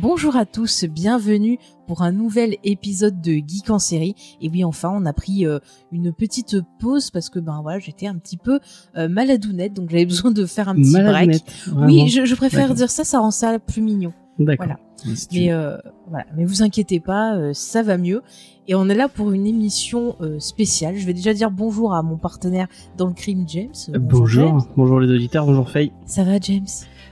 Bonjour à tous, bienvenue pour un nouvel épisode de Geek en série. Et oui, enfin, on a pris euh, une petite pause parce que ben voilà, j'étais un petit peu euh, maladounette, donc j'avais besoin de faire un petit break. Vraiment. Oui, je, je préfère dire ça, ça rend ça plus mignon. D'accord. voilà. Si Mais euh, voilà, mais vous inquiétez pas, ça va mieux. Et on est là pour une émission spéciale. Je vais déjà dire bonjour à mon partenaire dans le crime, James. Bonjour, James. bonjour les auditeurs, bonjour Faye. Ça va, James?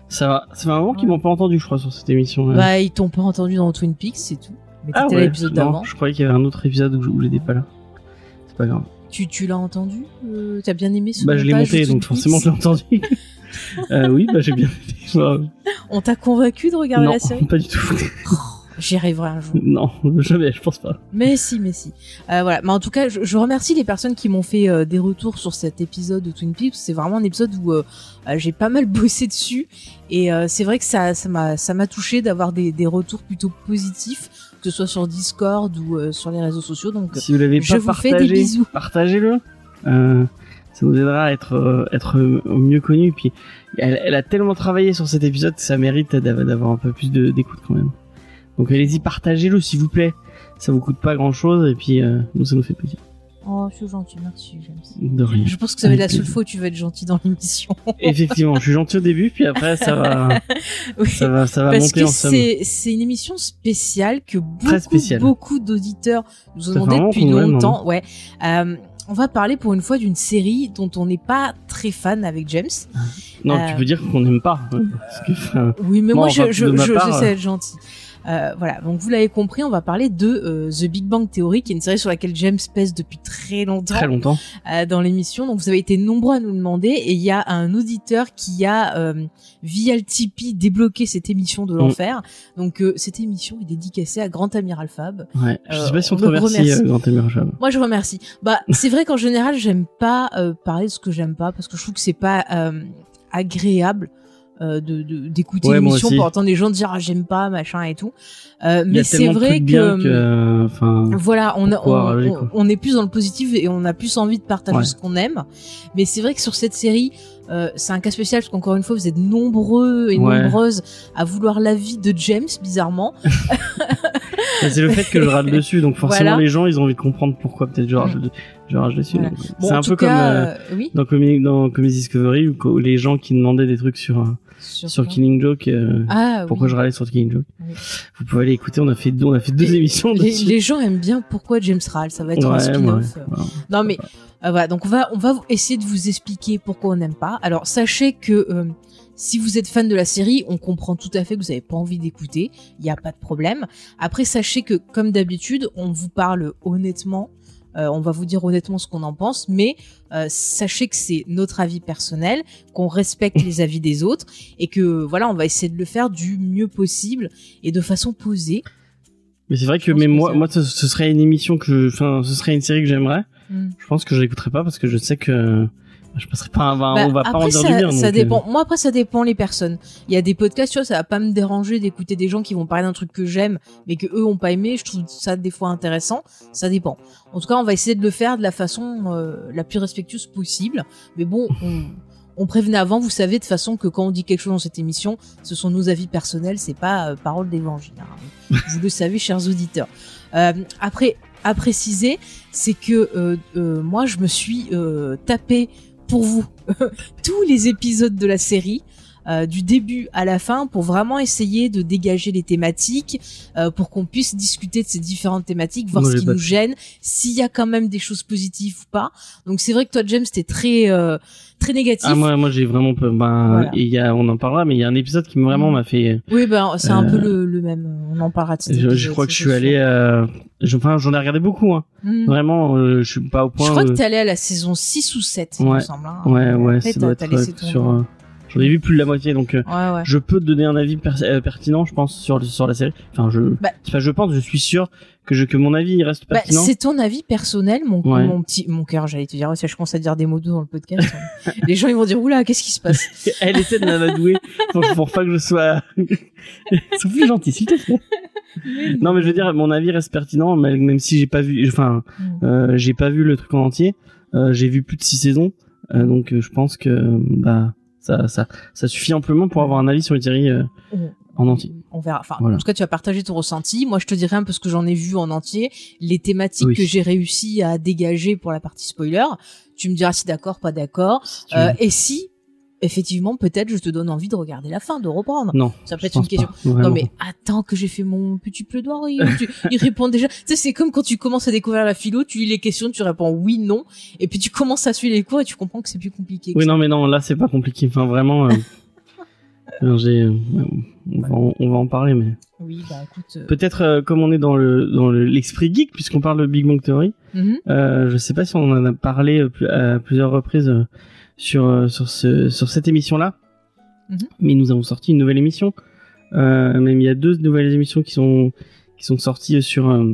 Ça va, ça fait un moment qu'ils m'ont pas entendu, je crois, sur cette émission. ouais. Bah, ils t'ont pas entendu dans Twin Peaks, c'est tout. Mais ah ouais, l'épisode d'avant. je croyais qu'il y avait un autre épisode où, j'étais pas là. C'est pas grave. Tu, tu l'as entendu euh, T'as bien aimé ce bah je l'ai monté, donc forcément je l'ai entendu. euh, oui, bah j'ai bien aimé. On t'a convaincu de regarder non, la série pas du tout. J'y arriverai un jour. non, jamais, je pense pas. Mais si, mais si. Euh, voilà. Mais en tout cas, je, je remercie les personnes qui m'ont fait euh, des retours sur cet épisode de Twin Peaks. C'est vraiment un épisode où euh, j'ai pas mal bossé dessus, et euh, c'est vrai que ça, ça m'a, ça m'a touché d'avoir des, des retours plutôt positifs, que ce soit sur Discord ou euh, sur les réseaux sociaux. Donc, Si vous l'avez je pas vous fais partagé, des bisous. partagez-le. Euh, ça nous aidera à être euh, être mieux connu. Puis elle, elle a tellement travaillé sur cet épisode que ça mérite d'av- d'avoir un peu plus d'écoute quand même. Donc allez-y, partagez-le s'il vous plaît. Ça vous coûte pas grand-chose et puis euh, nous ça nous fait plaisir. oh, c'est gentil, merci, James. De rien. Je pense que ça va être la seule fois où tu vas être gentil dans l'émission. Effectivement, je suis gentil au début, puis après ça va, Oui. ça va, ça va Parce monter que en somme. c'est une émission spéciale que beaucoup spéciale. beaucoup d'auditeurs nous ont Ça demandé depuis longtemps. Ouais. Euh, on va parler pour une fois d'une série dont on n'est pas très fan avec James. Non, euh, tu peux dire qu'on n'aime pas. hein, Parce que, enfin, Oui, mais Moi, moi, je, je, je- part, j'essaie euh, d'être gentil. Euh, voilà, donc vous l'avez compris, on va parler de euh, The Big Bang Theory, qui est une série sur laquelle James pèse depuis très longtemps très longtemps. euh, dans l'émission. Donc vous avez été nombreux à nous demander, et il y a un auditeur qui a euh, via le Tipeee débloqué cette émission Mm. de l'enfer. Donc euh, cette émission est dédicacée à Grand Amiral Fab. Ouais. Je sais pas si on on te remercie, Grand Émir Chab. Moi, je remercie. Bah, c'est vrai qu'en général, j'aime pas euh, parler de ce que j'aime pas parce que je trouve que c'est pas euh, agréable euh, de de- d'écouter Ouais, moi l'émission pour entendre les gens dire ah, j'aime pas machin et tout. Euh, mais c'est de vrai que, que, euh, enfin, voilà, on, a, on, on- est plus dans le positif et on a plus envie de partager Ouais. ce qu'on aime. Mais c'est vrai que sur cette série, euh, c'est un cas spécial parce qu'encore une fois, vous êtes nombreux et Ouais. nombreuses à vouloir l'avis de James, bizarrement. c'est le fait que je râle dessus, donc forcément Voilà. les gens ils ont envie de comprendre pourquoi peut-être je rage dessus. Voilà. Bon, c'est un peu cas, comme euh, euh, oui. dans Comedy, dans Comedy Discovery où, où les gens qui demandaient des trucs sur sur Killing Joke. euh, Ah, pourquoi oui. je râlais sur Killing Joke Oui. Vous pouvez aller écouter. On a fait deux, on a fait deux Les- émissions les, gens aiment bien pourquoi James râle. Ça va être un spin-off. ouais. Non mais euh, voilà, donc on va on va essayer de vous expliquer pourquoi on n'aime pas. Alors sachez que euh, si vous êtes fan de la série, on comprend tout à fait que vous n'avez pas envie d'écouter, il n'y a pas de problème. Après sachez que comme d'habitude, on vous parle honnêtement, euh, on va vous dire honnêtement ce qu'on en pense, mais euh, sachez que c'est notre avis personnel, qu'on respecte les avis des autres et que voilà, on va essayer de le faire du mieux possible et de façon posée. Mais c'est vrai que mais moi, moi, ce, ce serait une émission que, je- enfin, ce serait une série que j'aimerais. Mm. Je pense que je l'écouterais pas parce que je sais que je passerai pas. un- Bah, on va pas en après, dire ça, du bien. ça euh, dépend. Moi, après, ça dépend les personnes. Il y a des podcasts, tu vois, ça va pas me déranger d'écouter des gens qui vont parler d'un truc que j'aime, mais que eux ont pas aimé. Je trouve ça des fois intéressant. Ça dépend. En tout cas, on va essayer de le faire de la façon euh, la plus respectueuse possible. Mais bon, on, on prévenait avant. Vous savez de façon que quand on dit quelque chose dans cette émission, ce sont nos avis personnels. C'est pas euh, parole d'évangile. hein. Vous le savez, chers auditeurs. Euh, après, à préciser, c'est que euh, euh, moi, je me suis euh, tapé pour vous tous les épisodes de la série. Euh, du début à la fin pour vraiment essayer de dégager les thématiques euh, pour qu'on puisse discuter de ces différentes thématiques voir ce qui nous fait. gêne s'il y a quand même des choses positives ou pas donc c'est vrai que toi James t'es très euh, très négatif Ah moi, moi j'ai vraiment peur. Ben, Voilà. et y a, on en parlera, mais il y a un épisode qui vraiment Mm. m'a fait. oui ben c'est un Euh, peu le, le même on en parlera Je, je crois que je suis allé. Euh, je- enfin, j'en ai regardé beaucoup. Hein. Hmm. Vraiment, euh, je suis pas au point. je crois euh, que t'es allé à la saison 6 ou 7 il me Ouais. semble hein. Ouais, ouais, Après, ça doit être euh, sur. euh, J'en ai vu plus de la moitié, donc euh, Ouais, ouais. je peux te donner un avis per- euh, pertinent, je pense, sur sur la série. Enfin, je, Bah- pas je pense, je suis sûr que je que mon avis il reste Bah, pertinent. c'est ton avis personnel, mon, Ouais. mon petit, mon cœur, j'allais te dire, ça, je commence à dire des mots doux dans le podcast. hein. Les gens, ils vont dire, oula, qu'est-ce qui se passe? Elle essaie de m'amadouer pour, pour pas que je sois. Sois plus gentil, s'il te plaît. Non, mais je veux dire, mon avis reste pertinent, même si j'ai pas vu, enfin, Mm. euh, j'ai pas vu le truc en entier. J'ai vu plus de six saisons, donc je pense que bah ça ça ça suffit amplement pour avoir un avis sur une série euh, On- en entier. On verra. Enfin, Voilà. en tout cas, tu vas partager ton ressenti. Moi, je te dirai un peu ce que j'en ai vu en entier, les thématiques Oui. que j'ai réussi à dégager pour la partie spoiler. Tu me diras si d'accord, pas d'accord. Si Euh, et si, effectivement, peut-être, je te donne envie de regarder la fin, de reprendre. non, Ça peut être une question. pas, Non mais attends que j'ai fait mon petit plaidoirie. Tu- il répond déjà. Tu sais c'est comme quand tu commences à découvrir la philo, tu lis les questions, tu réponds oui non, et puis tu commences à suivre les cours et tu comprends que c'est plus compliqué. Oui, ça. non, mais non, là c'est pas compliqué. Enfin, vraiment. euh, j'ai, euh, on, va en, on va en parler, mais Oui bah écoute. euh, peut-être euh, comme on est dans le dans le- l'esprit geek, puisqu'on parle de Big Bang Theory. mhm. Euh, je sais pas si on en a parlé à plusieurs reprises sur euh, sur ce sur cette émission là, Mhm. mais nous avons sorti une nouvelle émission. Euh, même il y a deux nouvelles émissions qui sont qui sont sorties sur euh,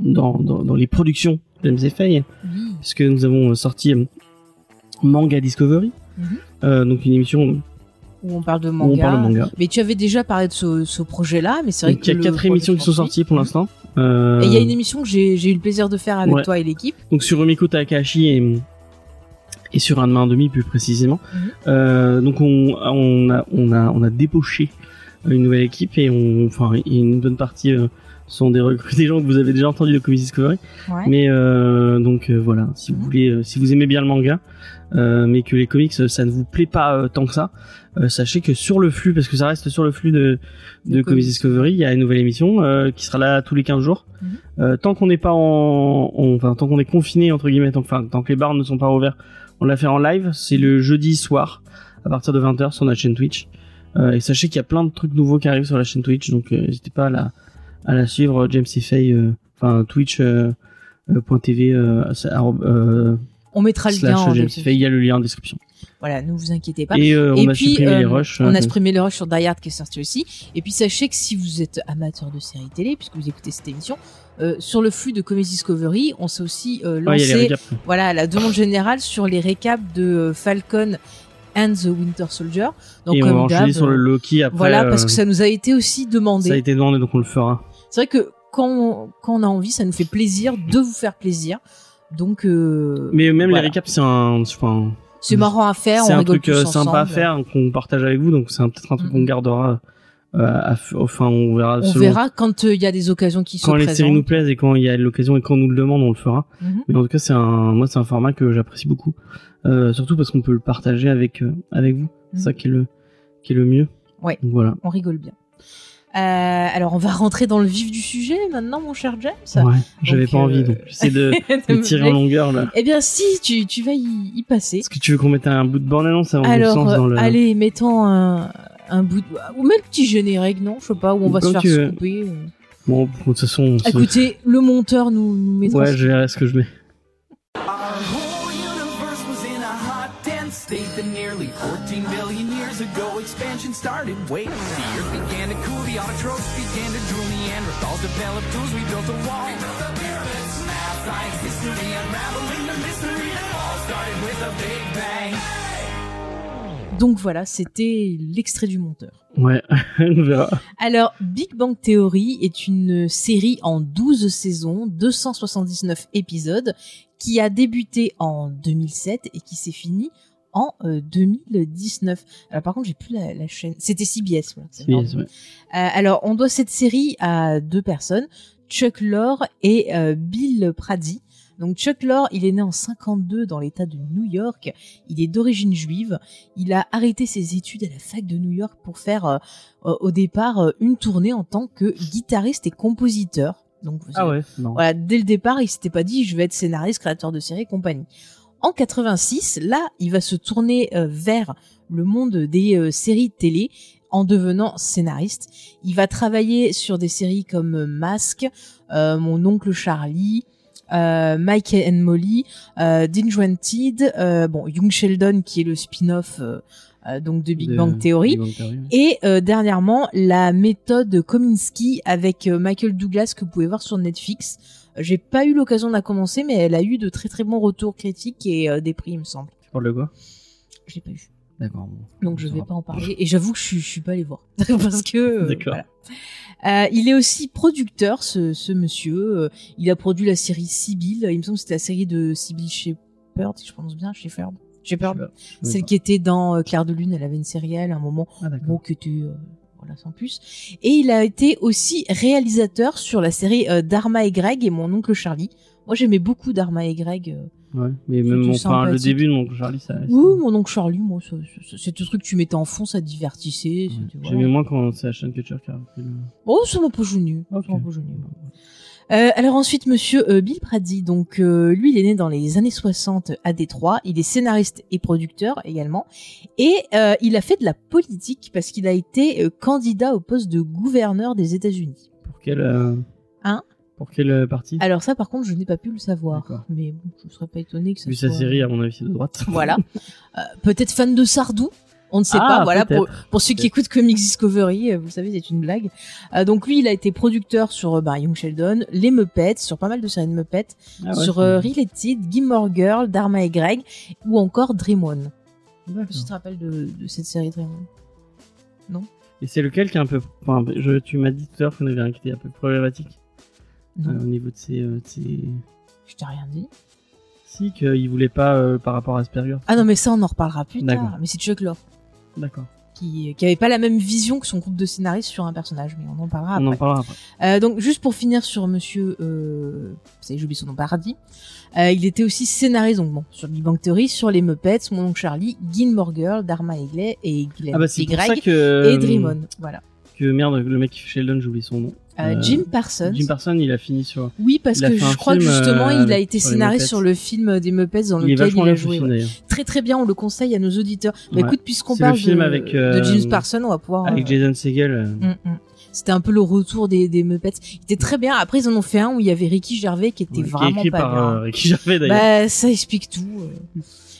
dans, dans dans les productions de MCFA, Oui. puisque nous avons sorti Manga Discovery, Mhm. donc une émission Où on parle de manga. on parle de manga. Mais tu avais déjà parlé de ce, ce projet-là, mais c'est vrai Donc, que il y a quatre émissions qui sont sorties pour l'instant. Euh, Et il y a une émission que j'ai j'ai eu le plaisir de faire avec Ouais. toi et l'équipe. donc sur Rumiko Takahashi et, et sur un demain demi plus précisément. Mhm. Euh, donc on, on a on a on a débauché une nouvelle équipe et on enfin une bonne partie euh, sont des recrues des gens que vous avez déjà entendu de Comics Discovery. Ouais. Mais euh, donc euh, voilà, si vous Mhm. voulez euh, si vous aimez bien le manga euh, mais que les comics ça ne vous plaît pas tant que ça, euh, sachez que sur le flux parce que ça reste sur le flux de de Comics. Discovery, il y a une nouvelle émission euh, qui sera là tous les 15 jours. Euh, tant qu'on n'est pas en, en- enfin tant qu'on est confiné entre guillemets, tant, enfin tant que les bars ne sont pas ouverts, on la fait en live. C'est le jeudi soir à partir de 20h sur notre chaîne Twitch. Euh, et sachez qu'il y a plein de trucs nouveaux qui arrivent sur la chaîne Twitch, donc euh, n'hésitez pas à la à la suivre. James. Fay, euh, enfin Twitch. Point .tv c'est arrobe- euh, On mettra le lien en James. Fay, il y a le lien en description. Voilà, ne vous inquiétez pas. Et euh, on Et a puis, supprimé euh, les rushs. on a supprimé le rush sur Die Hard qui est sorti aussi. Et puis sachez que si vous êtes amateur de séries télé, puisque vous écoutez cette émission, euh, sur le flux de Comedy Discovery, on s'est aussi euh, ouais, il y a les lancé voilà, la demande générale sur les récaps de euh, Falcon and the Winter Soldier. Donc et on va sur le Loki après. voilà, parce que ça nous a été aussi demandé. ça a été demandé, donc on le fera. C'est vrai que quand on, quand on a envie, ça nous fait plaisir de vous faire plaisir. Donc Mais même voilà. les récaps, c'est un, enfin, c'est marrant à faire, c'est on un rigole truc tous sympa à faire qu'on partage avec vous, donc c'est un- peut-être un truc Mhm. qu'on gardera. Euh, enfin, on verra. On selon- verra quand euh, il y a des occasions qui quand se les présentent. séries nous plaisent et quand il y a l'occasion et quand on nous le demande, on le fera. Mhm. Mais en tout cas, c'est un, moi, c'est un format que j'apprécie beaucoup, euh, surtout parce qu'on peut le partager avec avec vous. C'est Mhm. ça qui est le qui est le mieux. Ouais. Donc voilà. On rigole bien. Alors on va rentrer dans le vif du sujet maintenant, mon cher James. Ouais. J'avais pas envie, donc j'essaie de, tirer en longueur là. Eh bien si, tu, tu vas y, y passer. Est-ce que tu veux qu'on mette un bout de bande annonce avant Alors, dans le. allez, mettons un, un bout de... Ou même le petit générique, non Je sais pas, où on va se faire couper. Bon, de toute façon. on se- Écoutez, le monteur nous, nous mettra... Ouais, je verrai ce que je mets. Donc voilà, c'était l'extrait du monteur. Ouais, on verra. Alors, Big Bang Theory est une série en 12 saisons, 279 épisodes, qui a débuté en 2007 et qui s'est finie en euh, 2019. Alors par contre, j'ai plus la, la chaîne. C'était CBS. Voilà, CBS, ouais. Euh, alors, on doit cette série à deux personnes, Chuck Lorre et euh, Bill Prady. Donc Chuck Lorre, il est né en 52 dans l'État de New York. Il est d'origine juive. Il a arrêté ses études à la fac de New York pour faire euh, au départ euh, une tournée en tant que guitariste et compositeur. Donc vous Ah ouais, non. voilà, dès le départ, il s'était pas dit je vais être scénariste, créateur de séries, compagnie. En 86, là, il va se tourner euh, vers le monde des euh, séries télé en devenant scénariste. Il va travailler sur des séries comme Mask, euh, Mon oncle Charlie, Mike and Molly, euh, Disjointed, euh, bon Young Sheldon qui est le spin-off euh, euh, donc de Big de- Bang Theory. Big Bang Theory, ouais. Et euh, dernièrement, la méthode Kominsky avec euh, Michael Douglas que vous pouvez voir sur Netflix. Euh, J'ai pas eu l'occasion de la commencer, mais elle a eu de très très bons retours critiques et euh, des prix, il me semble. Tu parles de quoi? Je l'ai pas eu. D'accord. Donc je Ça vais va. pas en parler. Et j'avoue que je, suis- je suis pas allée voir. Parce que... euh, D'accord. voilà. Euh, il est aussi producteur, ce, ce monsieur. Euh, il a produit la série Sibyl. Il me semble que c'était la série de Sibyl Shepherd, si je prononce bien. Shepherd. Shepherd. Celle qui était dans euh, Claire de Lune. Elle avait une série à elle, à un moment. Ah, d'accord. Bon, qui était... euh, voilà, sans plus. Et il a été aussi réalisateur sur la série euh, Dharma et Greg et Mon oncle Charlie. Moi, j'aimais beaucoup Dharma et Greg. euh, Ouais, mais même mon, enfin, le début de mon Charlie, ça. Oui, mon oncle Charlie, moi, c'était le truc que tu mettais en fond, ça divertissait. Ouais. J'aimais moins quand c'est Ashton Kutcher qui a fait le. Oh, ça m'a pas gêné. Ok. Ça m'a pas gêné. Euh, alors ensuite, monsieur euh, Bill Prady, donc euh, lui, il est né dans les années 60 à Détroit. Il est scénariste et producteur également, et il a fait de la politique parce qu'il a été candidat au poste de gouverneur des États-Unis. Pour quel. Euh, Pour quel euh, parti Alors ça, par contre, je n'ai pas pu le savoir, mais bon, je ne serais pas étonné que ça Vu soit. sa série, à mon avis, c'est de droite. Voilà. Euh, Peut-être fan de Sardou. On ne sait Ah, pas, voilà, pour, pour ceux qui écoutent Comics Discovery, euh, vous savez, c'est une blague. Euh, donc lui, il a été producteur sur euh, bah, Young Sheldon, les Muppets, sur pas mal de séries de Muppets, Ah ouais, sur euh, Related, Gilmore Girl, Dharma et Greg, ou encore Dream On. Tu te rappelles de, de cette série Dream On Et c'est lequel qui est un peu. Enfin, je, tu m'as dit tout à l'heure qu'on avait un qui était un peu problématique Non, euh, au niveau de ses. euh, de ses- je t'ai rien dit. Si, qu'il voulait pas euh, par rapport à Asperger. Ah non, mais ça, on en reparlera plus D'accord. tard. Mais c'est Chuck Lorre. D'accord. Qui, qui avait pas la même vision que son groupe de scénaristes sur un personnage, mais on en parlera On après. en parlera après. Euh, donc juste pour finir sur Monsieur, euh, ça y est, son nom, Paradis. Euh, il était aussi scénariste donc bon sur Big Bang Theory, sur les Muppets, Mon oncle Charlie, Gilmore Girl, Dharma et Glenn et Glenn Ah bah c'est et Greg que. et Dream On. Voilà. Que merde, le mec qui fait Sheldon, j'oublie son nom. Euh, Euh, Jim Parsons. Jim Parsons, il a fini sur. oui, parce que je crois que justement, euh, il a été scénariste sur le film des Muppets dans il est lequel il a joué. film ouais. d'ailleurs. Très très bien, on le conseille à nos auditeurs. Bah, Ouais. écoute, puisqu'on le parle film de, avec, euh, de Jim Parsons, on va pouvoir. Avec euh, Jason Segel. euh, Mm, mm. C'était un peu le retour des, des Muppets. Il était très bien. Après, ils en ont fait un où il y avait Ricky Gervais qui était ouais, qui est vraiment écrit pas par bien. euh, Ricky Gervais d'ailleurs. Bah, ça explique tout.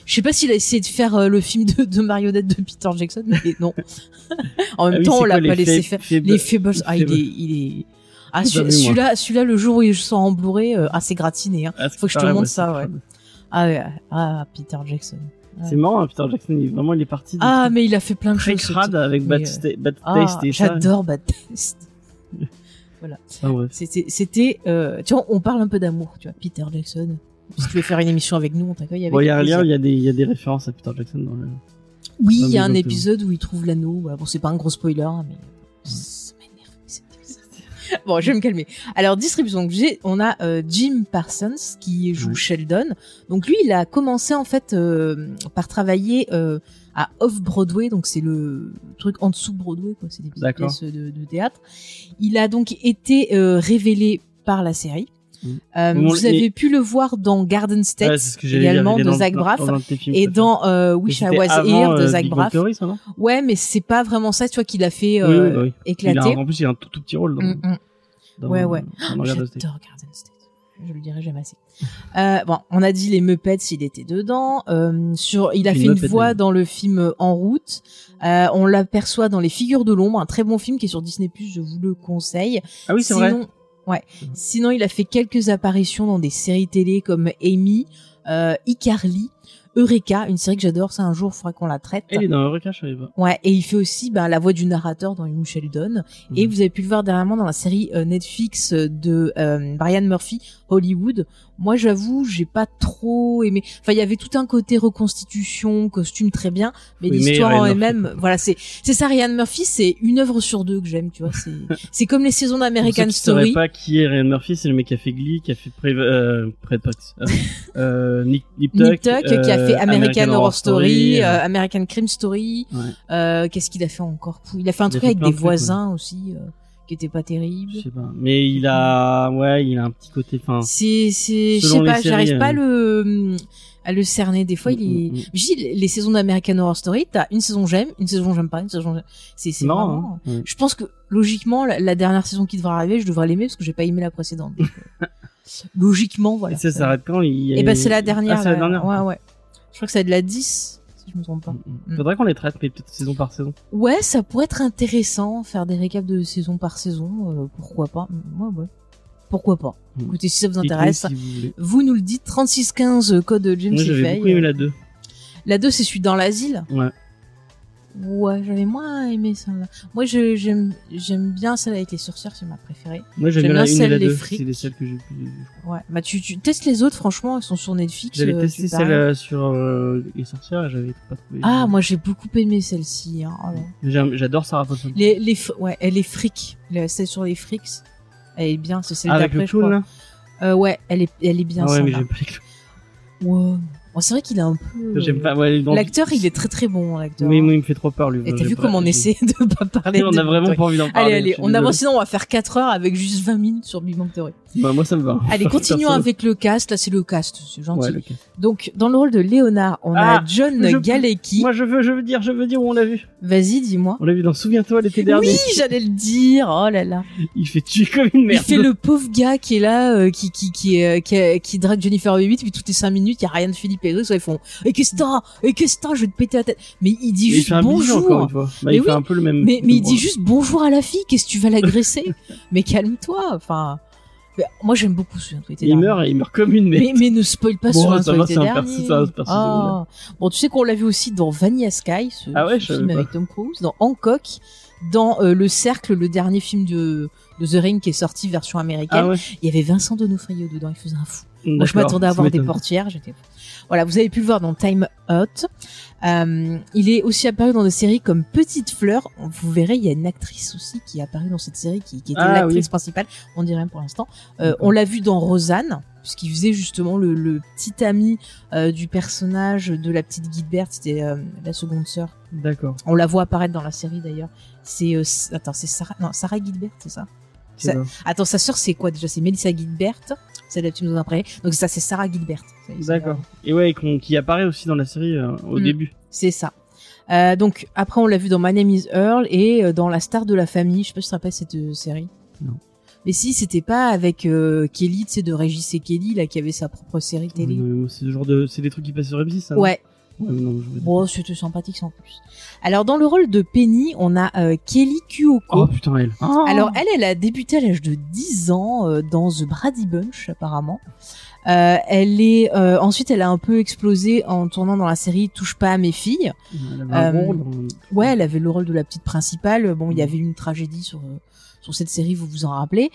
Je sais pas s'il a essayé de faire euh, le film de, de marionnette de Peter Jackson, mais non. en même Ah oui, temps, on l'a pas laissé faire. Les Fables, ah, il est, il est. Ah, celui-là, celui-là, le jour où il sort en Blu-ray, euh, ah, c'est gratiné, hein. Ah, faut que je te montre ouais, ça, ouais. Ah, ouais, ah, Peter Jackson. C'est marrant, hein, Peter Jackson, il, vraiment, il est parti Ah, mais il a fait plein de choses. crade avec Bad, euh, Bad Ah, Taste et j'adore Bad Taste. Ah, ouais. C'était, c'était, euh, tu vois, on parle un peu d'amour, tu vois, Peter Jackson. Si tu veux faire une émission avec nous, on t'accueille avec Bon, il y a un plaisir. lien, il y a des, il y a des références à Peter Jackson dans le. Oui, il y a un euh, épisode où il trouve l'anneau. Bon, c'est pas un gros spoiler, hein, mais épisode. bon, je vais me calmer. Alors, distribution. Donc, on a euh, Jim Parsons qui joue Oui. Sheldon. Donc, lui, il a commencé en fait euh, par travailler euh, à Off Broadway. Donc, c'est le truc en dessous de Broadway, quoi. C'est des petites pièces de, de théâtre. Il a donc été euh, révélé par la série. Euh, Bon, vous et- avez pu le voir dans Garden State, ce également de Zach Braff, et dans euh, Wish I Was Here de euh, Zach Braff. Theory, ça, non? Ouais, mais c'est pas vraiment ça, tu vois, qu'il a fait Oui, oui, oui. Il a, éclater. en plus, il a un tout, tout petit rôle dans, Mm, mm. dans- Ouais, ouais. dans Garden State. Garden State. Je le dirai jamais assez. Euh, bon, on a dit les Muppets, il était dedans. Sur, il a fait une voix dans le film En route. On l'aperçoit dans Les Figures de l'ombre, un très bon film qui est sur Disney+. Je vous le conseille. Ah oui, c'est vrai. Ouais. Mhm. Sinon, il a fait quelques apparitions dans des séries télé comme Amy, euh, iCarly, Eureka, une série que j'adore. Ça, un jour, il faudra qu'on la traite. Et il est dans Eureka, je savais pas. Ouais, et il fait aussi ben, la voix du narrateur dans Young Sheldon. Et Mhm. vous avez pu le voir dernièrement dans la série euh, Netflix de euh, Brian Murphy, Hollywood. Moi, j'avoue, j'ai pas trop aimé. Enfin, il y avait tout un côté reconstitution, costume très bien, mais Oui, l'histoire en elle-même, voilà, c'est c'est ça. Ryan Murphy, c'est une œuvre sur deux que j'aime, tu vois. C'est c'est comme les saisons d'American qui sauraient Story. pas qui est Ryan Murphy, c'est le mec qui a fait Glee, qui a fait Pre euh, Private Practice. Euh, Nip, Nip Tuck, qui a euh, fait American, Horror Story, euh, American Crime Story. ouais. Euh, Qu'est-ce qu'il a fait encore Il a fait un Il truc avec des voisins aussi, qui était pas terrible. Je sais pas. Mais il a, ouais, il a un petit côté, enfin. C'est, c'est, je sais pas, j'arrive pas à euh. le, à le cerner. Des fois, il est, Mm, mm, mm. je dis, les saisons d'American Horror Story, t'as une saison j'aime, une saison j'aime pas, une saison. C'est, c'est marrant, hein. Je pense que, logiquement, la, la dernière saison qui devra arriver, je devrais l'aimer parce que j'ai pas aimé la précédente. Donc, euh, logiquement, voilà. Et ça s'arrête quand? Il Et ben, c'est la dernière. Ah, c'est la là. dernière. Ouais, ouais. Je crois que ça va être la 10, si je me trompe pas. Mm. Faudrait qu'on les traite, mais peut-être saison par saison. Ouais, ça pourrait être intéressant, faire des récaps de saison par saison, euh, pourquoi pas. Ouais, ouais. Pourquoi pas. Mm. Écoutez, si ça vous intéresse, si vous nous le dites, 3615 euh, code James Moi, j'avais beaucoup aimé la 2. La 2, c'est celui dans l'asile. Ouais. Ouais, j'avais moins aimé celle-là. Moi, j'aime bien celle avec les sorcières, c'est ma préférée. Moi, j'aime bien la bien 1 et celle des 2. frics. C'est les celles que j'ai pu. Ouais. Bah, tu, tu testes les autres, franchement, elles sont sur Netflix. J'avais euh, testé celle euh, sur euh, les sorcières et j'avais pas trouvé. Ah, moi, j'ai beaucoup aimé celle-ci. Hein. Oh J'adore Sarah Paulson. Les, les, ouais, elle est fric. Le- Celle sur les frics. Elle est bien, c'est celle Ah, d'après, je crois. clown là? Euh, ouais, elle est, elle est bien. Ah ouais, mais celle-là. j'aime pas les clowns. Ouais. Bon, c'est vrai qu'il a un peu. J'aime pas. Ouais, L'acteur, il est très très bon, l'acteur. Oui, moi, il me fait trop peur lui. Et t'as vu pas- comment on essaie de pas parler On a vraiment pas envie d'en parler. Allez, allez, on avance, sinon on va faire 4 heures avec juste 20 minutes sur Big Bang Theory. Bah, moi, ça me va. Allez, continuons avec le cast. Là, c'est le cast, c'est gentil. Ouais, le cas. Donc, dans le rôle de Léonard, on Ah, a John je- Galecki. Moi, je veux, je veux dire, je veux dire où on l'a vu. Vas-y, dis-moi. On l'a vu dans Souviens-toi l'été dernier. Oui, j'allais le dire. Oh là là. Il fait tuer comme une merde. Il fait le pauvre gars qui est là, euh, qui qui qui euh, qui, drague Jennifer Love Hewitt, puis toutes les 5 minutes, il y a Ryan Philippe ils font "Et qu'est-ce que t'as? Et qu'est-ce que t'as? Je vais te péter la tête." Mais il dit Mais juste bonjour. une fois. Bah, Mais il oui, fait un peu le même. Mais mais il dit juste bonjour à la fille, qu'est-ce que tu vas l'agresser? Mais calme-toi, enfin mais moi j'aime beaucoup ce Il meurt, et il meurt comme une mais, merde. mais ne spoil pas Bon, sur un ça un dernier. ça, un perso Ah. Bon, tu sais qu'on l'a vu aussi dans Vanilla Sky, ce, Ah ouais, ce film avec Tom Cruise, dans Hancock, dans euh, Le Cercle, le dernier film de, de The Ring qui est sorti version américaine. Ah ouais. Il y avait Vincent Donofrio dedans, il faisait un fou. Moi, je m'attendais à ça voir des portières, j'étais. Voilà, vous avez pu le voir dans Time Out. Euh, il est aussi apparu dans des séries comme Petite Fleur. Vous verrez, il y a une actrice aussi qui est apparue dans cette série, qui, qui était Ah, l'actrice oui. principale. On dirait pour l'instant. Euh, on l'a vu dans Rosanne, puisqu'il faisait justement le, le petit ami euh, du personnage de la petite Gilbert. C'était euh, la seconde sœur. D'accord. On la voit apparaître dans la série d'ailleurs. C'est euh, attends, c'est Sarah, non, Sarah Gilbert, c'est ça? Ça-. Attends, sa sœur c'est quoi déjà? C'est Melissa Gilbert. C'est la petite après. Donc ça c'est Sarah Gilbert. D'accord. Et ouais, qui apparaît aussi dans la série euh, au Mm. début. C'est ça. Euh, donc après on l'a vu dans My Name Is Earl et euh, dans La Star de la Famille. Je sais pas si tu te rappelles cette série. Non. Mais si c'était pas avec euh, Kelly, tu sais de Régis et Kelly là qui avait sa propre série télé. C'est ce genre de, c'est des trucs qui passent sur M6, ça. non? Ouais. Ouais, non, je. Bon, c'était sympathique sans plus. Alors dans le rôle de Penny, on a euh, Kelly Kuoko. Oh putain, elle. Alors elle, elle a débuté à l'âge de 10 ans euh, dans The Brady Bunch apparemment. Euh, elle est euh, ensuite elle a un peu explosé en tournant dans la série Touche pas à mes filles. Elle avait un Euh, rôle dans- Ouais, elle avait le rôle de la petite principale. Bon, il y Mhm. avait une tragédie sur euh, sur cette série, vous vous en rappelez.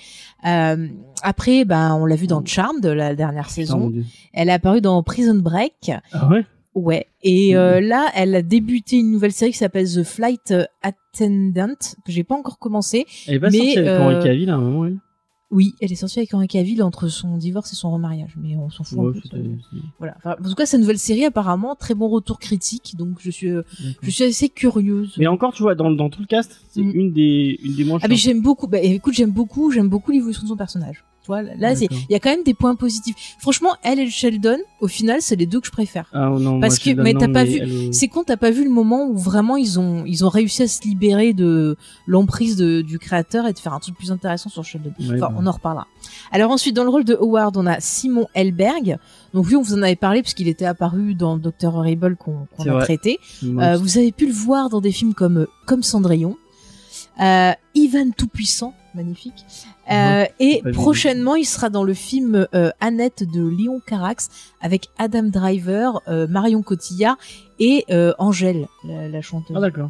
Euh, après, ben on l'a vu dans Charmed, la dernière Putain, saison. Elle est apparue dans Prison Break. Ah ouais? Ouais. Et euh, là, elle a débuté une nouvelle série qui s'appelle The Flight Attendant que j'ai pas encore commencé. Elle est pas Mais, sortie avec euh, Henri Cavill à un moment, elle? Oui, elle est sortie avec Henri Cavill entre son divorce et son remariage, mais on s'en fout un peu. Voilà. Enfin, en tout cas, sa nouvelle série apparemment très bon retour critique, donc je suis, euh, je suis assez curieuse. Mais encore, tu vois, dans, dans tout le cast, c'est Mm. une des, une des moins Ah mais j'aime beaucoup. Bah, écoute, j'aime beaucoup, j'aime beaucoup l'évolution de son personnage. Vois, là, il y a quand même des points positifs. Franchement, elle et Sheldon, au final, c'est les deux que je préfère. Ah non, Parce moi, que- mais t'as pas vu- elle- C'est con, t'as pas vu le moment où vraiment ils ont, ils ont réussi à se libérer de l'emprise du créateur et de faire un truc plus intéressant sur Sheldon. Ouais, Enfin, bah. on en reparlera. Alors ensuite, dans le rôle de Howard, on a Simon Helberg. Donc lui, on vous en avait parlé puisqu'il était apparu dans Doctor Horrible qu'on C'est a vrai. traité. Euh, vous avez pu le voir dans des films comme euh, comme Cendrillon, euh, Ivan Tout-Puissant, magnifique. Euh, et prochainement, il sera dans le film euh, Annette de Léon Carax avec Adam Driver, euh, Marion Cotillard et euh, Angèle, la, la chanteuse. Ah d'accord.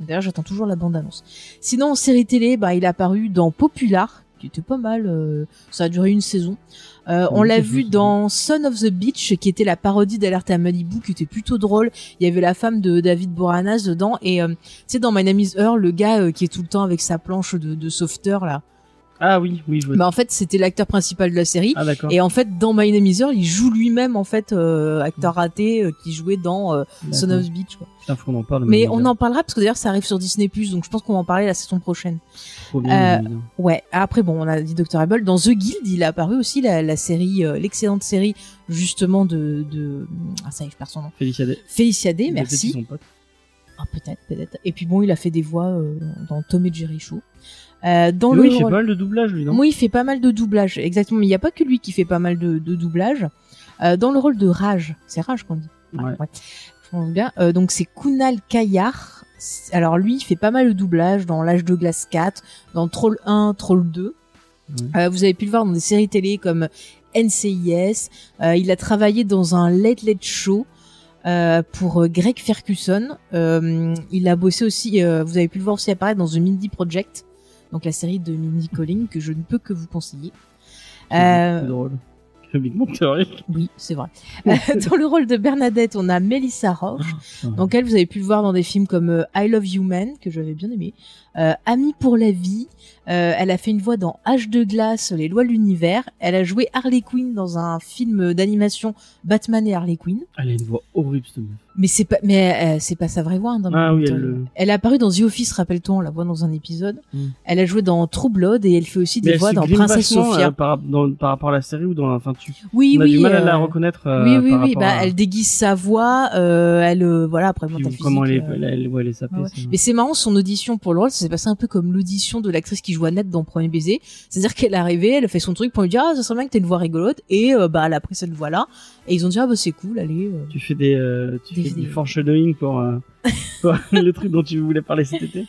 D'ailleurs, j'attends toujours la bande-annonce. Sinon, en série télé, bah, il est apparu dans Popular, qui était pas mal. euh, ça a duré une saison. Euh, on l'a vu dans Son of the Beach, qui était la parodie d'Alerte à Malibu, qui était plutôt drôle. Il y avait la femme de David Boranas dedans. Et euh, tu sais, dans My Name is Earl, le gars euh, qui est tout le temps avec sa planche de, de sauveteur, là. Ah oui, oui, je vois. Bah, en fait, c'était l'acteur principal de la série. Ah d'accord. Et en fait, dans My Name is Earl, il joue lui-même, en fait, euh, acteur raté, euh, qui jouait dans euh, Son of the Beach, quoi. Putain, faut qu'on en parle. Mais on en parlera parce que d'ailleurs ça arrive sur Disney donc je pense qu'on va en parler la saison prochaine. Trop bien. Ouais. Après bon, on a dit Dr. Abel dans The Guild, il a apparu aussi la, la série, l'excellente série justement de de ah ça y est, je perds son nom. Félicia Day. Félicia Day, merci. Ah peut-être, peut-être. Et puis bon, il a fait des voix dans Tom et Jerry Show. Euh, dans Mais le il fait pas mal de doublage, lui, non oui, il fait pas mal de doublage, exactement. Mais il n'y a pas que lui qui fait pas mal de, de doublage. Euh, dans le rôle de Rage, c'est Rage qu'on dit. Ouais. On voit bien. Euh, donc c'est Kunal Kayar. Alors lui, il fait pas mal de doublage dans L'âge de glace 4, dans Troll 1, Troll 2. Euh, vous avez pu le voir dans des séries télé comme NCIS. Euh, il a travaillé dans un Late Late Show euh, pour Greg Ferguson. Euh, il a bossé aussi, euh, vous avez pu le voir aussi apparaître dans The Mindy Project, donc la série de Mindy Colling que je ne peux que vous conseiller. Euh, C'est drôle. Le Big Bang Theory. oui, c'est vrai. Euh, dans le rôle de Bernadette, on a Melissa Roche. Donc elle, vous avez pu le voir dans des films comme euh, I Love You Man, que j'avais bien aimé, euh, Amie pour la vie. Euh, elle a fait une voix dans H de glace, Les lois de l'univers. Elle a joué Harley Quinn dans un film d'animation Batman et Harley Quinn. Elle a une voix horrible, cette meuf. Mais c'est pas, mais euh, c'est pas sa vraie voix. hein, dans Ah oui, elle le- le- Elle est apparue dans The Office, rappelle-toi, on la voit dans un épisode. Mm. Elle a joué dans True Blood et elle fait aussi des voix dans Princesse Sophia. euh, par, dans- par rapport à la série ou dans la, enfin, tu, oui, on a oui. du mal à la euh, reconnaître. euh, oui, oui, par oui. Bah, à- elle déguise sa voix. Euh, elle, euh, voilà, après puis mental physique. comment elle est, euh, elle, ouais, elle est sapée. Ouais, ouais. c'est- Mais c'est marrant, son audition pour le rôle, ça s'est passé un peu comme l'audition de l'actrice qui joue Annette dans Premier baiser. C'est-à-dire qu'elle est arrivée, elle a fait son truc pour lui dire, ah, ça serait bien que t'aies une voix rigolote. Et, euh, bah, elle a pris cette voix-là. Et ils ont dit, ah, bah, c'est cool, allez. euh. Tu fais des, euh, tu Des fais du foreshadowing pour, euh, pour le truc dont tu voulais parler cet été?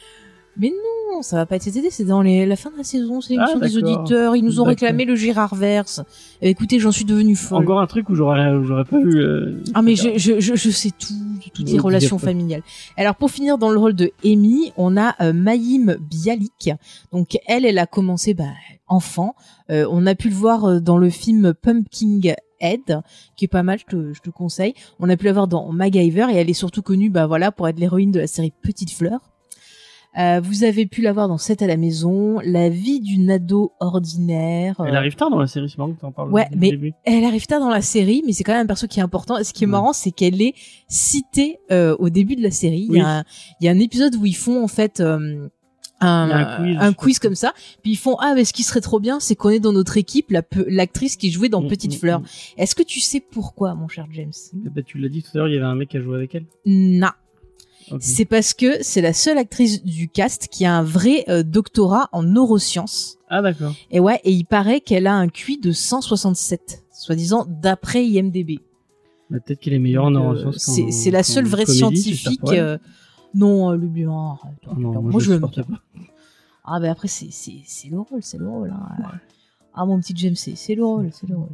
Mais non, ça va pas être cet été, c'est dans les, la fin de la saison, c'est l'émission Ah, des auditeurs. Ils nous ont réclamé le Gérard Verse. Euh, écoutez, j'en suis devenue folle. Encore un truc où j'aurais, j'aurais pas vu. euh, Ah mais je, je, je, je sais tout, de toutes les relations familiales. Alors pour finir dans le rôle de Amy, on a euh, Maïm Bialik. Donc elle, elle a commencé bah, enfant. Euh, on a pu le voir euh, dans le film Pumpkin Head, qui est pas mal, je te, je te conseille. On a pu la voir dans MacGyver et elle est surtout connue bah, voilà, pour être l'héroïne de la série Petite Fleur. Euh, vous avez pu la voir dans 7 à la maison, La vie d'une ado ordinaire. Elle euh, arrive tard dans la série, c'est marrant que t'en parles. Ouais, mais- début. elle arrive tard dans la série, mais c'est quand même un perso qui est important. Et ce qui est Ouais. marrant, c'est qu'elle est citée euh, au début de la série. Il, y Oui. a un, il y a un épisode où ils font en fait euh, un, y un quiz, un quiz comme ça. Puis ils font ah mais ce qui serait trop bien, c'est qu'on est dans notre équipe la pe- l'actrice qui jouait dans Mm, Petite mm, Fleur. mm. Est-ce que tu sais pourquoi, mon cher James? Ben, tu l'as dit tout à l'heure, il y avait un mec qui a joué avec elle? Non, C'est parce que c'est la seule actrice du cast qui a un vrai euh, doctorat en neurosciences. Ah d'accord. Et ouais, et il paraît qu'elle a un QI de 167, soi-disant d'après IMDb. Bah, Peut-être qu'elle est meilleure en euh, neurosciences. c'est la seule vraie comédie, scientifique. euh, non, le bien. arrête, Ah moi, moi je je bien. pas. Ah ben après c'est le rôle, c'est le rôle. Hein. Ah mon petit James, c'est c'est le rôle, c'est le rôle.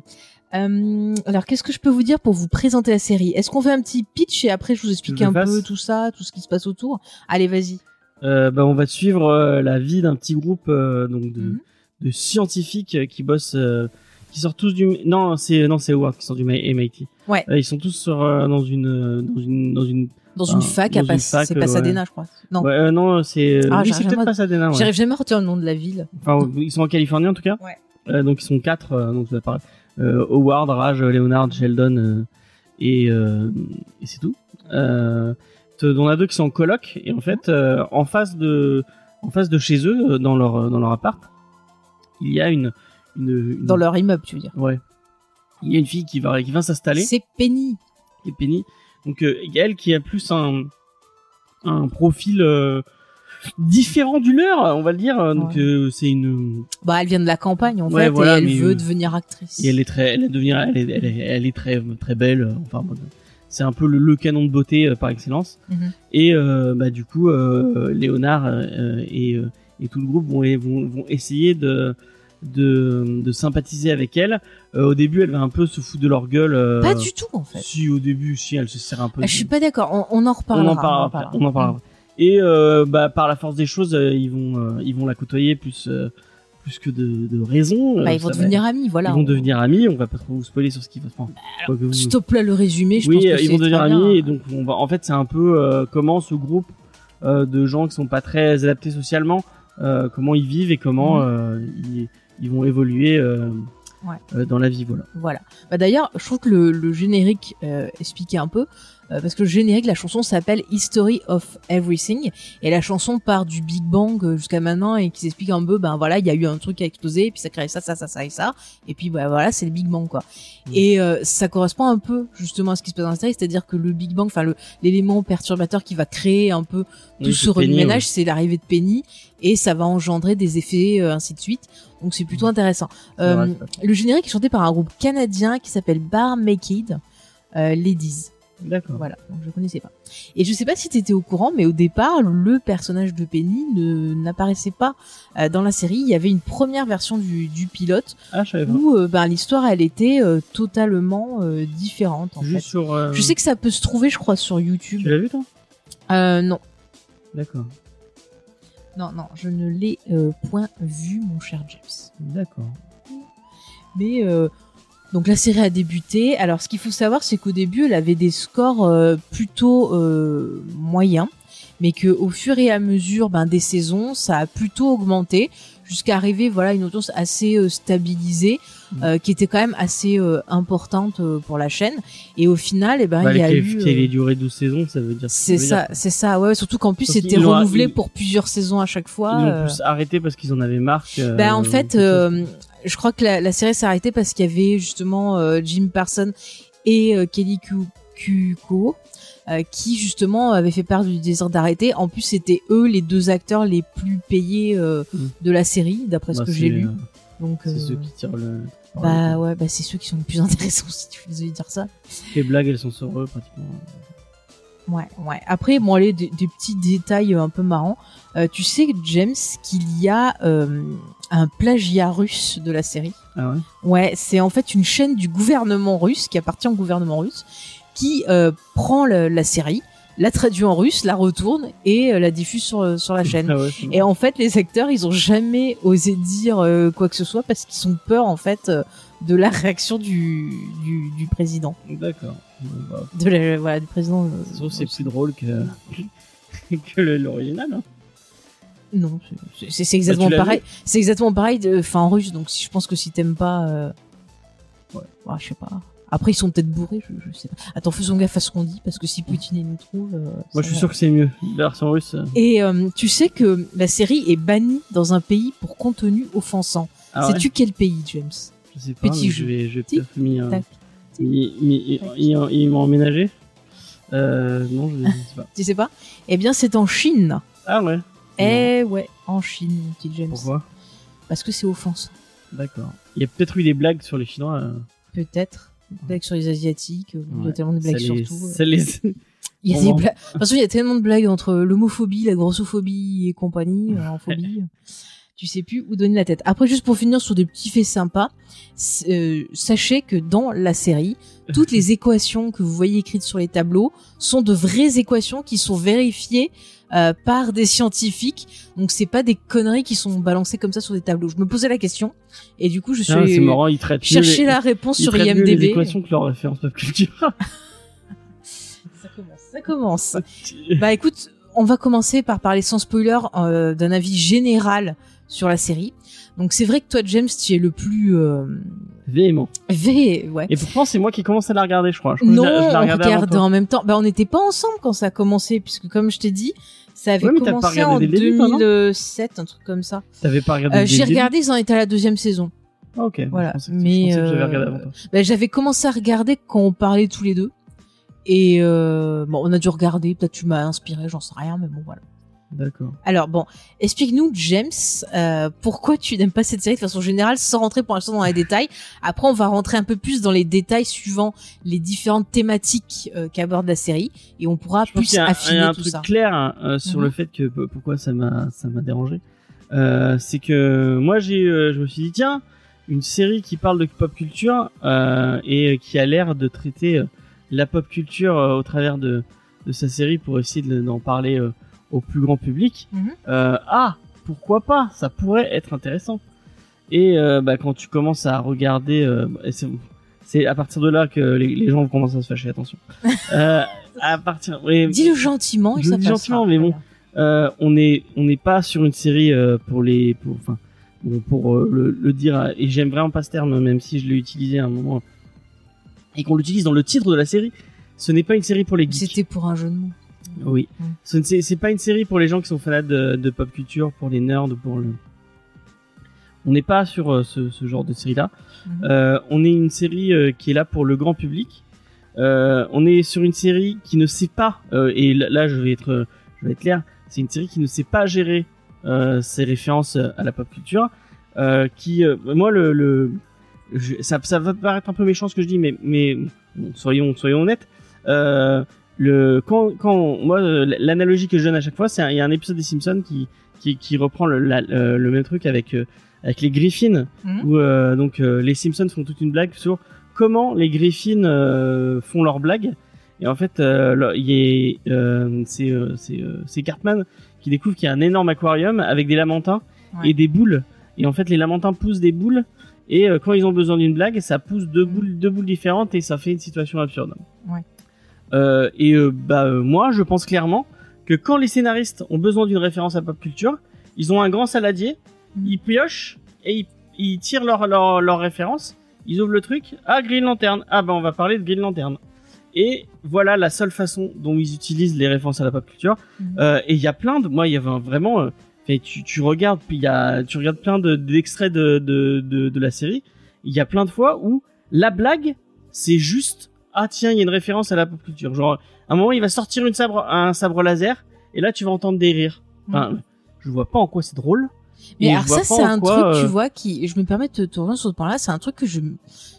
Euh, alors qu'est-ce que je peux vous dire pour vous présenter la série? Est-ce qu'on fait un petit pitch et après je vous explique un peu tout ça, tout ce qui se passe autour? Allez vas-y. Euh, bah, on va suivre euh, la vie d'un petit groupe donc de, Mhm. de scientifiques qui bossent, qui sortent tous du. Non, c'est non, c'est Howard qui sort du MIT. Ouais. Ils sont tous sur, dans une dans une dans une. Dans une fac à c'est Pasadena, je crois. Non, Ouais, non, c'est Ah, oui, c'est peut-être Pasadena. Ouais. j'arrive jamais à retenir le nom de la ville. Enfin, ils sont en Californie en tout cas. Ouais. Donc ils sont quatre. donc ça paraît. Euh, Howard, Raj, Leonard, Sheldon euh, et, euh, et c'est tout. On a deux qui sont en coloc et en fait en face de en face de chez eux dans leur dans leur appart il y a une une, une- Dans leur immeuble, tu veux dire. ouais il y a une fille qui va qui vient s'installer C'est Penny. qui est Penny donc elle qui a plus un un profil différent du leur on va le dire donc Ouais. euh, c'est une Bah, elle vient de la campagne en Ouais, fait voilà, et elle veut euh, devenir actrice. Et elle est très, elle est devenir, elle est, elle est, elle est très, très belle. euh, Enfin, bon, c'est un peu le, le canon de beauté euh, par excellence. Mhm. Et euh, bah du coup, euh, Léonard euh, et, euh, et tout le groupe vont, vont, vont essayer de, de, de sympathiser avec elle. Euh, au début, elle va un peu se foutre de leur gueule. euh, Pas du tout en fait. Si au début, si elle se sert un peu. Ah, je suis pas d'accord. On, on en on reparlera. en parlera après. On en parlera. Et euh, bah par la force des choses, euh, ils vont, euh, ils vont la côtoyer plus, plus que de, de raison. Bah, ils vont va- devenir amis, voilà. ils vont devenir amis. On va pas trop vous spoiler sur ce qui va se. Quoique vous- Stop là le résumé. Je oui, pense que ils vont devenir amis bien. et donc on va. En fait, c'est un peu euh, comment ce groupe euh, de gens qui sont pas très adaptés socialement, euh, comment ils vivent et comment Mhm. ils, ils vont évoluer Ouais. dans la vie. Voilà. Voilà. Bah d'ailleurs, je trouve que le, le générique expliquait un peu parce que le générique, la chanson s'appelle History of Everything et la chanson part du Big Bang euh, jusqu'à maintenant et qui s'explique un peu, ben voilà, il y a eu un truc qui a explosé et puis ça crée ça, ça, ça, ça et ça et puis bah voilà, c'est le Big Bang quoi. Mm. Et euh, ça correspond un peu justement à ce qui se passe dans la série, c'est-à-dire que le Big Bang, enfin l'élément perturbateur qui va créer un peu tout Oui, ce remue-ménage, c'est l'arrivée de Penny et ça va engendrer des effets euh, ainsi de suite. Donc c'est plutôt intéressant. C'est Euh, le générique est chanté par un groupe canadien qui s'appelle Bar Naked euh, Ladies. D'accord. Voilà, donc je connaissais pas. Et je sais pas si tu étais au courant, mais au départ, le personnage de Penny ne n'apparaissait pas euh, dans la série. Il y avait une première version du, du pilote Ah, où euh, ben, l'histoire elle était euh, totalement euh, différente en Juste fait. sur. Je sais que ça peut se trouver, je crois, sur YouTube. Tu l'as vu toi? Euh, non, D'accord. non, non, je ne l'ai point vu, mon cher James. D'accord. Mais donc la série a débuté. Alors ce qu'il faut savoir, c'est qu'au début, elle avait des scores euh, plutôt euh, moyens, mais que au fur et à mesure ben, des saisons, ça a plutôt augmenté jusqu'à arriver voilà une audience assez euh, stabilisée, Mm. qui était quand même assez importante pour la chaîne. Et au final, eh ben Bah, il y a eu qu'elle ait duré 12 saisons, ça veut dire. c'est ça, c'est ça, ouais, surtout qu'en plus c'était renouvelé pour plusieurs saisons à chaque fois. Ils euh. plus arrêté parce qu'ils en avaient marre. que- Ben, en fait, je crois que la, la série s'est arrêtée parce qu'il y avait justement euh, Jim Parsons et euh, Kelly Ku- Kuko euh, qui justement avaient fait part du désir d'arrêter. En plus, c'était eux les deux acteurs les plus payés euh, Mm. de la série, d'après Bah, ce que c'est, j'ai lu. Donc, C'est ceux qui tirent le. bah ouais, bah c'est ceux qui sont les plus intéressants si tu veux dire ça. Les blagues, elles sont sur eux pratiquement. Ouais, ouais. Après, bon, allez, des, des petits détails euh, un peu marrants. Euh, tu sais, James, qu'il y a euh, un plagiat russe de la série. Ah ouais? Ouais, c'est en fait une chaîne du gouvernement russe qui appartient au gouvernement russe qui euh, prend le- la série, la traduit en russe, la retourne et la diffuse sur, sur la chaîne. Ah ouais, Et en fait, les acteurs, ils ont jamais osé dire quoi que ce soit parce qu'ils ont peur en fait de la réaction du, du, du président. D'accord. Bah, de la, voilà, du président. euh, c'est plus drôle que, que l'original. Hein. Non, c'est- exactement Bah, pareil. C'est exactement pareil, enfin en russe. Donc si je pense que si t'aimes pas, euh... Ouais. ouais, je sais pas. Après ils sont peut-être bourrés, je, je sais pas. Attends, faisons gaffe à ce qu'on dit parce que si Poutine nous trouve. euh, Moi, je suis sûr que c'est mieux. La version russe. Et euh, tu sais que la série est bannie dans un pays pour contenu offensant. Ah ouais Sais-tu quel pays, James? Je sais pas, petit mais jeu. je vais, je vais peut-être m'y, m'y-. Euh, non, je je sais pas. Tu sais pas? Eh bien, c'est en Chine. Ah ouais. Eh ouais, en Chine, mon petit James. Pourquoi? Parce que c'est offensant. D'accord. Il y a peut-être eu des blagues sur les Chinois. euh, Peut-être. Blagues sur les Asiatiques. euh, Il y a tellement de Ça blagues les- surtout. euh. ça les- Il y a des blagues. De toute façon, il y a tellement de blagues entre l'homophobie, la grossophobie et compagnie, en phobie. Tu sais plus où donner la tête. Après, juste pour finir sur des petits faits sympas, euh, sachez que dans la série, toutes les équations que vous voyez écrites sur les tableaux sont de vraies équations qui sont vérifiées euh, par des scientifiques. Donc c'est pas des conneries qui sont balancées comme ça sur des tableaux. Je me posais la question et du coup je suis marrant, mieux chercher les- la réponse ils sur traitent mieux les IMDb. équations que leur référence pop culture. Ça commence. Ça commence. Bah écoute, on va commencer par parler sans spoiler euh, d'un avis général sur la série. Donc c'est vrai que toi James, tu es le plus euh, Véhément. V, ouais. Et pourtant, c'est moi qui commence à la regarder, je crois. Je Non, je la- je la on regarde en même temps. Bah on n'était pas ensemble quand ça a commencé, puisque comme je t'ai dit, ça avait Ouais, commencé en dès le début, toi, non 2007, un truc comme ça. T'avais pas regardé Euh, J'ai regardé, ils en étaient à la deuxième saison. Ah, ok. Voilà, Je mais, j'avais euh. Bah, j'avais commencé à regarder quand on parlait tous les deux. Et euh, bon, on a dû regarder, peut-être tu m'as inspiré, j'en sais rien, mais bon voilà. D'accord. Alors bon, explique-nous James, euh, pourquoi tu n'aimes pas cette série de façon générale, sans rentrer pour l'instant dans les détails. Après, on va rentrer un peu plus dans les détails suivant les différentes thématiques euh, qu'aborde la série, et on pourra Je plus y a, il y affiner a un tout truc ça. clair hein, euh, sur Mhm. le fait que pourquoi ça m'a ça m'a dérangé. Euh, c'est que moi j'ai euh, je me suis dit tiens une série qui parle de pop culture euh, et qui a l'air de traiter euh, la pop culture euh, au travers de de sa série pour essayer de- d'en parler euh, au plus grand public. Mhm. Euh, ah pourquoi pas ça pourrait être intéressant. Et euh, bah, quand tu commences à regarder, euh, c'est à partir de là que les, les gens commencent à se fâcher. Attention. euh, à partir. Dis-le gentiment, le dis gentiment, mais bon. euh, on est on n'est pas sur une série euh, pour les pour enfin pour le, le dire et j'aime vraiment pas ce terme même si je l'ai utilisé à un moment et qu'on l'utilise dans le titre de la série ce n'est pas une série pour les geeks C'était pour un jeu de mots. Oui Mm. ce ne c'est pas une série pour les gens qui sont fanats de, de pop culture pour les nerds pour le on n'est pas sur euh, ce, ce genre de série là Mhm. euh, on est une série euh, qui est là pour le grand public. On est sur une série qui ne sait pas, et là, là, je vais être, je vais être clair, c'est une série qui ne sait pas gérer ses références à la pop culture. Qui, moi, le, le je- ça, ça va paraître un peu méchant ce que je dis, mais, mais bon, soyons, soyons honnêtes. Euh, le quand quand moi l'analogie que je donne à chaque fois, c'est un- il y a un épisode des Simpsons qui qui, qui reprend le, la- le même truc avec euh, avec les Griffins Mhm. où euh, donc euh, les Simpsons font toute une blague sur comment les Griffins euh, font leurs blagues et en fait euh, il y a euh, c'est euh, c'est euh, Cartman qui découvre qu'il y a un énorme aquarium avec des lamantins Ouais. et des boules et en fait les lamantins poussent des boules et quand ils ont besoin d'une blague ça pousse deux boules deux boules différentes et ça fait une situation absurde Ouais. Euh, et euh, bah euh, moi je pense clairement que quand les scénaristes ont besoin d'une référence à pop culture ils ont un grand saladier Mhm. ils piochent et ils, ils tirent leur, leur leur référence. Ils ouvrent le truc ah Green Lantern. Ah bah on va parler de Green Lantern. Et voilà la seule façon dont ils utilisent les références à la pop culture. Mhm. euh, et il y a plein de moi il y avait vraiment euh, tu, tu regardes puis il y a tu regardes plein de d'extraits de, de, de de la série. Il y a plein de fois où la blague c'est juste ah tiens il y a une référence à la pop culture genre à un moment il va sortir une sabre un sabre laser et là tu vas entendre des rires enfin, Mhm. je vois pas en quoi c'est drôle Mais alors ça, c'est un quoi, truc, tu euh, vois, qui, je me permets de te, rejoindre sur ce point-là, c'est un truc que je,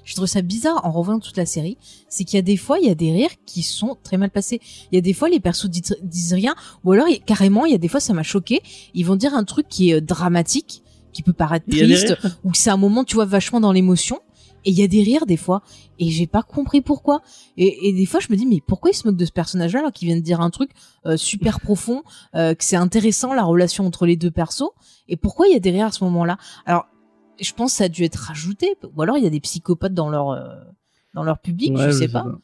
je trouve ça bizarre en revoyant toute la série, c'est qu'il y a des fois, il y a des rires qui sont très mal passés. Il y a des fois, les persos disent, disent rien, ou alors, carrément, il y a des fois, ça m'a choqué, ils vont dire un truc qui est euh, dramatique, qui peut paraître triste, ou que c'est un moment, tu vois, vachement dans l'émotion, et il y a des rires des fois, et j'ai pas compris pourquoi. Et, et des fois, je me dis, mais pourquoi ils se moquent de ce personnage-là alors qu'il vient de dire un truc euh, super profond, euh, que c'est intéressant la relation entre les deux persos, et pourquoi il y a des rires à ce moment-là? Alors, je pense que ça a dû être rajouté, ou alors il y a des psychopathes dans leur euh, dans leur public, Ouais, je sais pas. Euh,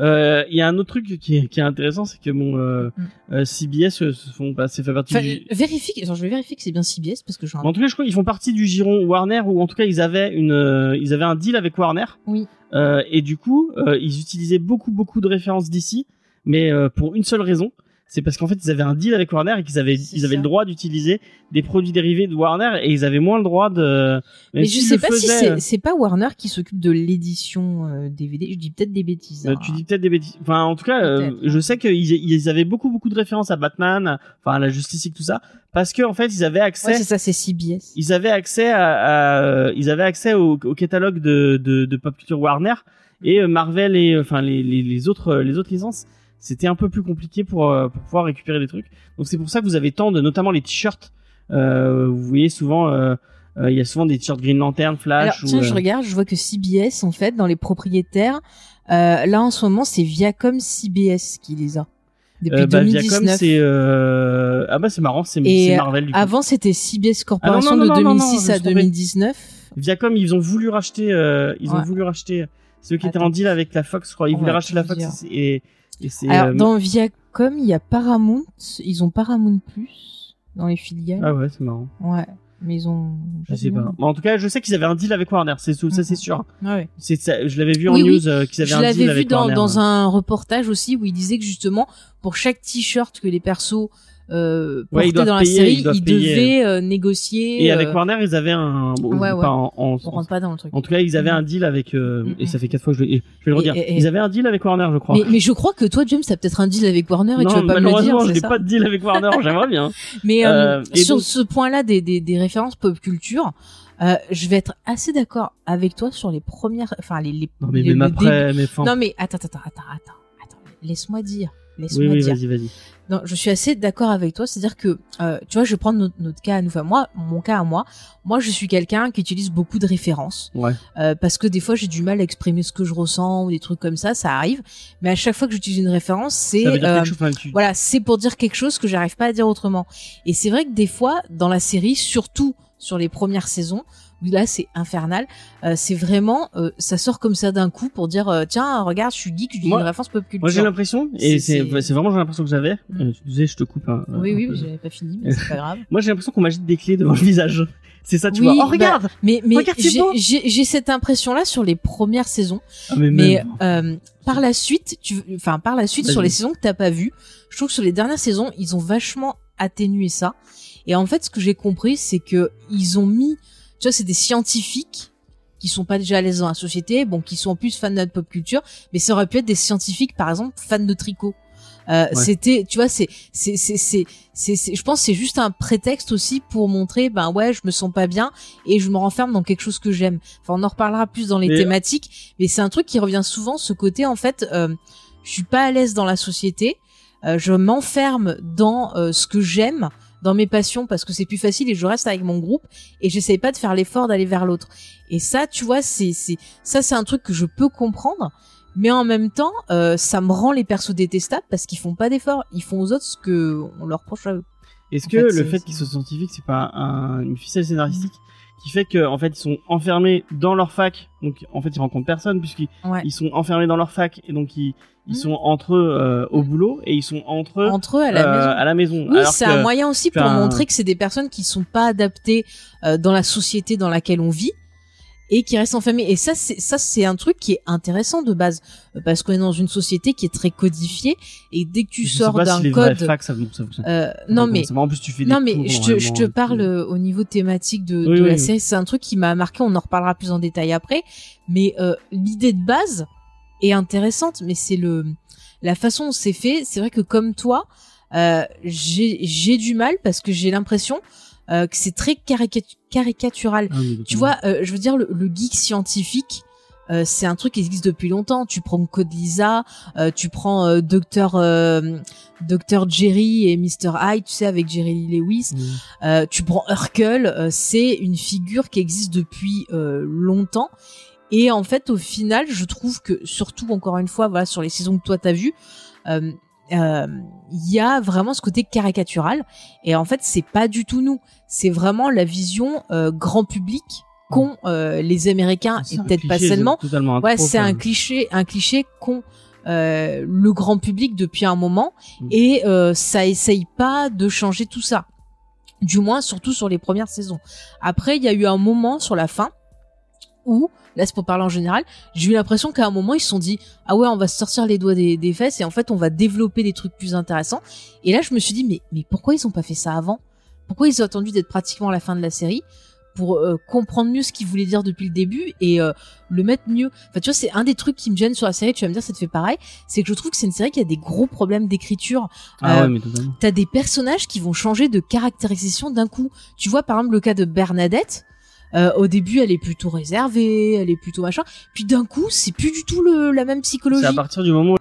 Il y a un autre truc qui est, qui est intéressant, c'est que mon euh, Mm. euh, CBS euh, se font passer fait partie Enfin, du, vérifie, attends, je vais vérifier que c'est bien CBS parce que je En tout cas, je crois qu'ils font partie du giron Warner ou en tout cas ils avaient une, euh, ils avaient un deal avec Warner. Oui. Euh, et du coup, euh, ils utilisaient beaucoup beaucoup de références d'ici, mais euh, pour une seule raison, c'est parce qu'en fait ils avaient un deal avec Warner et qu'ils avaient ils avaient ça. le droit d'utiliser des produits dérivés de Warner et ils avaient moins le droit de. même Mais je sais pas si faisaient, c'est c'est pas Warner qui s'occupe de l'édition euh, DVD. Je dis peut-être des bêtises. euh, hein. tu dis peut-être des bêtises. Enfin, en tout cas, euh, je sais qu'ils ils avaient beaucoup beaucoup de références à Batman, enfin à la Justice League tout ça, parce que en fait ils avaient accès. Ouais, c'est ça, c'est CBS. ils avaient accès à, à- euh, ils avaient accès au, au catalogue de, de, de pop culture Warner et euh, Marvel et euh, enfin les, les, les autres les autres licences c'était un peu plus compliqué pour euh, pour pouvoir récupérer des trucs donc c'est pour ça que vous avez tant de notamment les t-shirts euh, vous voyez souvent euh, euh, il y a souvent des t-shirts Green Lantern Alors Flash tiens, ou, je euh, regarde, je vois que CBS en fait dans les propriétaires, euh, là en ce moment c'est Viacom CBS qui les a depuis euh, bah, 2019. Viacom c'est euh... ah bah c'est marrant c'est Marvel du coup. Avant c'était CBS Corporation Ah non, non, de non, non, non, 2006 je me à suis trompé. 2019. Viacom ils ont voulu racheter euh, ils ont voulu racheter c'est eux qui étaient en deal avec la Fox je crois ils On voulaient racheter la Fox dire. et et Alors euh, dans Viacom il y a Paramount, ils ont Paramount Plus dans les filiales. ah ouais c'est marrant Ouais, mais ils ont. Je sais pas. Mais en tout cas, je sais qu'ils avaient un deal avec Warner, c'est ça, Mhm. c'est sûr. Ouais. C'est ça, je l'avais vu en Oui, news euh, qu'ils avaient Je un deal vu avec dans, Warner. dans un reportage aussi où il disait que justement pour chaque t-shirt que les persos euh, Ouais, dans la payer, série, ils ils devaient euh, négocier. Et avec euh, Warner, ils avaient un bon, Ouais, pas ouais. en, en- on rentre pas dans le truc. en tout cas, ils avaient un deal avec euh, Mhm. et ça fait quatre fois que je, vais- je vais le redire. et- et- Ils avaient un deal avec Warner, je crois. Mais, mais je crois que toi, James, t'as peut-être un deal avec Warner et non, tu vas pas me le dire. malheureusement, je n'ai pas de deal avec Warner. J'aimerais bien. Mais sur donc- ce point-là des, des, des références pop culture, euh, je vais être assez d'accord avec toi sur les premières, enfin les, les, Non, mais les- même après, mais début- Non mais attends, attends, attends, attends, attends. Laisse-moi dire. oui, Laisse-moi oui, dire. vas-y, vas-y. Non, je suis assez d'accord avec toi. C'est-à-dire que, euh, tu vois, je vais prendre notre, notre cas à nous. Enfin, moi, mon cas à moi. Moi, je suis quelqu'un qui utilise beaucoup de références. Ouais. Euh, parce que des fois, j'ai du mal à exprimer ce que je ressens ou des trucs comme ça. Ça arrive. Mais à chaque fois que j'utilise une référence, c'est euh, voilà, c'est pour dire quelque chose que j'arrive pas à dire autrement. Et c'est vrai que des fois, dans la série, surtout sur les premières saisons, là c'est infernal, euh, c'est vraiment, euh, ça sort comme ça d'un coup pour dire, euh, tiens, regarde, je suis geek, je dis une référence pop culture. Moi, j'ai l'impression, et C'est- vraiment j'ai l'impression que j'avais. Mm. tu disais, je te coupe. hein, Oui, oui, mais j'avais pas fini, mais c'est pas grave. Moi, j'ai l'impression qu'on m'agite des clés devant le visage. C'est ça, tu Oui, vois. Oh, bah, regarde. Mais, mais Regarde, c'est j'ai- cette impression-là sur les premières saisons. Ah, mais Mais par la suite, tu, enfin par la suite sur les saisons que t'as pas vues, je trouve que sur les dernières saisons, ils ont vachement atténué ça. Et en fait, ce que j'ai compris, c'est que ils ont mis, tu vois, c'est des scientifiques qui sont pas déjà à l'aise dans la société, bon, qui sont en plus fans de notre pop culture, mais ça aurait pu être des scientifiques, par exemple, fans de tricot. Euh, C'était, tu vois, c'est, c'est, c'est, c'est, je pense, que c'est juste un prétexte aussi pour montrer, ben ouais, je me sens pas bien et je me renferme dans quelque chose que j'aime. Enfin, on en reparlera plus dans les Mais- thématiques, mais c'est un truc qui revient souvent, ce côté en fait. Euh, je suis pas à l'aise dans la société, euh, je m'enferme dans euh, ce que j'aime, dans mes passions parce que c'est plus facile et je reste avec mon groupe et j'essaye pas de faire l'effort d'aller vers l'autre. Et ça, tu vois, c'est c'est ça c'est un truc que je peux comprendre. Mais en même temps, euh, ça me rend les persos détestables parce qu'ils font pas d'efforts. Ils font aux autres ce que on leur reproche à eux. Est-ce que fait, le fait qu'ils soient scientifiques, c'est pas un- une ficelle scénaristique qui fait que en fait ils sont enfermés dans leur fac, donc en fait ils rencontrent personne puisqu'ils Ouais. ils sont enfermés dans leur fac et donc ils, ils Mhm. sont entre eux euh, au boulot et ils sont entre eux Entre eux à la euh, maison. à la maison. Oui, c'est un moyen aussi pour montrer que c'est des personnes qui sont pas adaptées euh, dans la société dans laquelle on vit et qui restent enfermées. Et ça, c'est ça, c'est un truc qui est intéressant de base euh, parce qu'on est dans une société qui est très codifiée et dès que tu je sors d'un si code, facs, ça, ça fonctionne. euh, non mais Ça en plus tu fais des non mais je te, je te normalement, parle euh, au niveau thématique de, Oui, de la oui. série. C'est un truc qui m'a marqué. On en reparlera plus en détail après. Mais euh, l'idée de base est intéressante, mais c'est le la façon dont c'est fait. C'est vrai que comme toi, euh, j'ai j'ai du mal parce que j'ai l'impression euh, que c'est très carica- caricatural. Ah oui, Tu vois, euh, je veux dire, le, le geek scientifique, euh, c'est un truc qui existe depuis longtemps. Tu prends Code Lisa, euh, tu prends euh, Docteur euh, Docteur Jerry et Mr Hyde, tu sais, avec Jerry Lee Lewis. Euh, tu prends Urkel, euh, c'est une figure qui existe depuis euh, longtemps. Et en fait, au final, je trouve que, surtout encore une fois, voilà, sur les saisons que toi t'as vues, euh, euh, il y a vraiment ce côté caricatural. Et en fait, c'est pas du tout nous. C'est vraiment la vision euh, grand public qu'ont euh, les Américains et peut-être pas seulement. Ouais, c'est un cliché, un cliché qu'ont euh, le grand public depuis un moment Mm. et euh, ça essaye pas de changer tout ça. Du moins, surtout sur les premières saisons. Après, il y a eu un moment sur la fin où, là c'est pour parler en général, j'ai eu l'impression qu'à un moment ils se sont dit ah ouais on va se sortir les doigts des, des fesses et en fait on va développer des trucs plus intéressants. Et là je me suis dit mais mais pourquoi ils ont pas fait ça avant? Pourquoi ils ont attendu d'être pratiquement à la fin de la série pour euh, comprendre mieux ce qu'ils voulaient dire depuis le début et euh, le mettre mieux? Enfin, tu vois, c'est un des trucs qui me gêne sur la série. Tu vas me dire, ça te fait pareil. C'est que je trouve que c'est une série qui a des gros problèmes d'écriture. Ah Euh, ouais, mais totalement. T'as des personnages qui vont changer de caractérisation d'un coup. Tu vois, par exemple, le cas de Bernadette. Euh, au début, elle est plutôt réservée, elle est plutôt machin. Puis d'un coup, c'est plus du tout le, la même psychologie. C'est à partir du moment où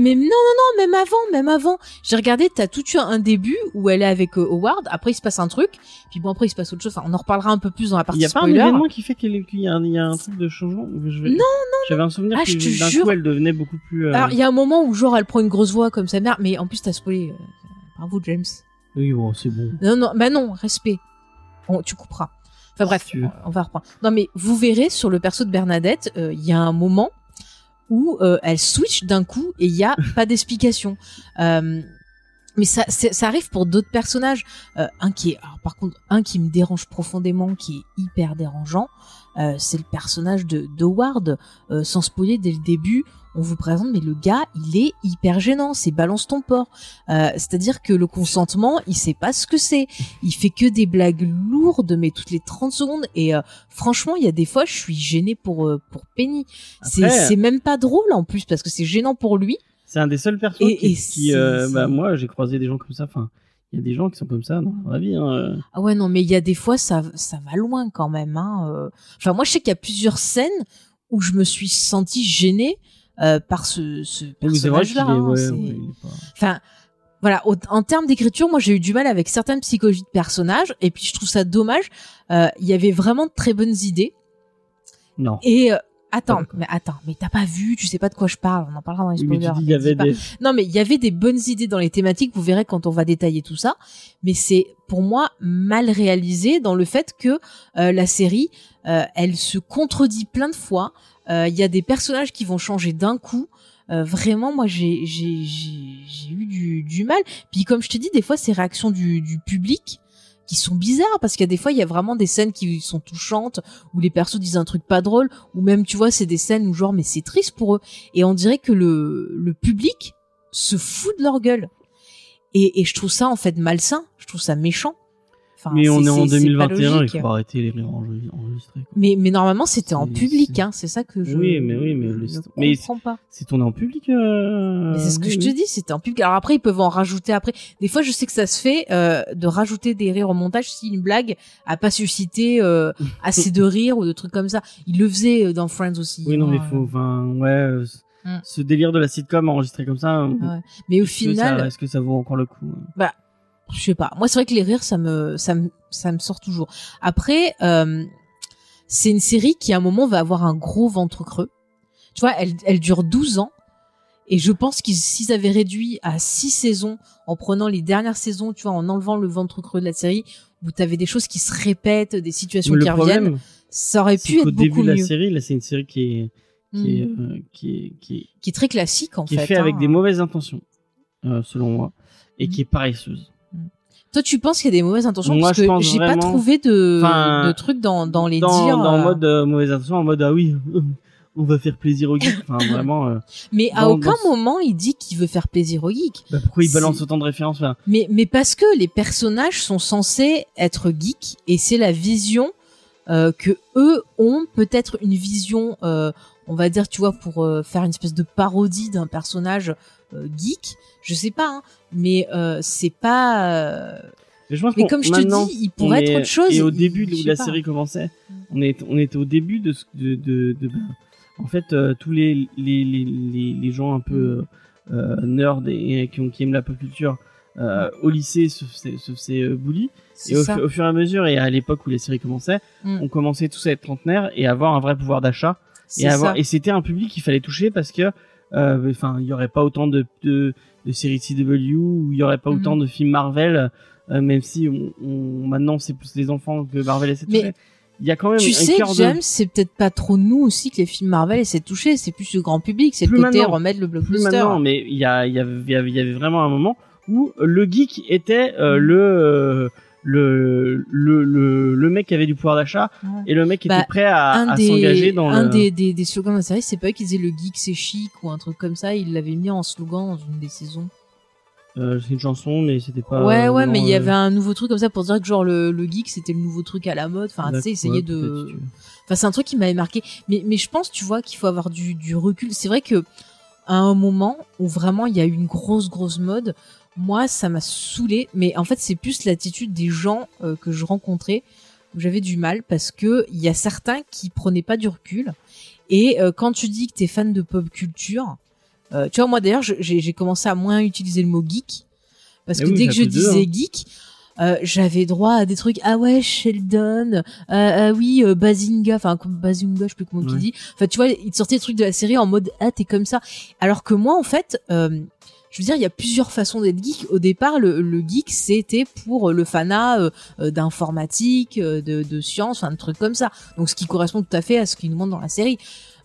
Mais non, non, non, même avant, même avant. J'ai regardé, t'as tout eu un début où elle est avec euh, Howard. Après, il se passe un truc. Puis bon, après, il se passe autre chose. Enfin, on en reparlera un peu plus dans la il partie y a pas un spoiler. événement qui fait qu'il y, a un- il y a un truc de changement. Je vais- Non, J'avais un souvenir Ah, que d'un jure. coup elle devenait beaucoup plus. euh, Alors, il y a un moment où, genre, elle prend une grosse voix comme sa mère. Mais en plus, t'as spoilé. euh, Bravo, James. Oui, bon, c'est bon. Non, non, bah non, respect. Tu couperas. Enfin bref, Si on, va reprendre. Non mais vous verrez sur le perso de Bernadette, euh, il y a un moment où euh, elle switch d'un coup et il y a pas d'explication. Euh, mais ça, ça arrive pour d'autres personnages. Un qui est, alors par contre, un qui me dérange profondément, qui est hyper dérangeant, c'est le personnage de. Euh, sans spoiler dès le début, on vous présente, mais le gars, il est hyper gênant. C'est balance ton porc. Euh, C'est-à-dire que le consentement, il sait pas ce que c'est. Il fait que des blagues lourdes, mais toutes les 30 secondes. Et euh, franchement, il y a des fois, je suis gênée pour euh, pour Penny. C'est même pas drôle en plus parce que c'est gênant pour lui. C'est un des seuls persos Et- qui, et bah moi j'ai croisé des gens comme ça. Enfin, il y a des gens qui sont comme ça dans la vie. Hein. Ah ouais, non, mais il y a des fois, ça ça va loin quand même. Hein. Enfin, moi, je sais qu'il y a plusieurs scènes où je me suis sentie gênée euh, par ce, ce personnage-là. hein, ouais, ouais, pas- Enfin, voilà, au- en termes d'écriture, moi j'ai eu du mal avec certaines psychologies de personnages, et puis je trouve ça dommage. Euh, Il y avait vraiment de très bonnes idées. Non. Et euh, attends, mais attends, mais t'as pas vu, tu sais pas de quoi je parle. On en parlera dans les Oui, mais spoilers. tu dis il y mais dis avait pas. des. Non, mais il y avait des bonnes idées dans les thématiques. Vous verrez quand on va détailler tout ça. Mais c'est pour moi mal réalisé dans le fait que euh, la série, euh, elle se contredit plein de fois. Euh, Il y a des personnages qui vont changer d'un coup. Euh, vraiment, moi, j'ai j'ai j'ai j'ai eu du, du mal. Puis comme je te dis, des fois, ces réactions du, du public qui sont bizarres parce qu'il y a des fois il y a vraiment des scènes qui sont touchantes où les persos disent un truc pas drôle ou même tu vois c'est des scènes où genre mais c'est triste pour eux. Et on dirait que le le public se fout de leur gueule. Et, et je trouve ça en fait malsain. Je trouve ça méchant Enfin, mais on est en c'est- c'est pas 2021, il faut arrêter les rires enregistrés. quoi. mais mais normalement c'était en public c'est- hein c'est ça que je Oui, mais oui, mais le- ne mais comprends pas C'est tourné en public. euh, Mais c'est ce que oui, je te oui. dis, c'était en public. Alors après, ils peuvent en rajouter après. Des fois, je sais que ça se fait euh, de rajouter des rires au montage si une blague a pas suscité euh, assez de rires ou de trucs comme ça. Ils le faisaient euh, dans Friends aussi. Oui, non, mais hein. faut. Enfin, ouais. euh, Mm. ce délire de la sitcom enregistré comme ça. Ouais. Mais au est-ce que final, ça- est-ce que ça vaut encore le coup euh je sais pas. Moi, c'est vrai que les rires, ça me, ça me, ça me sort toujours. Après, euh, c'est une série qui, à un moment, va avoir un gros ventre creux. Tu vois, elle, elle dure 12 ans. Et je pense qu'ils, s'ils avaient réduit à 6 saisons, en prenant les dernières saisons, tu vois, en enlevant le ventre creux de la série, où t'avais des choses qui se répètent, des situations qui reviennent, ça aurait pu être début beaucoup de la série, là, c'est une série qui est qui est Mhm. euh, qui est qui est, Qui est très classique, en qui est fait. fait avec hein. des mauvaises intentions, euh, selon moi, et Mhm. qui est paresseuse. Toi, tu penses qu'il y a des mauvaises intentions Moi, Parce je que j'ai pas trouvé de, de trucs dans, dans les dans, dires. dans euh, mode euh, mauvaise intention, en mode ah oui, on va faire plaisir aux geeks. Enfin, vraiment. euh, Mais à aucun dans moment il dit qu'il veut faire plaisir aux geeks. bah, pourquoi il balance autant de références Mais, mais parce que les personnages sont censés être geeks et c'est la vision euh, que eux ont, peut-être une vision, euh, on va dire, tu vois, pour faire une espèce de parodie d'un personnage geek. Je sais pas, hein, mais euh, c'est pas. euh, Mais, je pense Mais comme je te dis, il pourrait est- être autre chose. Et au il- début où la pas. série commençait, Mm. on, est, on était au début de, ce- de, de, de- en fait, euh, tous les, les, les, les, les gens un peu euh, nerds et, et qui, ont- qui aiment la pop culture euh, au lycée se faisaient, euh, bully. Et au, fur et à mesure, et à l'époque où les séries commençaient, Mm. on commençait tous à être trentenaires et avoir un vrai pouvoir d'achat. Et, avoir, et c'était un public qu'il fallait toucher parce que, enfin, il y aurait pas autant de, de, de séries CW ou il y aurait pas Mhm. autant de films Marvel, euh, même si on, on- maintenant c'est plus les enfants que Marvel essaie de Mais toucher. Il y a quand même Tu un sais, cœur de- James, c'est peut-être pas trop nous aussi que les films Marvel essaient de toucher, c'est plus le grand public, c'est le Plus côté remettre le plus blockbuster. maintenant, mais il y, a, y, avait, y avait- y avait vraiment un moment où le geek était euh, Mhm. le, euh, le, le, le, le mec qui avait du pouvoir d'achat Ouais. et le mec qui Bah, était prêt à, s'engager dans un le... des, des, des slogans de la série, c'est pas eux qui disaient le geek c'est chic ou un truc comme ça, ils l'avaient mis en slogan dans une des saisons. Euh, c'est une chanson, mais c'était pas. ouais, ouais, non, mais il y euh, avait un nouveau truc comme ça pour dire que genre le, le geek c'était le nouveau truc à la mode, enfin tu sais, essayer ouais, de. Enfin, c'est un truc qui m'avait marqué. Mais, mais je pense, tu vois, qu'il faut avoir du, du recul. C'est vrai que à un moment où vraiment il y a eu une grosse, grosse mode, moi, ça m'a saoulé. Mais en fait, c'est plus l'attitude des gens euh, que je rencontrais où j'avais du mal parce que il y a certains qui prenaient pas du recul. Et euh, quand tu dis que t'es fan de pop culture, euh, tu vois, moi d'ailleurs, j'ai commencé à moins utiliser le mot geek parce que oui, dès que je disais hein. geek, j'avais droit à des trucs ah ouais Sheldon ah oui Bazinga enfin Bazinga je sais plus comment tu Ouais. dis enfin tu vois il te sortait des trucs de la série en mode ah t'es comme ça alors que moi en fait je veux dire il y a plusieurs façons d'être geek au départ le, le geek c'était pour le fanat euh, euh, d'informatique euh, de, de sciences enfin de trucs comme ça donc ce qui correspond tout à fait à ce qu'ils nous montrent dans la série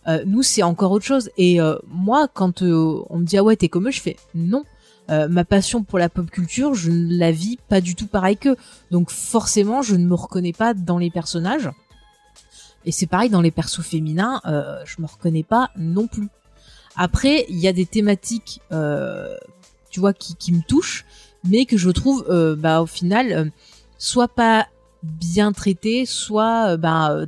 euh, nous c'est encore autre chose et euh, moi quand euh, on me dit ah ouais t'es comme eux je fais non ma passion pour la pop culture, je ne la vis pas du tout pareil qu'eux. Donc forcément, je ne me reconnais pas dans les personnages. Et c'est pareil dans les persos féminins, je me reconnais pas non plus. Après, il y a des thématiques, euh, tu vois, qui, qui me touchent, mais que je trouve, euh, bah, au final, euh, soit pas bien traitées, soit bah,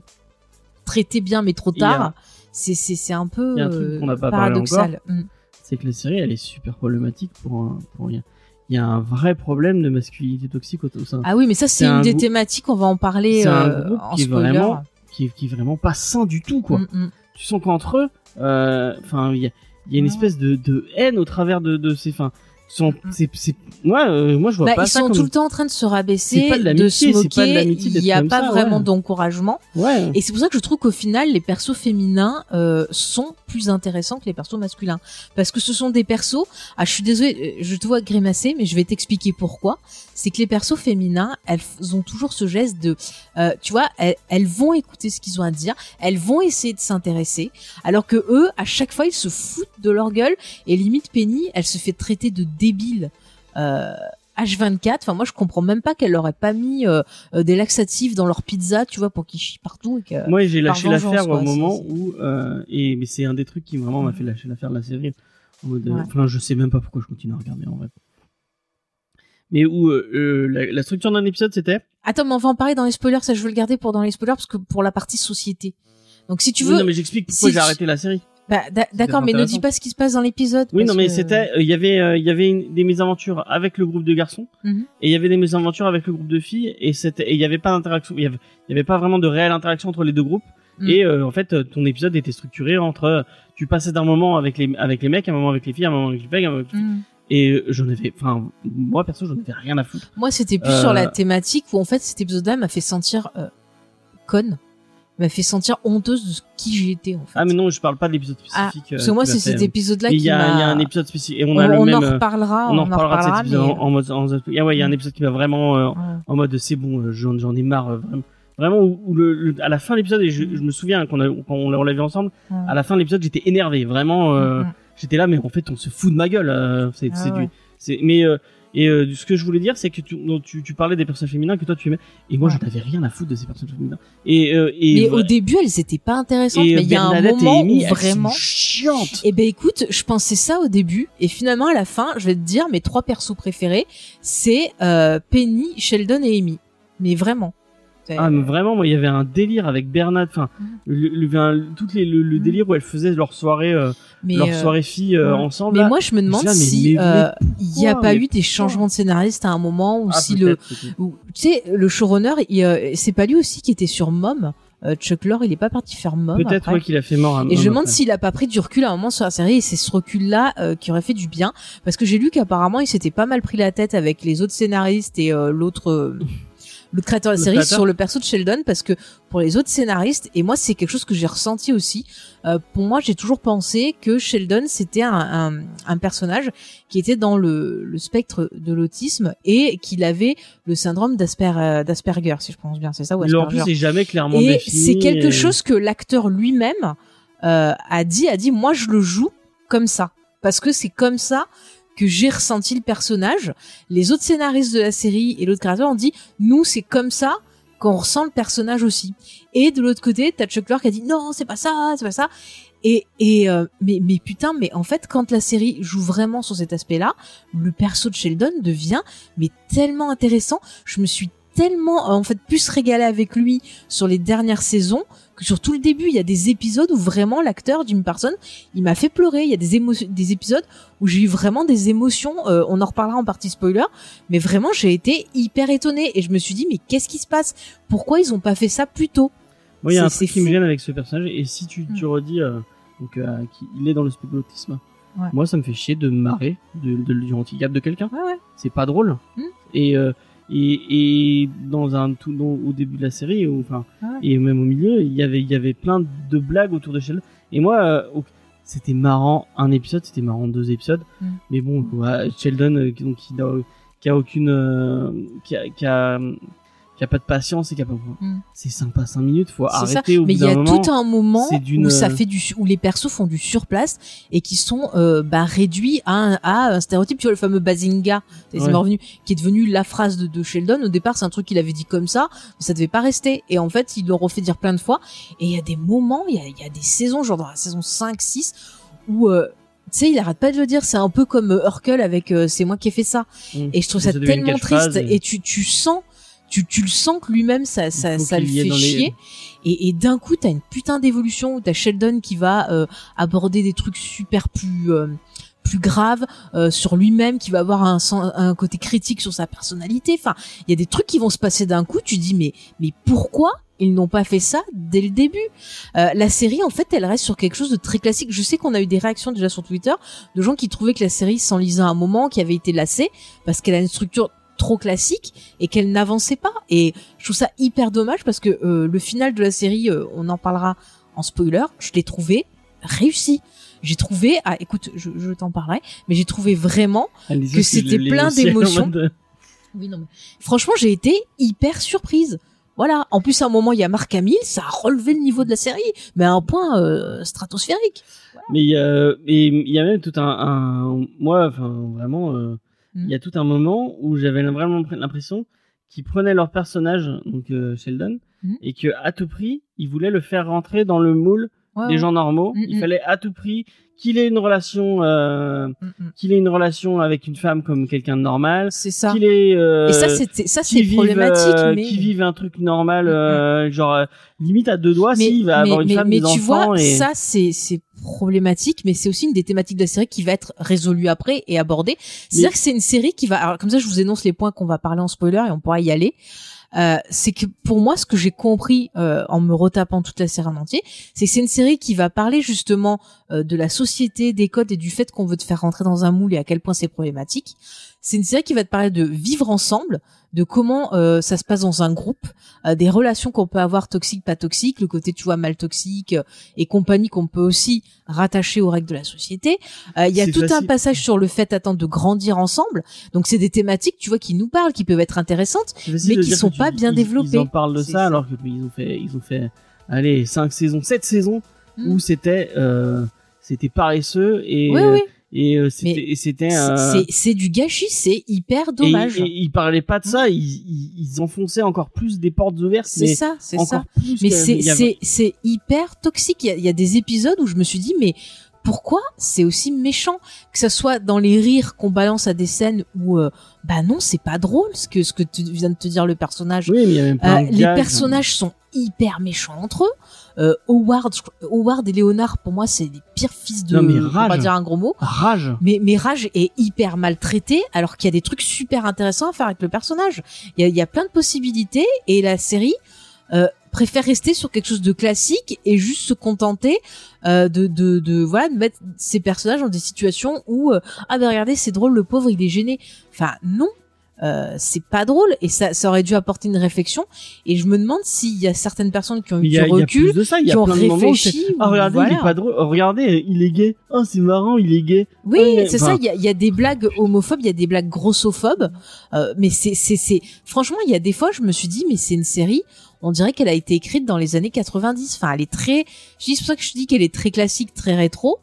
traitées bien mais trop tard. C'est un peu un pas paradoxal. Mm. c'est que la série elle est super problématique pour un pour rien. Il y a un vrai problème de masculinité toxique au, sein Ah oui, mais ça c'est une un des thématiques, on va en parler C'est un groupe en qui est vraiment- qui est, qui est vraiment pas sain du tout quoi. Mm, mm. Tu sens qu'entre eux, euh, enfin il y a, il y a une espèce de, de haine au travers de, de ces fins. Sont, Mm. c'est, c'est, moi, euh, moi je vois Bah, pas ils ça sont comme. tout le temps en train de se rabaisser, pas de se moquer. Il n'y a pas ça, vraiment ouais. d'encouragement. Ouais. Et c'est pour ça que je trouve qu'au final, les persos féminins euh, sont plus intéressants que les persos masculins. Parce que ce sont des persos... Ah, je suis désolée, euh, je te vois grimacer, mais je vais t'expliquer pourquoi. C'est que les persos féminins, elles ont toujours ce geste de... euh, tu vois, elles, elles vont écouter ce qu'ils ont à dire, elles vont essayer de s'intéresser, alors que eux, à chaque fois, ils se foutent de leur gueule. Et limite, Penny, elle se fait traiter de débile. Euh, H24, enfin moi je comprends même pas qu'elle leur ait pas mis euh, euh, des laxatifs dans leur pizza, tu vois, pour qu'ils chient partout et que... Moi, j'ai lâché l'affaire au moment où, euh, et mais c'est un des trucs qui vraiment m'a fait lâcher l'affaire de la série. En mode, Ouais. Enfin, je sais même pas pourquoi je continue à regarder en vrai. Mais où euh, la, la structure d'un épisode, c'était? Attends, mais on va en parler dans les spoilers, ça je veux le garder pour dans les spoilers parce que pour la partie société. Donc si tu Oui, veux, non, mais j'explique pourquoi si j'ai tu- arrêté la série. Bah, d'a- d'accord, mais ne dis pas ce qui se passe dans l'épisode. Oui, non, mais que- c'était, euh, il y avait, euh, il y avait une- des mésaventures avec le groupe de garçons, Mhm. et il y avait des mésaventures avec le groupe de filles, et c'était, et il y avait pas d'interaction, il y avait, il y avait pas vraiment de réelle interaction entre les deux groupes, Mm. Et euh, en fait, euh, ton épisode était structuré entre euh, tu passais d'un moment avec les avec les mecs, un moment avec les filles, un moment avec les mecs, un moment avec les filles. Mm. Et euh, j'en avais, enfin, moi perso, j'en avais rien à foutre. Moi, c'était plus Euh, sur la thématique où en fait cet épisode-là m'a fait sentir euh, conne, m'a fait sentir honteuse de ce qui j'étais en fait. Ah mais non, je parle pas de l'épisode Ah, spécifique. euh, parce que moi c'est cet épisode-là qui il y, a- m'a. il y a un épisode spécifique et on On, a le on même. en euh, reparlera. on en reparlera de cet épisode mais- en, en mode. En, ah ouais, il y a un épisode qui m'a vraiment euh, Ouais. en mode c'est bon, j'en j'en ai marre euh, vraiment. Vraiment où, où le, le- à la fin de l'épisode et je, je me souviens qu'on a, quand on l'a on vu ensemble, Ouais. à la fin de l'épisode j'étais énervé, vraiment. euh, Mm, mm. J'étais là mais en fait on se fout de ma gueule. euh, c'est Ah du, c'est mais euh, et euh, ce que je voulais dire c'est que tu, tu, tu parlais des personnages féminins que toi tu aimais et moi Ouais. j'en avais rien à foutre de ces personnages féminins. Et euh, et Mais au début, elles étaient pas intéressantes, et mais il y a un et moment Amy, où vraiment. chiantes. Eh ben écoute, je pensais ça au début, et finalement à la fin, je vais te dire mes trois persos préférés, c'est euh, Penny, Sheldon et Amy. Mais vraiment. Ah mais vraiment moi il y avait un délire avec Bernard enfin Mm. le, le, toutes les le, le Mm. délire où elles faisaient leur soirée euh, leur euh, soirée filles euh, ouais. ensemble mais là. moi je me demande là, mais- si euh, il y a pas eu des changements de scénariste à un moment ou Ah, si le tu sais le showrunner euh, c'est pas lui aussi qui était sur Mom euh, Chuck Lorre il est pas parti faire Mom peut-être ouais, qu'il a fait mort un Et je me demande s'il a pas pris du recul à un moment sur la série et c'est ce recul-là euh, qui aurait fait du bien. Parce que j'ai lu qu'apparemment il s'était pas mal pris la tête avec les autres scénaristes et euh, l'autre euh, le créateur de la série sur le perso de Sheldon parce que pour les autres scénaristes et moi c'est quelque chose que j'ai ressenti aussi. euh, pour moi j'ai toujours pensé que Sheldon c'était un, un, un personnage qui était dans le, le spectre de l'autisme et qu'il avait le syndrome euh, d'Asperger si je pense bien c'est ça ou Il, en Asperger plus c'est jamais clairement et c'est quelque et- chose que l'acteur lui-même euh, a dit a dit moi je le joue comme ça parce que c'est comme ça que j'ai ressenti le personnage. Les autres scénaristes de la série et l'autre créateur ont dit nous c'est comme ça qu'on ressent le personnage aussi. Et de l'autre côté t'as Chuck qui a dit non c'est pas ça c'est pas ça. Et, et euh, mais, mais putain mais en fait quand la série joue vraiment sur cet aspect là le perso de Sheldon devient mais tellement intéressant. Je me suis tellement en fait plus régalé avec lui sur les dernières saisons que sur tout le début il y a des épisodes où vraiment l'acteur Jim Parsons il m'a fait pleurer. Il y a des des épisodes où j'ai eu vraiment des émotions euh, on en reparlera en partie spoiler mais vraiment j'ai été hyper étonnée et je me suis dit mais qu'est-ce qui se passe? Pourquoi ils ont pas fait ça plus tôt? Moi il y a un truc qui me gêne avec ce personnage et si tu, tu Mm. redis euh, donc euh, qu'il est dans le Ouais. moi ça me fait chier de me marrer de, de, du handicap de quelqu'un. Ouais ouais. C'est pas drôle. Mm. et euh, et, et dans un tout dans- au début de la série ou enfin Ah et même au milieu il y avait il y avait plein de blagues autour de Sheldon. Et moi euh, c'était marrant un épisode c'était marrant deux épisodes. Mm. mais bon ouais, Sheldon euh, qui- donc qui, n'a- qui a aucune euh, qui, a, qui a qui a pas de patience et qui a pas Mm. c'est sympa cinq minutes faut C'est ça. arrêter au mais il y a moment tout un moment où ça fait du où les persos font du surplace et qui sont euh, bah, réduits à un, à un stéréotype tu vois le fameux bazinga c'est Ouais. revenu qui est devenu la phrase de, de Sheldon au départ c'est un truc qu'il avait dit comme ça mais ça devait pas rester et en fait ils l'ont refait dire plein de fois et il y a des moments il y a, y a des saisons genre dans la saison 5 6 où euh, tu sais, il arrête pas de le dire. C'est un peu comme euh, Urkel avec euh, C'est moi qui ai fait ça. Mm. Et je trouve Ça ça tellement triste. et- Et tu, tu sens, tu, tu le sens que lui-même, ça, ça, ça le fait les- chier. Et, et d'un coup, t'as une putain d'évolution où t'as Sheldon qui va euh, aborder des trucs super plus euh, plus graves euh, sur lui-même, qui va avoir un, un côté critique sur sa personnalité. Enfin, il y a des trucs qui vont se passer d'un coup. Tu dis mais mais pourquoi ils n'ont pas fait ça dès le début? Euh, La série, en fait, elle reste sur quelque chose de très classique. Je sais qu'on a eu des réactions déjà sur Twitter de gens qui trouvaient que la série s'enlisait à un moment, qui avait été lassée parce qu'elle a une structure trop classique et qu'elle n'avançait pas. Et je trouve ça hyper dommage parce que euh, le final de la série, euh, on en parlera en spoiler, je l'ai trouvé réussi. J'ai trouvé, ah écoute, je, je t'en parlerai, mais j'ai trouvé vraiment, disait que c'était plein d'émotions. euh, oui non mais, franchement j'ai été hyper surprise. Voilà. En plus à un moment il y a Marc Hamill, ça a relevé le niveau de la série, mais à un point euh, stratosphérique. Mais il y a, et il y a même tout un, un moi, enfin vraiment, euh, il y a tout un moment où j'avais vraiment l'impression qu'ils prenaient leur personnage, donc euh, Sheldon, Mm. et que à tout prix, ils voulaient le faire rentrer dans le moule Ouais, des ouais. gens normaux. Il mm. fallait à tout prix qu'il ait une relation, euh, Mm, mm. qu'il ait une relation avec une femme comme quelqu'un de normal, C'est ça. qu'il ait, euh, Et ça c'était ça c'est vive, problématique euh, mais qui vive un truc normal, Mm, mm. euh, genre euh, limite à deux doigts, s'il va avoir une mais- femme, mais des tu enfants vois, et ça c'est c'est problématique, mais c'est aussi une des thématiques de la série qui va être résolue après et abordée. C'est-à-dire que c'est une série qui va, alors comme ça je vous énonce les points qu'on va parler en spoiler et on pourra y aller. Euh, c'est que pour moi, ce que j'ai compris euh, en me retapant toute la série en entier, c'est que c'est une série qui va parler justement euh, de la société, des codes et du fait qu'on veut te faire rentrer dans un moule et à quel point c'est problématique. C'est une série qui va te parler de vivre ensemble, de comment euh, ça se passe dans un groupe, euh, des relations qu'on peut avoir toxiques, pas toxiques, le côté tu vois mal toxique euh, et compagnie qu'on peut aussi rattacher aux règles de la société. Euh, Il y a tout un passage sur le fait attendre de grandir ensemble. Donc c'est des thématiques tu vois qui nous parlent, qui peuvent être intéressantes. Mais qui sont tu- pas bien ils- développés. Ils en parlent de ça ça. alors que ils ont fait, ils ont fait, allez, cinq saisons, sept saisons Mm. où c'était, euh, c'était paresseux et oui oui. Et euh, c'était, et c'était. C'est- euh, C'est du gâchis, c'est hyper et- dommage. Et, ils parlaient pas de ça, ils, enfonçaient encore plus des portes ouvertes. C'est ça, c'est ça. Mais c'est hyper toxique. Il y, a, il y a des épisodes où je me suis dit mais pourquoi c'est aussi méchant que ça soit dans les rires qu'on balance à des scènes où euh, bah non c'est pas drôle ce que ce que tu viens de te dire le personnage. Oui, mais il y a même Euh, pas. les personnages sont hyper méchants entre eux. Euh, Howard, Howard et Léonard pour moi c'est les pires fils de. Non, mais rage. pas dire un gros mot. Rage. Mais, mais Rage est hyper maltraité, alors qu'il y a des trucs super intéressants à faire avec le personnage. Il y a, il y a plein de possibilités, et la série euh, préfère rester sur quelque chose de classique et juste se contenter euh, de, de, de voilà de mettre ces personnages dans des situations où euh, ah ben regardez c'est drôle le pauvre il est gêné. Enfin non. Euh, c'est pas drôle et ça, ça aurait dû apporter une réflexion et je me demande s'il y a certaines personnes qui ont eu du recul de ça. Qui ont moments où réfléchi Ah regardez, voilà. il est pas drôle. Oh, regardez, il est gay. Ah c'est marrant, il est gay. Oui, c'est enfin- ça. Il y a, il y a des blagues homophobes, il y a des blagues grossophobes, euh, mais c'est, c'est, c'est. Franchement, il y a des fois, je me suis dit, mais c'est une série. On dirait qu'elle a été écrite dans les années 90. Enfin, elle est très. Je dis c'est pour ça que je dis qu'elle est très classique, très rétro.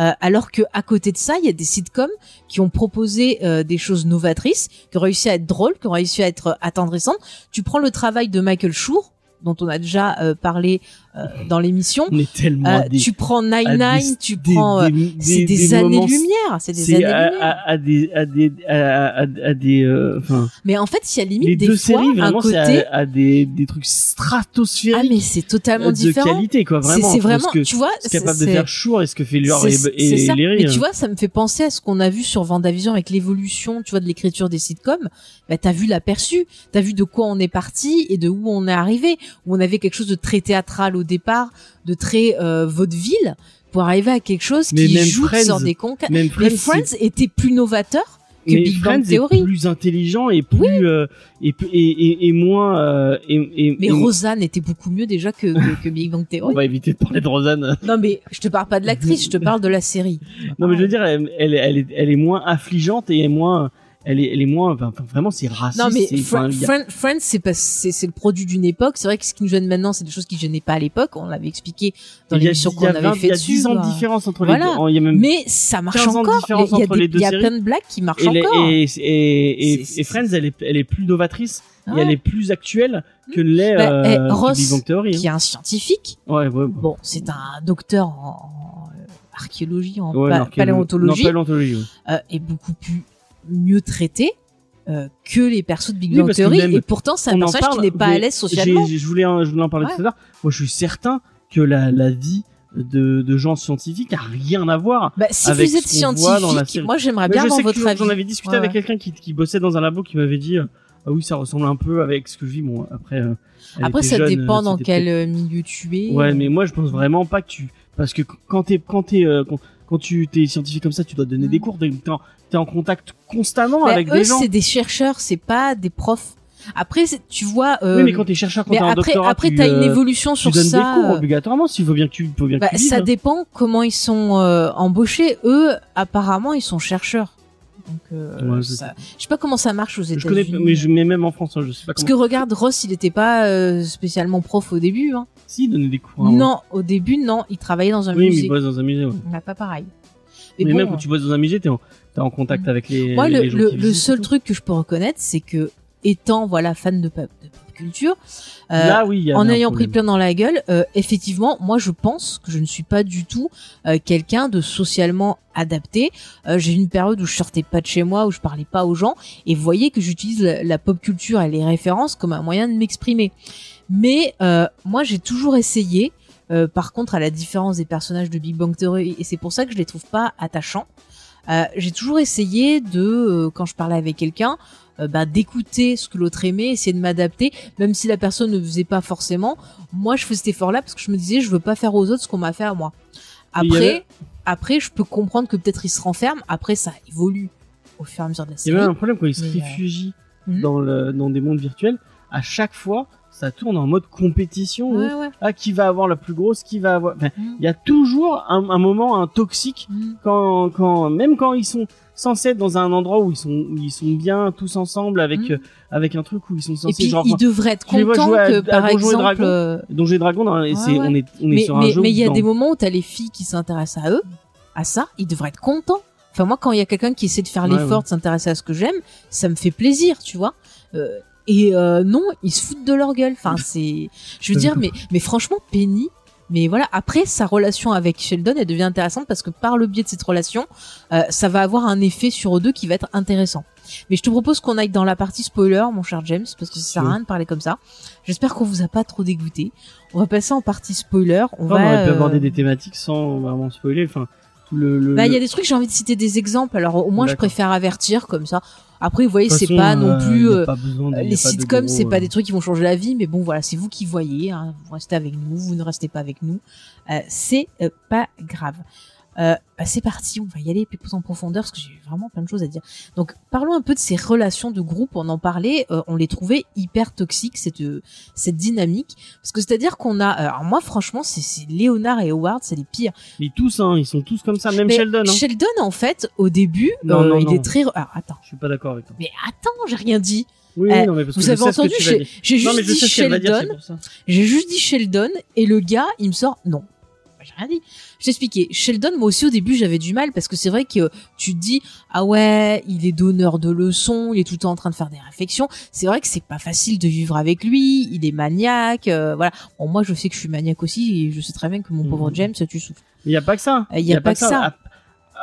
Euh, alors que à côté de ça, il y a des sitcoms qui ont proposé euh, des choses novatrices, qui ont réussi à être drôles, qui ont réussi à être attendrissantes. Tu prends le travail de Michael Schur, dont on a déjà euh, parlé euh, dans l'émission. On est tellement Euh, tu prends Nine Nine, tu prends. euh, c'est des- des, des années lumière, c'est des c'est années à, lumière. à, à des à des à, des euh, Mais en fait, il y a limite les des deux fois séries un vraiment c'est côté. à, des des trucs Ah stratosphériques mais c'est totalement de différent. qualité quoi C'est vraiment c'est vraiment, ce que tu vois, ce qu'est capable de c'est- faire Chour et ce que fait c'est- et, c'est et ça. Léry, Mais tu vois, ça me fait penser à ce qu'on a vu sur Vendavision avec l'évolution, tu vois, de l'écriture des sitcoms. Bah, t'as vu l'aperçu, t'as vu de quoi on est parti et de où on est arrivé. Où on avait quelque chose de très théâtral au départ, de très euh, vaudeville, pour arriver à quelque chose Mais qui même joue Friends, sur des conques. même Mais Friends, Friends était plus novateur que mais Big Friends Bang Theory. est plus intelligent et plus euh, et, et, et, moins euh, et, Mais Rosanne était beaucoup mieux déjà que, que, que Big Bang on Theory. va éviter de parler de Rosanne Non mais je te parle pas de l'actrice, je te parle de la série. non mais je veux dire elle, elle, elle est elle est moins affligeante et elle est moins elle est elle est moins enfin, vraiment c'est raciste Non mais il Friends, c'est pas c'est c'est le produit d'une époque. C'est vrai que ce qui nous gêne maintenant, c'est des choses qui gênaient pas à l'époque. On l'avait expliqué dans il l'émission il qu'on avait 20 fait Il y a dessus. 10 ans de quoi. différence entre les deux. Il y a même Mais ça marche 15 ans de encore. Il y a, il plein de blagues qui marchent encore. et, Friends, elle est, elle est plus novatrice et elle est plus actuelle que l'est Bah, euh, eh, que Ross, qui est un scientifique. hein. Ouais, ouais, bon. C'est un docteur en, euh, archéologie, en Ouais, pa- paléontologie, Non, paléontologie, euh, est beaucoup plus mieux traité. euh, que les persos de Big Bang Theory et pourtant c'est un personnage qui n'est pas à l'aise socialement. j'ai- Je voulais, en- je voulais en parler Ouais. tout à l'heure. Moi, je suis certain que la, la vie de, de gens scientifiques a rien à voir. Bah, si avec vous êtes scientifique, moi j'aimerais bien je avoir votre avis. j'en avais discuté Ouais, avec ouais. quelqu'un qui, qui bossait dans un labo qui m'avait dit euh, ah oui ça ressemble un peu avec ce que je vis bon après euh, Après, ça jeune, dépend euh, dans quel milieu tu es. Ouais, mais moi je pense vraiment pas que tu parce que quand t'es quand t'es quand, quand tu t'es scientifique comme ça, tu dois donner Mm. des cours, t'es t'es en, t'es en contact constamment Bah, avec eux, des gens. c'est des chercheurs, c'est pas des profs. Après, tu vois. euh, Oui, mais quand t'es chercheur, quand en après, doctorat, après, tu, t'as une euh, évolution tu sur donnes ça. des cours obligatoirement s'il faut bien que tu faut bien que bah, tu ça dépend comment ils sont euh, embauchés. Eux, apparemment, ils sont chercheurs. Donc, euh, Ouais, je ça- je sais pas comment ça marche aux Je États-Unis. connais, mais je mets même en France, hein, je sais pas Parce comment. que regarde, Ross, il était pas euh, spécialement prof au début. Hein. Si, donner des cours. hein. Non, au début, non. Il travaillait dans un Oui, mais musée. il bosse dans un musée. Ouais. Bah, pas pareil. Mais, bon, même quand tu bosses dans un musée, t'es en, t'es en contact avec les. Moi, les le, gens le, qui le visitent et seul truc que je peux reconnaître, c'est que étant voilà fan de de culture, euh, Là, oui, en ayant pris plein dans la gueule, euh, effectivement, moi je pense que je ne suis pas du tout euh, quelqu'un de socialement adapté. J'ai eu une période où je sortais pas de chez moi, où je parlais pas aux gens, et vous voyez que j'utilise la, la pop culture et les références comme un moyen de m'exprimer. Mais moi j'ai toujours essayé par contre, à la différence des personnages de Big Bang Theory, et c'est pour ça que je les trouve pas attachants. euh, j'ai toujours essayé de, euh, quand je parlais avec quelqu'un, euh, bah, d'écouter ce que l'autre aimait, essayer de m'adapter, même si la personne ne faisait pas forcément. Moi, je fais cet effort-là parce que je me disais, je veux pas faire aux autres ce qu'on m'a fait à moi. Il Après, après, je peux comprendre que peut-être il se renferme. Après, ça évolue au fur et à mesure de la Il y série. avait un problème quand ils se Mais, euh, réfugient Mhm. dans, le, dans des mondes virtuels. À chaque fois, ça tourne en mode compétition. Ouais, ouais. ah, qui va avoir la plus grosse, qui va avoir. Enfin, Mhm. il y a toujours un, un moment un toxique Mhm. quand, quand, même quand ils sont censés être dans un endroit où ils sont, où ils sont bien tous ensemble avec, Mhm. euh, avec un truc où ils sont Et censés puis, genre. il devrait être tu les vois content jouer à- que, à par et exemple, Dragons, euh, Donjons et Dragons, dans- et Ouais, c'est, ouais. on est, on est mais sur un jeu. mais il y a des moments où t'as les filles qui s'intéressent à eux, à ça, ils devraient être contents. Enfin moi, quand il y a quelqu'un qui essaie de faire Ouais, l'effort de s'intéresser à ce que j'aime, ça me fait plaisir, tu vois. Euh, et euh, non, ils se foutent de leur gueule. Enfin, c'est, je veux dire, mais mais franchement, Penny. Mais voilà, après sa relation avec Sheldon, elle devient intéressante parce que par le biais de cette relation, euh, ça va avoir un effet sur eux deux qui va être intéressant. Mais je te propose qu'on aille dans la partie spoiler, mon cher James, parce que ça sert à rien de parler comme ça. J'espère qu'on vous a pas trop dégoûté. On va passer en partie spoiler. On Enfin, va. on aurait pu euh, aborder des thématiques sans vraiment spoiler. Enfin, le, le, Bah, il y a des trucs, j'ai envie de citer des exemples. Alors, au moins, je préfère avertir comme ça. Après, vous voyez, c'est pas non euh, plus. euh, pas besoin les sitcoms, c'est pas euh, des trucs qui vont changer la vie, mais bon, voilà, c'est vous qui voyez. Hein. Vous restez avec nous, vous ne restez pas avec nous. Euh, c'est euh, pas grave. Euh, bah, c'est parti, on va y aller plus en profondeur parce que j'ai vraiment plein de choses à dire. Donc, parlons un peu de ces relations de groupe. On en parlait, euh, on les trouvait hyper toxiques cette euh, cette dynamique, parce que c'est-à-dire qu'on a. Alors moi, franchement, c'est Léonard et Howard, c'est les pires. Mais tous, hein, ils sont tous comme ça, même Mais Sheldon. Hein. Sheldon, en fait, au début, Non, non, il non. est très. Alors, attends. Je suis pas d'accord avec toi. Mais attends, j'ai rien dit. Oui, non, mais parce que Vous avez entendu J'ai Non, juste mais je dit Sheldon. J'ai juste dit Sheldon et le gars, il me sort non. J'ai rien dit. Je t'expliquais. Sheldon, moi aussi au début j'avais du mal parce que c'est vrai que tu te dis ah ouais, il est donneur de leçons, il est tout le temps en train de faire des réflexions. C'est vrai que c'est pas facile de vivre avec lui. Il est maniaque, euh, voilà. Bon moi je sais que je suis maniaque aussi et je sais très bien que mon pauvre Mhm. James tu souffres. Il y a pas que ça. Euh, il y a pas que ça. À,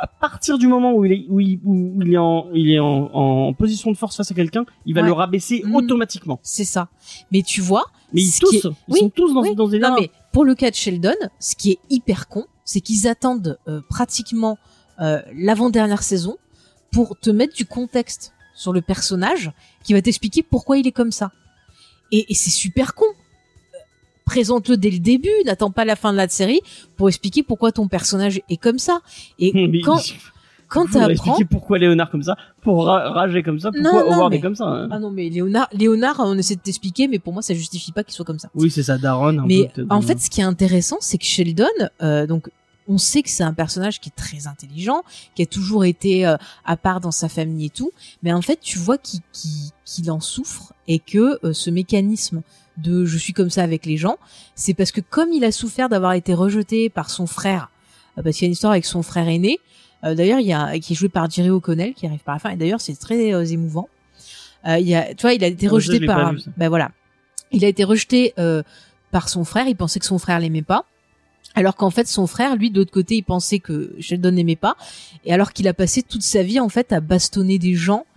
à partir du moment où il est, où il, où il est en, il est en, en position de force face à quelqu'un, il va Ouais. le rabaisser Mhm. automatiquement. C'est ça. Mais tu vois, Mais ils tous, est- ils Oui, sont tous dans, Oui, dans des non mais pour le cas de Sheldon, ce qui est hyper con, c'est qu'ils attendent euh, pratiquement euh, l'avant-dernière saison pour te mettre du contexte sur le personnage qui va t'expliquer pourquoi il est comme ça. Et, et c'est super con. Euh, Présente-le dès le début, n'attends pas la fin de la série pour expliquer pourquoi ton personnage est comme ça. Et quand, quand t'apprends... expliquer pourquoi Léonard comme ça, pour ra- rager comme ça, pourquoi non, Howard mais- est comme ça. hein. Ah non mais Léonard, Léonard, on essaie de t'expliquer, mais pour moi ça justifie pas qu'il soit comme ça. Oui, c'est ça, Daron. Mais peu, en fait, ce qui est intéressant, c'est que Sheldon, euh, donc, on sait que c'est un personnage qui est très intelligent, qui a toujours été euh, à part dans sa famille et tout, mais en fait, tu vois qu'il qu'il- qu'il en souffre et que euh, ce mécanisme de je suis comme ça avec les gens, c'est parce que comme il a souffert d'avoir été rejeté par son frère, euh, parce qu'il y a une histoire avec son frère aîné, d'ailleurs, il y a qui est joué par Jerry O'Connell qui arrive par la fin, et d'ailleurs, c'est très euh, émouvant. Euh, il y a, tu vois, il a été Ah, rejeté par, vu, ben voilà, il a été rejeté euh, par son frère. Il pensait que son frère l'aimait pas. Alors qu'en fait, son frère, lui, de l'autre côté, il pensait que Sheldon n'aimait pas. Et alors qu'il a passé toute sa vie, en fait, à bastonner des gens euh,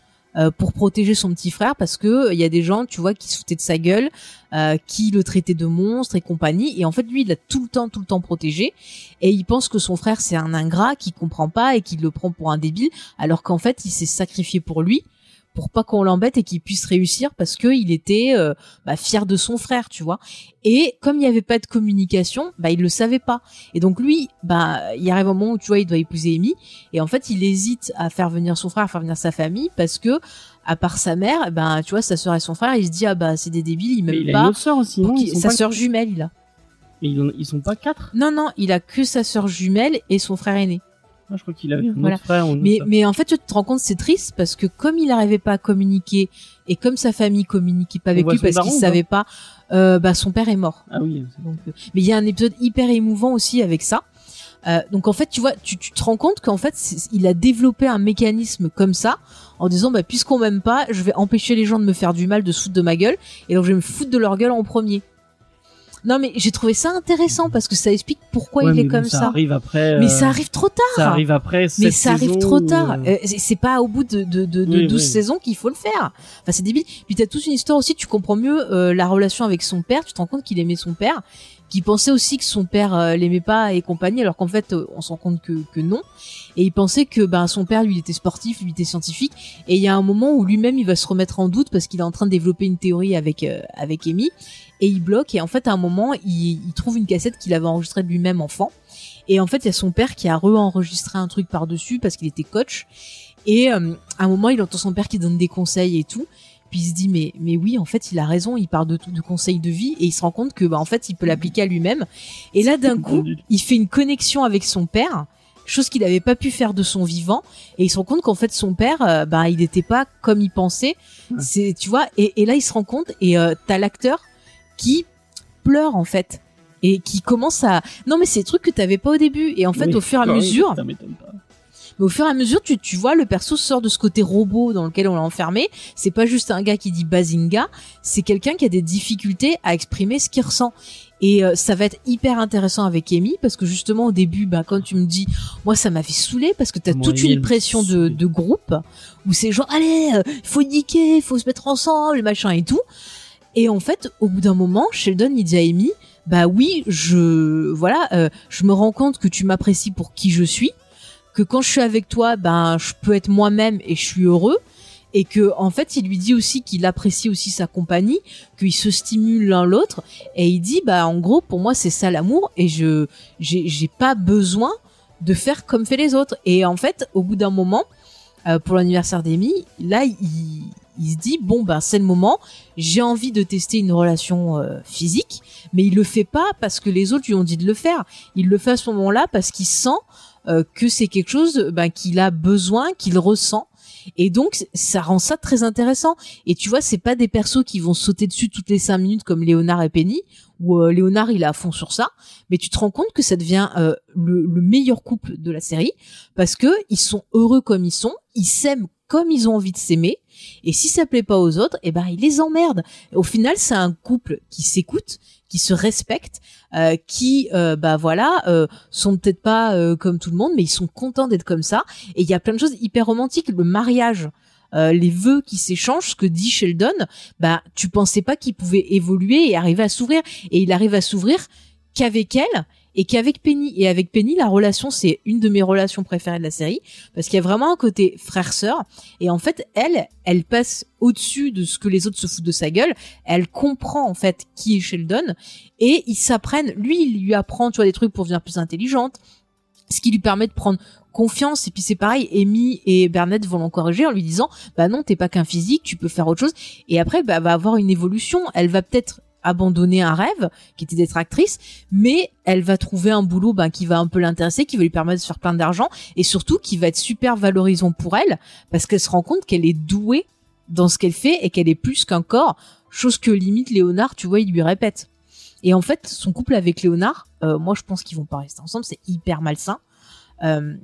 pour protéger son petit frère parce que euh, il y a des gens, tu vois, qui se de sa gueule, euh, qui le traitaient de monstre et compagnie. Et en fait, lui, il l'a tout le temps, tout le temps protégé. Et il pense que son frère, c'est un ingrat qui comprend pas et qui le prend pour un débile, alors qu'en fait, il s'est sacrifié pour lui pour pas qu'on l'embête et qu'il puisse réussir parce que il était euh, bah, fier de son frère, tu vois. Et comme il n'y avait pas de communication, bah il le savait pas. Et donc lui, bah il arrive un moment où tu vois, il doit épouser Amy et en fait, il hésite à faire venir son frère, à faire venir sa famille parce que à part sa mère, ben tu vois, sa sœur et son frère, il se dit ah bah c'est des débiles, ils mais m'aiment il a une pas. sœur aussi, non qu'il- sa pas... sœur jumelle, il a. ils, en- ils sont pas quatre? Non non, il a que sa sœur jumelle et son frère aîné. Moi, je crois qu'il avait un Voilà. autre frère ou une autre Mais, mais en fait, tu te rends compte, c'est triste parce que comme il n'arrivait pas à communiquer et comme sa famille communiquait pas avec lui parce qu'il savait pas, euh, bah son père est mort. Ah oui, Donc, euh, mais il y a un épisode hyper émouvant aussi avec ça. Euh, donc en fait, tu vois, tu, tu te rends compte qu'en fait, il a développé un mécanisme comme ça en disant, bah puisqu'on m'aime pas, je vais empêcher les gens de me faire du mal, de se foutre de ma gueule, et donc je vais me foutre de leur gueule en premier. Non mais j'ai trouvé ça intéressant parce que ça explique pourquoi Ouais, il est bon, comme ça. ça. arrive après. Mais euh, ça arrive trop tard. Ça arrive après. Mais ça arrive trop tard. euh, Euh, c'est pas au bout de, de, de, de Oui, 12 oui. saisons qu'il faut le faire. Enfin, c'est débile. Puis t'as toute une histoire aussi, tu comprends mieux euh, la relation avec son père, tu te rends compte qu'il aimait son père. qui pensait aussi que son père l'aimait pas et compagnie, alors qu'en fait, on se rend compte que, que non. Et il pensait que ben son père, lui, il était sportif, lui, il était scientifique. Et il y a un moment où lui-même, il va se remettre en doute parce qu'il est en train de développer une théorie avec euh, avec Amy. Et il bloque. Et en fait, à un moment, il, il trouve une cassette qu'il avait enregistrée de lui-même enfant. Et en fait, il y a son père qui a re-enregistré un truc par-dessus parce qu'il était coach. Et euh, à un moment, il entend son père qui donne des conseils et tout. Puis il se dit mais mais oui en fait il a raison il parle de tout de conseils de vie et il se rend compte que bah en fait il peut l'appliquer à lui-même et là d'un coup il fait une connexion avec son père chose qu'il n'avait pas pu faire de son vivant et il se rend compte qu'en fait son père euh, bah il n'était pas comme il pensait c'est tu vois et, et là il se rend compte et euh, t'as l'acteur qui pleure en fait et qui commence à non mais c'est des trucs que t'avais pas au début et en fait Oui, au fur et à mesure Ça m'étonne pas. mais au fur et à mesure, tu, tu vois, le perso sort de ce côté robot dans lequel on l'a enfermé. C'est pas juste un gars qui dit Bazinga, c'est quelqu'un qui a des difficultés à exprimer ce qu'il ressent. Et euh, ça va être hyper intéressant avec Amy parce que justement au début, bah, quand tu me dis, moi ça m'avait saoulé parce que t'as toute une pression de, de groupe où c'est genre, allez, euh, faut niquer, faut se mettre ensemble, machin et tout. Et en fait, au bout d'un moment, Sheldon il dit à Amy, bah oui, je, voilà, euh, je me rends compte que tu m'apprécies pour qui je suis que quand je suis avec toi, ben je peux être moi-même et je suis heureux. Et que en fait il lui dit aussi qu'il apprécie aussi sa compagnie, qu'ils se stimulent l'un l'autre. Et il dit bah en gros pour moi c'est ça l'amour. Et je j'ai pas besoin de faire comme fait les autres. Et en fait au bout d'un moment euh, pour l'anniversaire d'Amy, là il il se dit bon ben c'est le moment, j'ai envie de tester une relation euh, physique, mais il le fait pas parce que les autres lui ont dit de le faire. Il le fait à ce moment-là parce qu'il sent euh, que c'est quelque chose ben, qu'il a besoin, qu'il ressent. Et donc ça rend ça très intéressant. Et tu vois, c'est pas des persos qui vont sauter dessus toutes les cinq minutes comme Léonard et Penny, où euh, Léonard il est à fond sur ça, mais tu te rends compte que ça devient euh, le, le meilleur couple de la série parce que ils sont heureux comme ils sont, ils s'aiment comme ils ont envie de s'aimer. Et si ça plaît pas aux autres, eh ben ils les emmerdent. Au final, c'est un couple qui s'écoute, qui se respecte, euh, qui euh, bah voilà euh, sont peut-être pas euh, comme tout le monde, mais ils sont contents d'être comme ça. Et il y a plein de choses hyper romantiques. Le mariage, euh, les vœux qui s'échangent, ce que dit Sheldon, bah tu pensais pas qu'il pouvait évoluer et arriver à s'ouvrir. Et il arrive à s'ouvrir qu'avec elle et qu'avec Penny. Et avec Penny, la relation, c'est une de mes relations préférées de la série, parce qu'il y a vraiment un côté frère-sœur. Et en fait, elle, elle passe au-dessus de ce que les autres se foutent de sa gueule. Elle comprend, en fait, qui est Sheldon. Et ils s'apprennent, lui, il lui apprend, tu vois, des trucs pour devenir plus intelligente. Ce qui lui permet de prendre confiance. Et puis c'est pareil, Amy et Bernard vont l'encourager en lui disant, bah non, t'es pas qu'un physique, tu peux faire autre chose. Et après, bah, va avoir une évolution. Elle va peut-être abandonner un rêve qui était d'être actrice, mais elle va trouver un boulot ben, qui va un peu l'intéresser, qui va lui permettre de faire plein d'argent et surtout qui va être super valorisant pour elle parce qu'elle se rend compte qu'elle est douée dans ce qu'elle fait et qu'elle est plus qu'un corps, chose que limite Léonard, tu vois, il lui répète. Et en fait, son couple avec Léonard, euh, moi je pense qu'ils vont pas rester ensemble, c'est hyper malsain. Euh,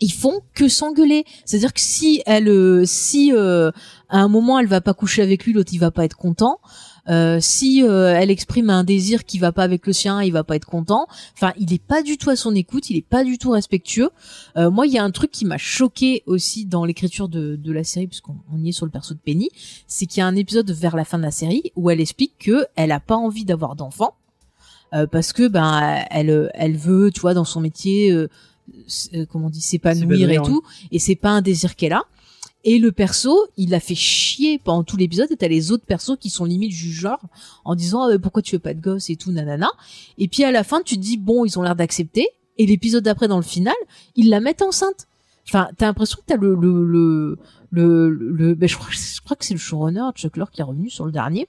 ils font que s'engueuler. C'est-à-dire que si elle, euh, si euh, à un moment elle va pas coucher avec lui, l'autre il va pas être content. Euh, si euh, elle exprime un désir qui va pas avec le sien, il va pas être content. Enfin, il est pas du tout à son écoute, il est pas du tout respectueux. Euh, moi, il y a un truc qui m'a choqué aussi dans l'écriture de, de la série, puisqu'on on y est sur le perso de Penny, c'est qu'il y a un épisode vers la fin de la série où elle explique que elle a pas envie d'avoir d'enfants euh, parce que ben elle elle veut, tu vois, dans son métier, euh, comment on dit, s'épanouir et tout, et c'est pas un désir qu'elle a. Et le perso, il a fait chier pendant tout l'épisode. Et t'as les autres persos qui sont limite du genre en disant Ah, pourquoi tu veux pas de gosse et tout, nanana. Et puis à la fin, tu te dis bon, ils ont l'air d'accepter. Et l'épisode d'après, dans le final, ils la mettent enceinte. Enfin, t'as l'impression que t'as le le le le, le ben, je crois je crois que c'est le showrunner Chuck Lorre qui est revenu sur le dernier.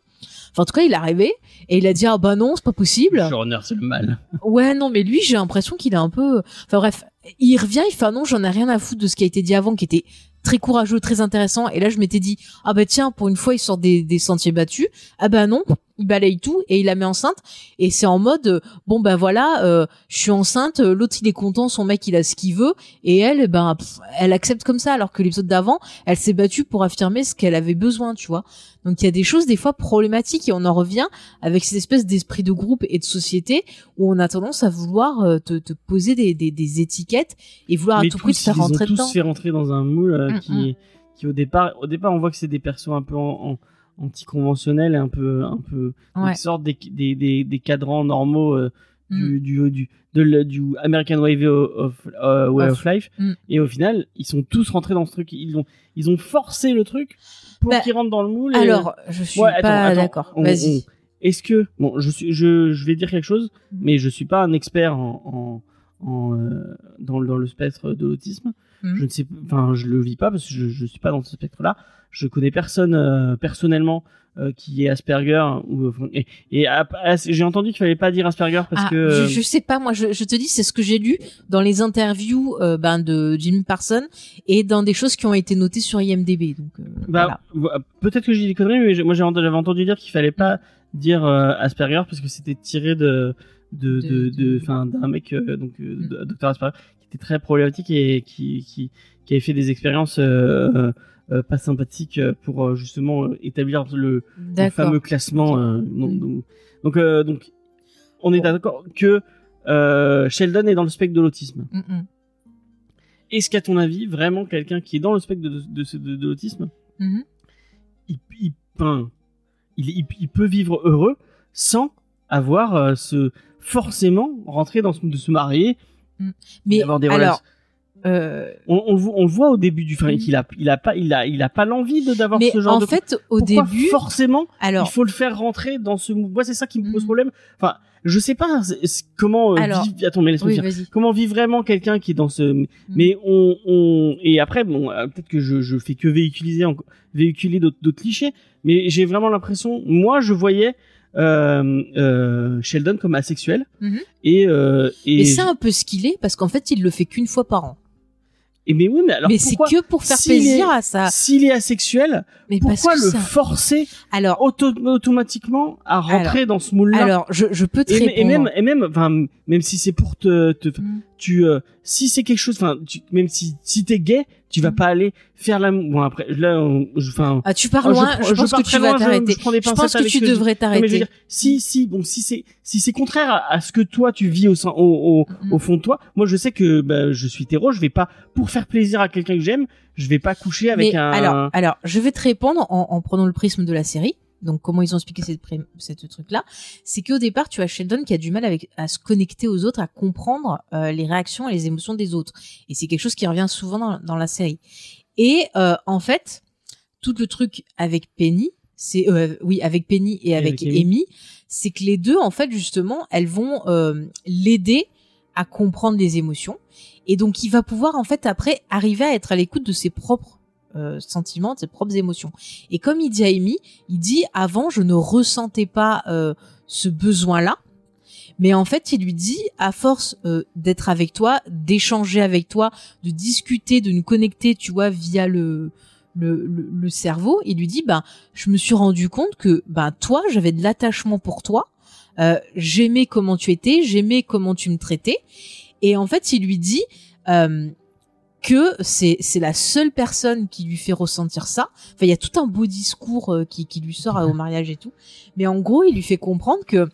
Enfin, en tout cas, il est arrivé et il a dit ah bah non, c'est pas possible. Le showrunner, c'est le mal. Ouais, non, mais lui, j'ai l'impression qu'il est un peu. Enfin bref, il revient, il fait ah non, j'en ai rien à foutre de ce qui a été dit avant, qui était très courageux, très intéressant. Et là, je m'étais dit ah bah tiens, pour une fois, il sort des, des sentiers battus. Ah bah non, il balaye tout et il la met enceinte. Et c'est en mode euh, bon bah voilà, euh, je suis enceinte, euh, l'autre il est content, son mec il a ce qu'il veut et elle, ben pff, elle accepte comme ça, alors que l'épisode d'avant, elle s'est battue pour affirmer ce qu'elle avait besoin, tu vois. Donc il y a des choses des fois problématiques et on en revient avec cette espèce d'esprit de groupe et de société où on a tendance à vouloir euh, te, te poser des, des, des étiquettes et vouloir à Mais tout prix te tous, faire ils ont rentrer tous dedans. fait rentrer dans un moule euh, Mm, qui, qui au départ, au départ, on voit que c'est des persos un peu en, en, anticonventionnel et un peu un peu Ouais. qui sortent des, des, des, des cadrans normaux euh, du, Mm. du du de le- du American Way of, euh, way Of- of life Mm. et au final ils sont tous rentrés dans ce truc ils ont ils ont forcé le truc pour Bah, qu'ils rentrent dans le moule et- Alors, je suis Ouais, pas d'accord. on- Vas-y. est-ce que bon je suis je je vais dire quelque chose Mhm. mais je suis pas un expert en en, en, euh, dans dans le spectre de l'autisme Mhm. je ne sais enfin je le vis pas parce que je je suis pas dans ce spectre là je connais personne euh, personnellement euh, qui est Asperger ou enfin, et, j'ai entendu qu'il fallait pas dire Asperger parce Ah, que euh, je, je sais pas, moi, je, je te dis, c'est ce que j'ai lu dans les interviews euh, ben, de Jim Parson et dans des choses qui ont été notées sur IMDb. Donc, euh, bah, peut-être que j'ai des conneries mais moi j'avais entendu dire qu'il fallait pas dire euh, Asperger parce que c'était tiré de de De- de de d'un mec euh, donc euh, Mm. docteur Asperger était très problématique et qui qui qui avait fait des expériences euh, euh, pas sympathiques euh, pour justement établir le, fameux classement donc Mm. donc on est d'accord que Sheldon est dans le spectre de l'autisme Mm, mm. est-ce qu'à ton avis vraiment quelqu'un qui est dans le spectre de, de, de- l'autisme Mhm. il, il, il, il- il peut vivre heureux sans avoir euh, ce forcément rentrer dans ce, de se marier Mais d'avoir des alors, relations. euh, On, on, le voit- on le voit au début du film Mhm. qu'il a il a pas il a il a pas l'envie de d'avoir mais ce genre en de fait, au Pourquoi début, forcément alors, il faut le faire rentrer dans ce moi c'est ça qui me pose Mhm. problème enfin je sais pas comment euh, Alors, vivre attends mais laisse-moi oui, dire comment vit vraiment quelqu'un qui est dans ce Mhm. mais on, on et après bon euh, peut-être que je, je fais que véhiculer d'autres clichés mais j'ai vraiment l'impression moi je voyais Sheldon comme asexuel Mhm. et euh, et, Mais c'est un peu ce qu'il est parce qu'en fait, il le fait qu'une fois par an. et mais oui mais alors mais c'est que pour faire plaisir est- à ça. s'il est asexuel Mais pourquoi le ça- forcer Alors, auto- automatiquement à rentrer dans ce moule là alors, je, je peux te et, répondre. et même et même enfin même si c'est pour te, te Mm. tu euh, si c'est quelque chose enfin même si si t'es gay tu vas pas aller faire la bon après là on- je- enfin Ah, tu pars je loin. Je, je pense que tu vas loin, je- t'arrêter. je pense que tu que devrais t'arrêter. si si bon si c'est si c'est contraire à, à ce que toi tu vis au sein au au, Mm. au fond de toi moi je sais que bah, je suis hétéro je vais pas pour faire plaisir à quelqu'un que j'aime je vais pas coucher avec Mais un alors, alors, je vais te répondre en, en prenant le prisme de la série. Donc, comment ils ont expliqué cette, cette truc-là, c'est qu'au départ, tu as Sheldon qui a du mal avec à se connecter aux autres, à comprendre euh, les réactions et les émotions des autres. Et c'est quelque chose qui revient souvent dans, dans la série. Et euh, en fait, tout le truc avec Penny, c'est euh, oui avec Penny et avec, avec Amy. Amy, c'est que les deux, en fait, justement, elles vont euh, l'aider à comprendre les émotions. Et donc, il va pouvoir, en fait, après, arriver à être à l'écoute de ses propres euh, sentiments, de ses propres émotions. Et comme il dit à Amy, il dit avant, je ne ressentais pas euh, ce besoin-là. Mais en fait, il lui dit, à force euh, d'être avec toi, d'échanger avec toi, de discuter, de nous connecter, tu vois, via le, le, le, cerveau, il lui dit, ben, je me suis rendu compte que, ben, toi, j'avais de l'attachement pour toi, euh, j'aimais comment tu étais, j'aimais comment tu me traitais, et en fait, il lui dit euh, que c'est c'est la seule personne qui lui fait ressentir ça. Enfin, il y a tout un beau discours euh, qui qui lui sort euh, au mariage et tout, mais en gros, il lui fait comprendre que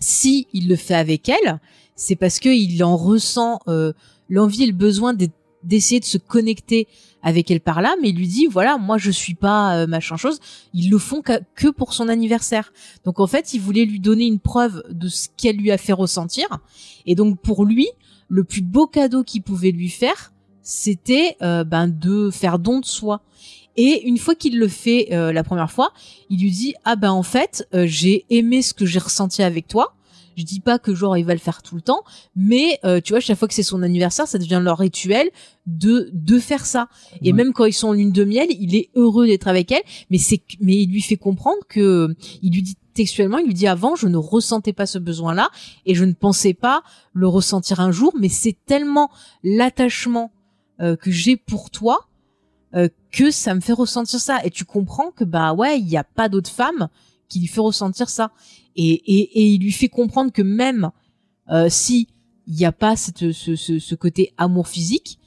si il le fait avec elle, c'est parce que il en ressent euh, l'envie et le besoin d'essayer de se connecter avec elle par là, mais il lui dit voilà, moi je suis pas euh, machin chose. Ils le font que pour son anniversaire. Donc en fait, il voulait lui donner une preuve de ce qu'elle lui a fait ressentir. Et donc pour lui, le plus beau cadeau qu'il pouvait lui faire, c'était euh, ben de faire don de soi. Et une fois qu'il le fait euh, la première fois, il lui dit ah ben en fait euh, j'ai aimé ce que j'ai ressenti avec toi. Je dis pas que genre il va le faire tout le temps, mais euh, tu vois chaque fois que c'est son anniversaire, ça devient leur rituel de de faire ça. Et même quand ils sont en lune de miel, il est heureux d'être avec elle, mais c'est mais il lui fait comprendre que il lui dit textuellement, il lui dit avant je ne ressentais pas ce besoin-là et je ne pensais pas le ressentir un jour, mais c'est tellement l'attachement euh, que j'ai pour toi euh, que ça me fait ressentir ça. Et tu comprends que bah ouais, il n'y a pas d'autre femme qui lui fait ressentir ça. Et, et, et il lui fait comprendre que même euh, si il n'y a pas cette, ce, ce, ce côté amour physique,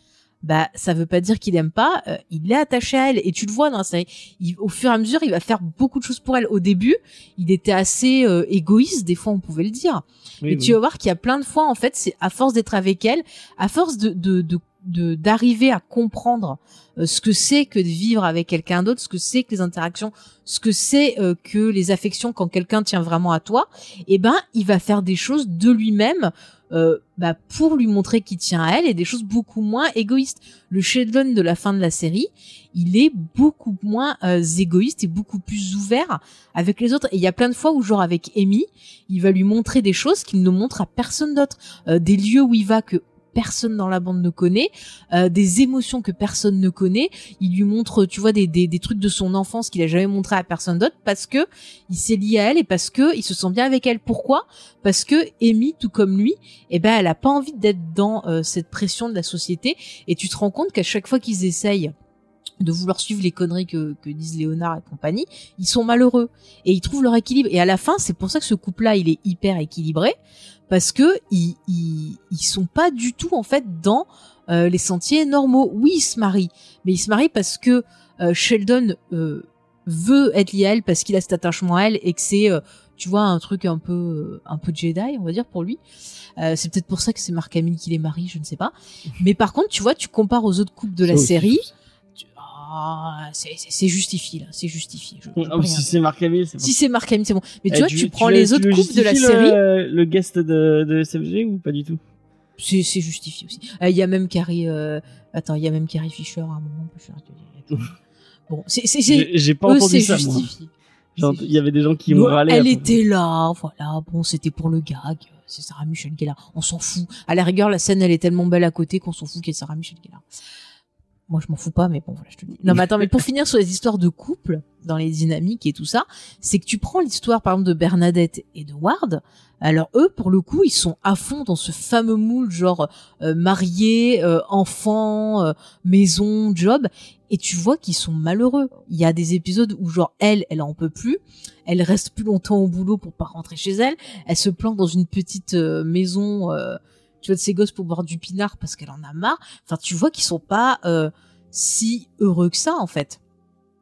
bah ça veut pas dire qu'il aime pas. euh, il est attaché à elle et tu le vois dans la série. Il- au fur et à mesure, il va faire beaucoup de choses pour elle. Au début, il était assez égoïste. Des fois, on pouvait le dire. Oui, Mais oui. tu vas voir qu'il y a plein de fois, en fait, c'est à force d'être avec elle, à force de, de d'arriver à comprendre euh, ce que c'est que de vivre avec quelqu'un d'autre, ce que c'est que les interactions, ce que c'est euh, que les affections quand quelqu'un tient vraiment à toi, eh ben il va faire des choses de lui-même euh, bah, pour lui montrer qu'il tient à elle et des choses beaucoup moins égoïstes. Le Sheldon de la fin de la série, il est beaucoup moins euh, égoïste et beaucoup plus ouvert avec les autres. Et il y a plein de fois où genre avec Amy, il va lui montrer des choses qu'il ne montre à personne d'autre, Euh, des lieux où il va que personne dans la bande ne connaît, euh, des émotions que personne ne connaît. Il lui montre, tu vois, des, des, trucs de son enfance qu'il a jamais montré à personne d'autre parce que il s'est lié à elle et parce que il se sent bien avec elle. Pourquoi? Parce que Amy, tout comme lui, eh ben, elle a pas envie d'être dans euh, cette pression de la société. Et tu te rends compte qu'à chaque fois qu'ils essayent de vouloir suivre les conneries que, que disent Léonard et compagnie, ils sont malheureux et ils trouvent leur équilibre. Et à la fin, c'est pour ça que ce couple-là, il est hyper équilibré parce que ils, ils, ils sont pas du tout en fait dans euh, les sentiers normaux. Oui, ils se marient, mais ils se marient parce que euh, Sheldon euh, veut être lié à elle parce qu'il a cet attachement à elle et que c'est, euh, tu vois, un truc un peu, euh, un peu Jedi, on va dire pour lui. Euh, c'est peut-être pour ça que c'est Mark Hamill qui les marie, je ne sais pas. Mais par contre, tu vois, tu compares aux autres couples de la série. Tu- Ah, c'est justifié là, c'est justifié. Je- je peux Ah, si c'est Marc Hamill, c'est bon. Si c'est Mark Hamill, c'est bon. Mais tu Eh, vois, tu, prends le- les tu autres le couples de la justifies, série, Le, le guest de, de SFG ou pas du tout? C'est justifié aussi. Euh, Il y a même Carrie. euh, Attends, il y a même Carrie Fisher à un moment. on peut faire- Bon, c'est J'ai pas entendu ça, justifié. Il y avait des gens qui me râlaient. elle était là, voilà. Bon, c'était pour le gag. C'est Sarah Michel Gellar. On s'en fout. À la rigueur, la scène, elle est tellement belle à côté qu'on s'en fout ait Sarah Michel Gellar. Moi, je m'en fous pas, mais bon, voilà, je te le dis. Non, mais attends, mais pour finir sur les histoires de couple, dans les dynamiques et tout ça, c'est que tu prends l'histoire, par exemple, de Bernadette et de Ward. Alors eux, pour le coup, ils sont à fond dans ce fameux moule, genre euh, marié, euh, enfant, euh, maison, job, et tu vois qu'ils sont malheureux. Il y a des épisodes où genre elle, elle en peut plus, elle reste plus longtemps au boulot pour pas rentrer chez elle, elle se plante dans une petite euh, maison, euh, tu vois, de ses gosses pour boire du pinard parce qu'elle en a marre. Enfin, tu vois qu'ils sont pas euh, si heureux que ça en fait,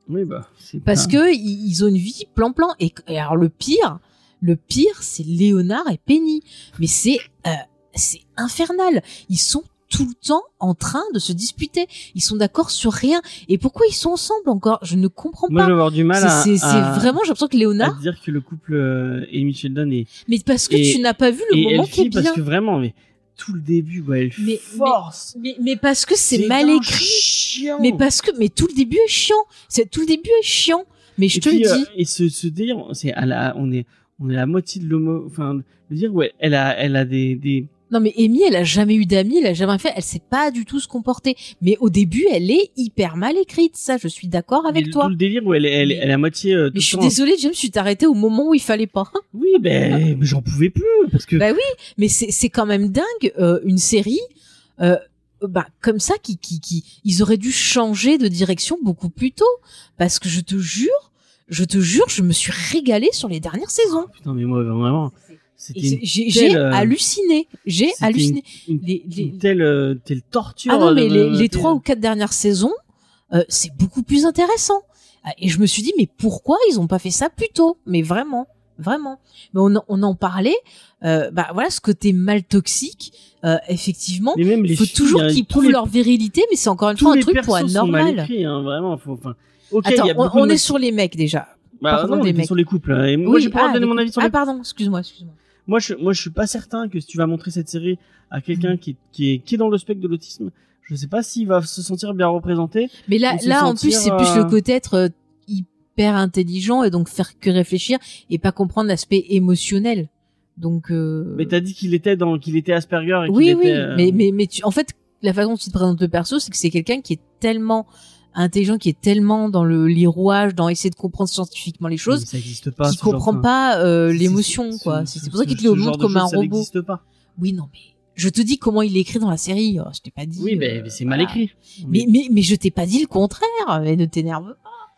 Oui, bah. c'est parce pas- que ils, ont une vie plan-plan. Et, et alors le pire, le pire, c'est Léonard et Penny. Mais c'est euh, c'est infernal. Ils sont tout le temps en train de se disputer. Ils sont d'accord sur rien. Et pourquoi ils sont ensemble encore? Je ne comprends Moi, pas. vais avoir du mal à. C'est à- vraiment, j'ai l'impression que à Léonard, dire que le couple euh, Amy Sheldon est. mais parce que Et- tu n'as pas vu le moment qui est bien. parce que vraiment, mais tout le début, quoi, elle Mais- force. Mais, mais parce que c'est mal écrit. chiant. Mais parce que, mais tout le début est chiant. C'est tout le début est chiant. Mais je et te puis, le euh, dis. et ce, ce délire, c'est à la, on est, on est à la moitié de l'homo, enfin, de dire ouais, elle a, elle a des, des, Non mais Amy, elle a jamais eu d'amis, elle a jamais fait, elle sait pas du tout se comporter. Mais au début, elle est hyper mal écrite, ça, je suis d'accord avec mais toi. tout le délire où elle, Mais- elle est à moitié. euh, Mais je suis désolée, James, tu t'es arrêté au moment où il fallait pas. Oui, ben, mais j'en pouvais plus parce que. Bah oui, mais c'est c'est quand même dingue euh, une série euh, bah comme ça qui qui qui ils auraient dû changer de direction beaucoup plus tôt parce que je te jure, je te jure, je me suis régalée sur les dernières saisons. Putain, mais moi vraiment, J'ai euh, halluciné, j'ai halluciné. une, Les, les- une telle, euh, telle torture. Ah non, mais de- les, trois ou quatre dernières saisons, euh, c'est beaucoup plus intéressant. Ah, Et je me suis dit, mais pourquoi ils ont pas fait ça plus tôt? Mais vraiment, vraiment. Mais on, en- on en parlait. Euh, bah voilà, ce côté mal toxique, euh, effectivement. Mais même les Il faut filles, toujours hein, qu'ils prouvent les- leur virilité, mais c'est encore une fois un truc pour normal. hein, vraiment. Faut, enfin, ok, Attends, on, on est mecs- sur les mecs déjà. Bah, parlons non, on des mecs. sur les couples. hein. Et moi, Oui, j'ai pas ah, de donner mon avis sur couples. les Ah pardon, excuse-moi, excuse-moi. Moi, je, moi, je suis pas certain que si tu vas montrer cette série à quelqu'un qui, est, qui est, qui est dans le spectre de l'autisme, je sais pas s'il va se sentir bien représenté. Mais là, là en plus, c'est plus euh, le côté être euh, hyper intelligent et donc faire que réfléchir et pas comprendre l'aspect émotionnel. Donc. Euh... Mais t'as dit qu'il était dans, qu'il était Asperger et qu'il oui, était. oui, euh, mais mais mais tu, en fait, la façon dont tu te présentes le perso, c'est que c'est quelqu'un qui est tellement intelligent, qui est tellement dans le les rouages, dans essayer de comprendre scientifiquement les choses, pas. qui genre, comprend pas euh, l'émotion, quoi. ce- C'est pour ça qu'il te le montre comme un ça robot. pas. Oui, non, mais je te dis comment il est écrit dans la série. Oh, je t'ai pas dit. Oui, euh, mais, mais c'est mal écrit. Mais mais mais je t'ai pas dit le contraire. Mais ne t'énerve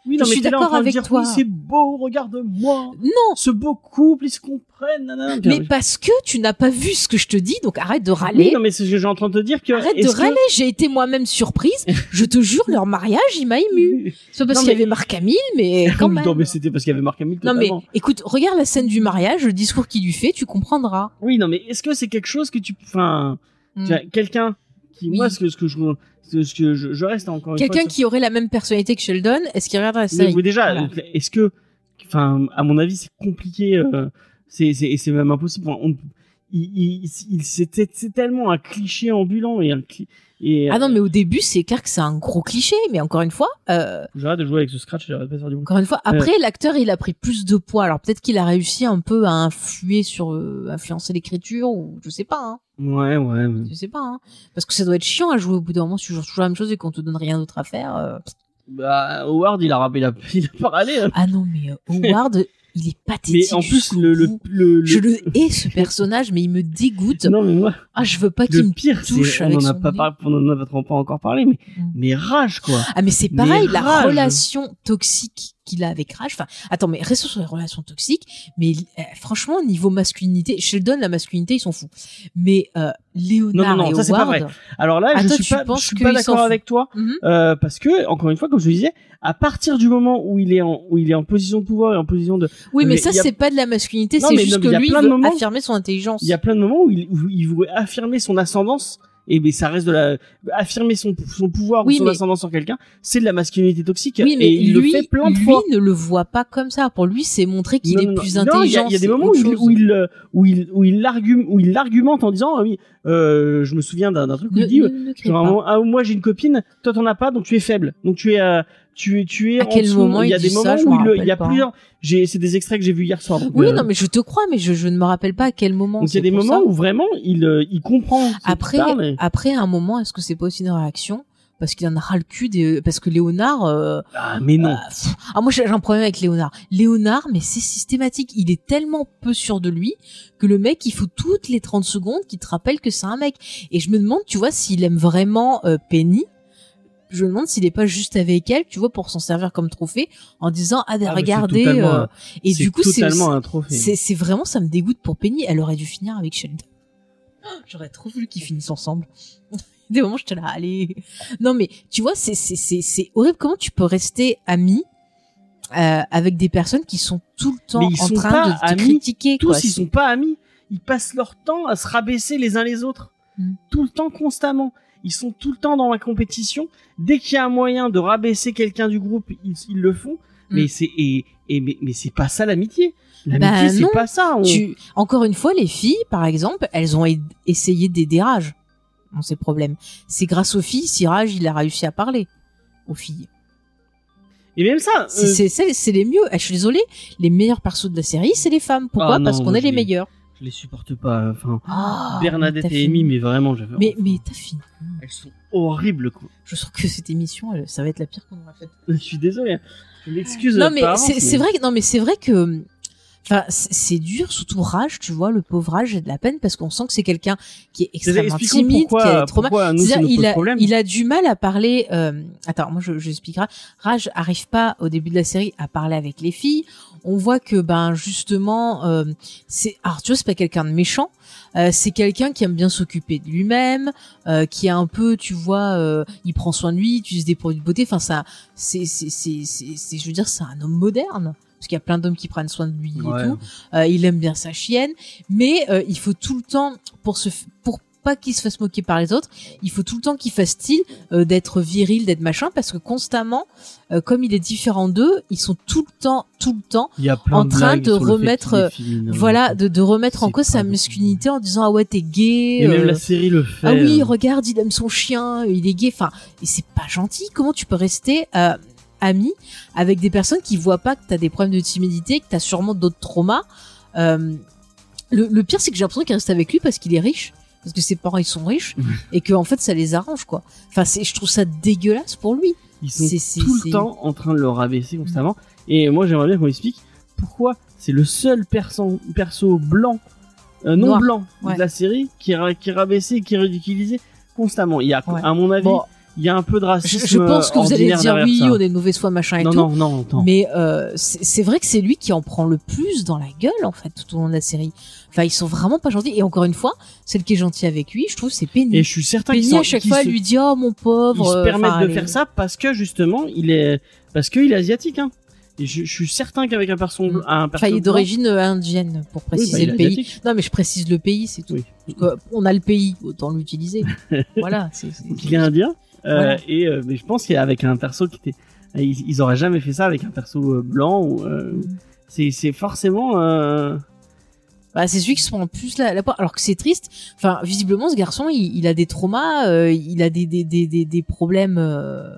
oui, je non, mais suis d'accord avec dire, toi. oui, c'est beau, regarde-moi. Non, Ce beau couple, ils se comprennent. nanana. mais parce que tu n'as pas vu ce que je te dis, donc arrête de Oui, râler. non, mais c'est ce que j'ai en train de te dire que. Arrête de que- râler, j'ai été moi-même surprise. Je te jure, leur mariage, il m'a ému. C'est pas parce qu'il y avait Marc Hamill, mais quand même. non, mais c'était parce qu'il y avait Marc Hamill Non mais écoute, regarde la scène du mariage, le discours qu'il lui fait, tu comprendras. Oui, non, mais est-ce que c'est quelque chose que tu, enfin, Mm. vois, quelqu'un qui Oui. moi ce que ce que je ce que je, je reste encore Quelqu'un qui aurait la même personnalité que Sheldon, est-ce qu'il regarderait la série oui, déjà Voilà. est-ce que enfin à mon avis c'est compliqué euh, c'est c'est même impossible on, il, il, il- c'était c'est tellement un cliché ambulant et un cli- et Ah non, mais au début, c'est clair que c'est un gros cliché, mais encore une fois, euh, j'arrête de jouer avec ce scratch j'arrête pas de faire du bon encore une fois, après, l'acteur, il a pris plus de poids. Alors peut-être qu'il a réussi un peu à influer sur, euh, influencer l'écriture, ou je sais pas, hein. ouais ouais mais- Je sais pas, hein. Parce que ça doit être chiant à jouer au bout d'un moment si tu joues toujours la même chose et qu'on te donne rien d'autre à faire. euh. bah Howard il a il a, il a parlé hein. Ah non, mais euh, Howard, il est pathétique. mais en plus le, le, le, Je le hais, ce personnage, mais il me dégoûte. non mais moi Ah, je veux pas qu'il me pire touche on avec en a son pas nez. par- on en a pas encore parlé mais Mm. mais rage quoi Ah mais c'est Mais pareil, la rage. relation toxique qu'il a avec Raj. Enfin, attends, mais restons sur les relations toxiques. Mais euh, franchement, niveau masculinité, Sheldon, la masculinité, ils sont fous. Mais euh, Léonard Non, non, non, et ça, c'est pas Howard, Alors là, je suis pas, je suis pas s'en d'accord avec toi Mhm. euh, parce que encore une fois, comme je le disais, à partir du moment où il est en où il est en position de pouvoir et en position de, oui, mais, mais ça, a- c'est pas de la masculinité, c'est juste non, que lui, il veut moments- affirmer son intelligence. il y a plein de moments où il où il voulait affirmer son ascendance et mais ça reste de la affirmer son son pouvoir Oui, ou son mais- ascendance sur quelqu'un, c'est de la masculinité toxique Oui, mais et il lui, le fait plein de lui fois. ne le voit pas comme ça. Pour lui, c'est montrer qu'il est non, plus Non, intelligent. il y a, il y a des moments où il, où il euh, où il où il l'argumente en disant ah oui euh, je me souviens d'un truc où Ne, il dit ne, crée Genre, un pas. moment, ah, moi j'ai une copine, toi t'en as pas, donc tu es faible. Donc tu es, euh, tu es, tu es À en quel dessous. moment il y a des moments ça où il, y a pas. plusieurs. J'ai, c'est des extraits que j'ai vus hier soir. Oui, euh, non, mais je te crois, mais je, je ne me rappelle pas à quel moment. donc il y a des moments ça. où vraiment il, euh, il comprend. Après, après un moment, est-ce que c'est pas aussi une réaction parce qu'il en a ras le cul des... parce que Léonard euh, Ah mais non. euh, pff, ah moi j'ai un problème avec Léonard. Léonard mais c'est systématique. Il est tellement peu sûr de lui que le mec il faut toutes les 30 secondes qu'il te rappelle que c'est un mec. Et je me demande tu vois s'il aime vraiment euh, Penny je me demande s'il est pas juste avec elle tu vois pour s'en servir comme trophée en disant ah, ben, Ah, regardez euh, et c'est du coup c'est totalement un trophée. c'est c'est vraiment ça me dégoûte pour Penny. Elle aurait dû finir avec Sheldon. J'aurais trop voulu qu'ils finissent ensemble des moments j'étais là allez non mais tu vois c'est c'est c'est c'est horrible comment tu peux rester ami euh, avec des personnes qui sont tout le temps Mais ils en sont train pas de te amis, critiquer Tous quoi. ils sont pas amis. Ils passent leur temps à se rabaisser les uns les autres. Mm. Tout le temps, constamment. Ils sont tout le temps dans la compétition. Dès qu'il y a un moyen de rabaisser quelqu'un du groupe, ils, ils le font. Mm. Mais c'est et, et mais, mais c'est pas ça l'amitié. L'amitié Bah c'est pas ça. On- tu encore une fois les filles par exemple elles ont essayé d'aider Raj dans ses problèmes c'est grâce aux filles si Raj il a réussi à parler aux filles Et même ça. C'est- euh, c'est les mieux Eh, je suis désolée les meilleurs persos de la série c'est les femmes pourquoi Ah non, parce qu'on est les les- meilleurs je les supporte pas. Enfin, Ah, Bernadette et. Amy, mais vraiment, j'avais. mais mais t'as fini elles sont horribles. Quoi. je sens que cette émission elle- ça va être la pire qu'on aura faite Je suis désolé. hein. Je m'excuse. non mais c'est vrai que non mais c'est vrai que enfin c'est dur surtout Raj tu vois le pauvre Raj j'ai de la peine parce qu'on sent que c'est quelqu'un qui est extrêmement timide pourquoi, qui a trop mal nous, nous pose il, a, il a du mal à parler. Euh, attends, moi je, je expliquerai. Raj arrive pas au début de la série à parler avec les filles. On voit que ben justement, euh, c'est alors tu vois c'est pas quelqu'un de méchant. Euh, c'est quelqu'un qui aime bien s'occuper de lui-même, euh, qui est un peu, tu vois, euh, il prend soin de lui, il utilise des produits de beauté. Enfin, ça, c'est, c'est, c'est- je veux dire, c'est un homme moderne. Parce qu'il y a plein d'hommes qui prennent soin de lui et tout. Euh, il aime bien sa chienne, mais euh, il faut tout le temps pour se, f- pour pas qu'il se fasse moquer par les autres, il faut tout le temps qu'il fasse style euh, d'être viril, d'être machin, parce que constamment, euh, comme il est différent d'eux, ils sont tout le temps, tout le temps, Il y a plein en train de remettre, voilà, de, de remettre en cause sa masculinité en disant ah ouais t'es gay. Et même la série le fait. ah oui, regarde, il aime son chien, il est gay. Enfin, et c'est pas gentil. Comment tu peux rester ami avec des personnes qui voient pas que t'as des problèmes de timidité, que t'as sûrement d'autres traumas Euh, le, le pire, c'est que j'ai l'impression qu'il reste avec lui parce qu'il est riche, parce que ses parents ils sont riches et que en fait ça les arrange quoi. Enfin, je trouve ça dégueulasse pour lui. Ils sont tout le temps en train de le rabaisser constamment. Et moi, j'aimerais bien qu'on explique pourquoi c'est le seul perso, perso blanc, euh, non Noir. blanc Ouais. de la série qui est, ra- qui est rabaissé, qui est ridiculisé constamment. Il y a, Ouais. à mon avis, Bon, il y a un peu de racisme. je pense que vous allez dire oui, ça. on est de mauvaise foi machin et Non, tout. non, non, attends. Mais euh, c'est vrai que c'est lui qui en prend le plus dans la gueule en fait tout au long de la série. Enfin, ils sont vraiment pas gentils. Et encore une fois, celle qui est gentille avec lui, je trouve, c'est Penny. Et je suis certain sont- à chaque fois, se- lui dit oh mon pauvre. ils se euh, permettent enfin, de est- faire ça parce que justement, il est, parce qu'il est asiatique, hein. Et je, je suis certain qu'avec un perso, Mm. un perso Enfin, il est d'origine euh, indienne, pour Oui, bah, préciser est le pays. asiatique. Non, mais je précise le pays, c'est tout. Oui. Parce que on a le pays, autant l'utiliser. voilà. c'est- Donc il est indien. Euh, Voilà. Et euh, mais je pense qu'avec un perso qui était, ils, ils auraient jamais fait ça avec un perso euh, blanc. Ou, c'est forcément. Euh... Bah, c'est celui qui se prend plus la, la poire. Alors que c'est triste. Enfin, visiblement, ce garçon, il, il a des traumas, euh, il a des, des, des, des, des problèmes. euh,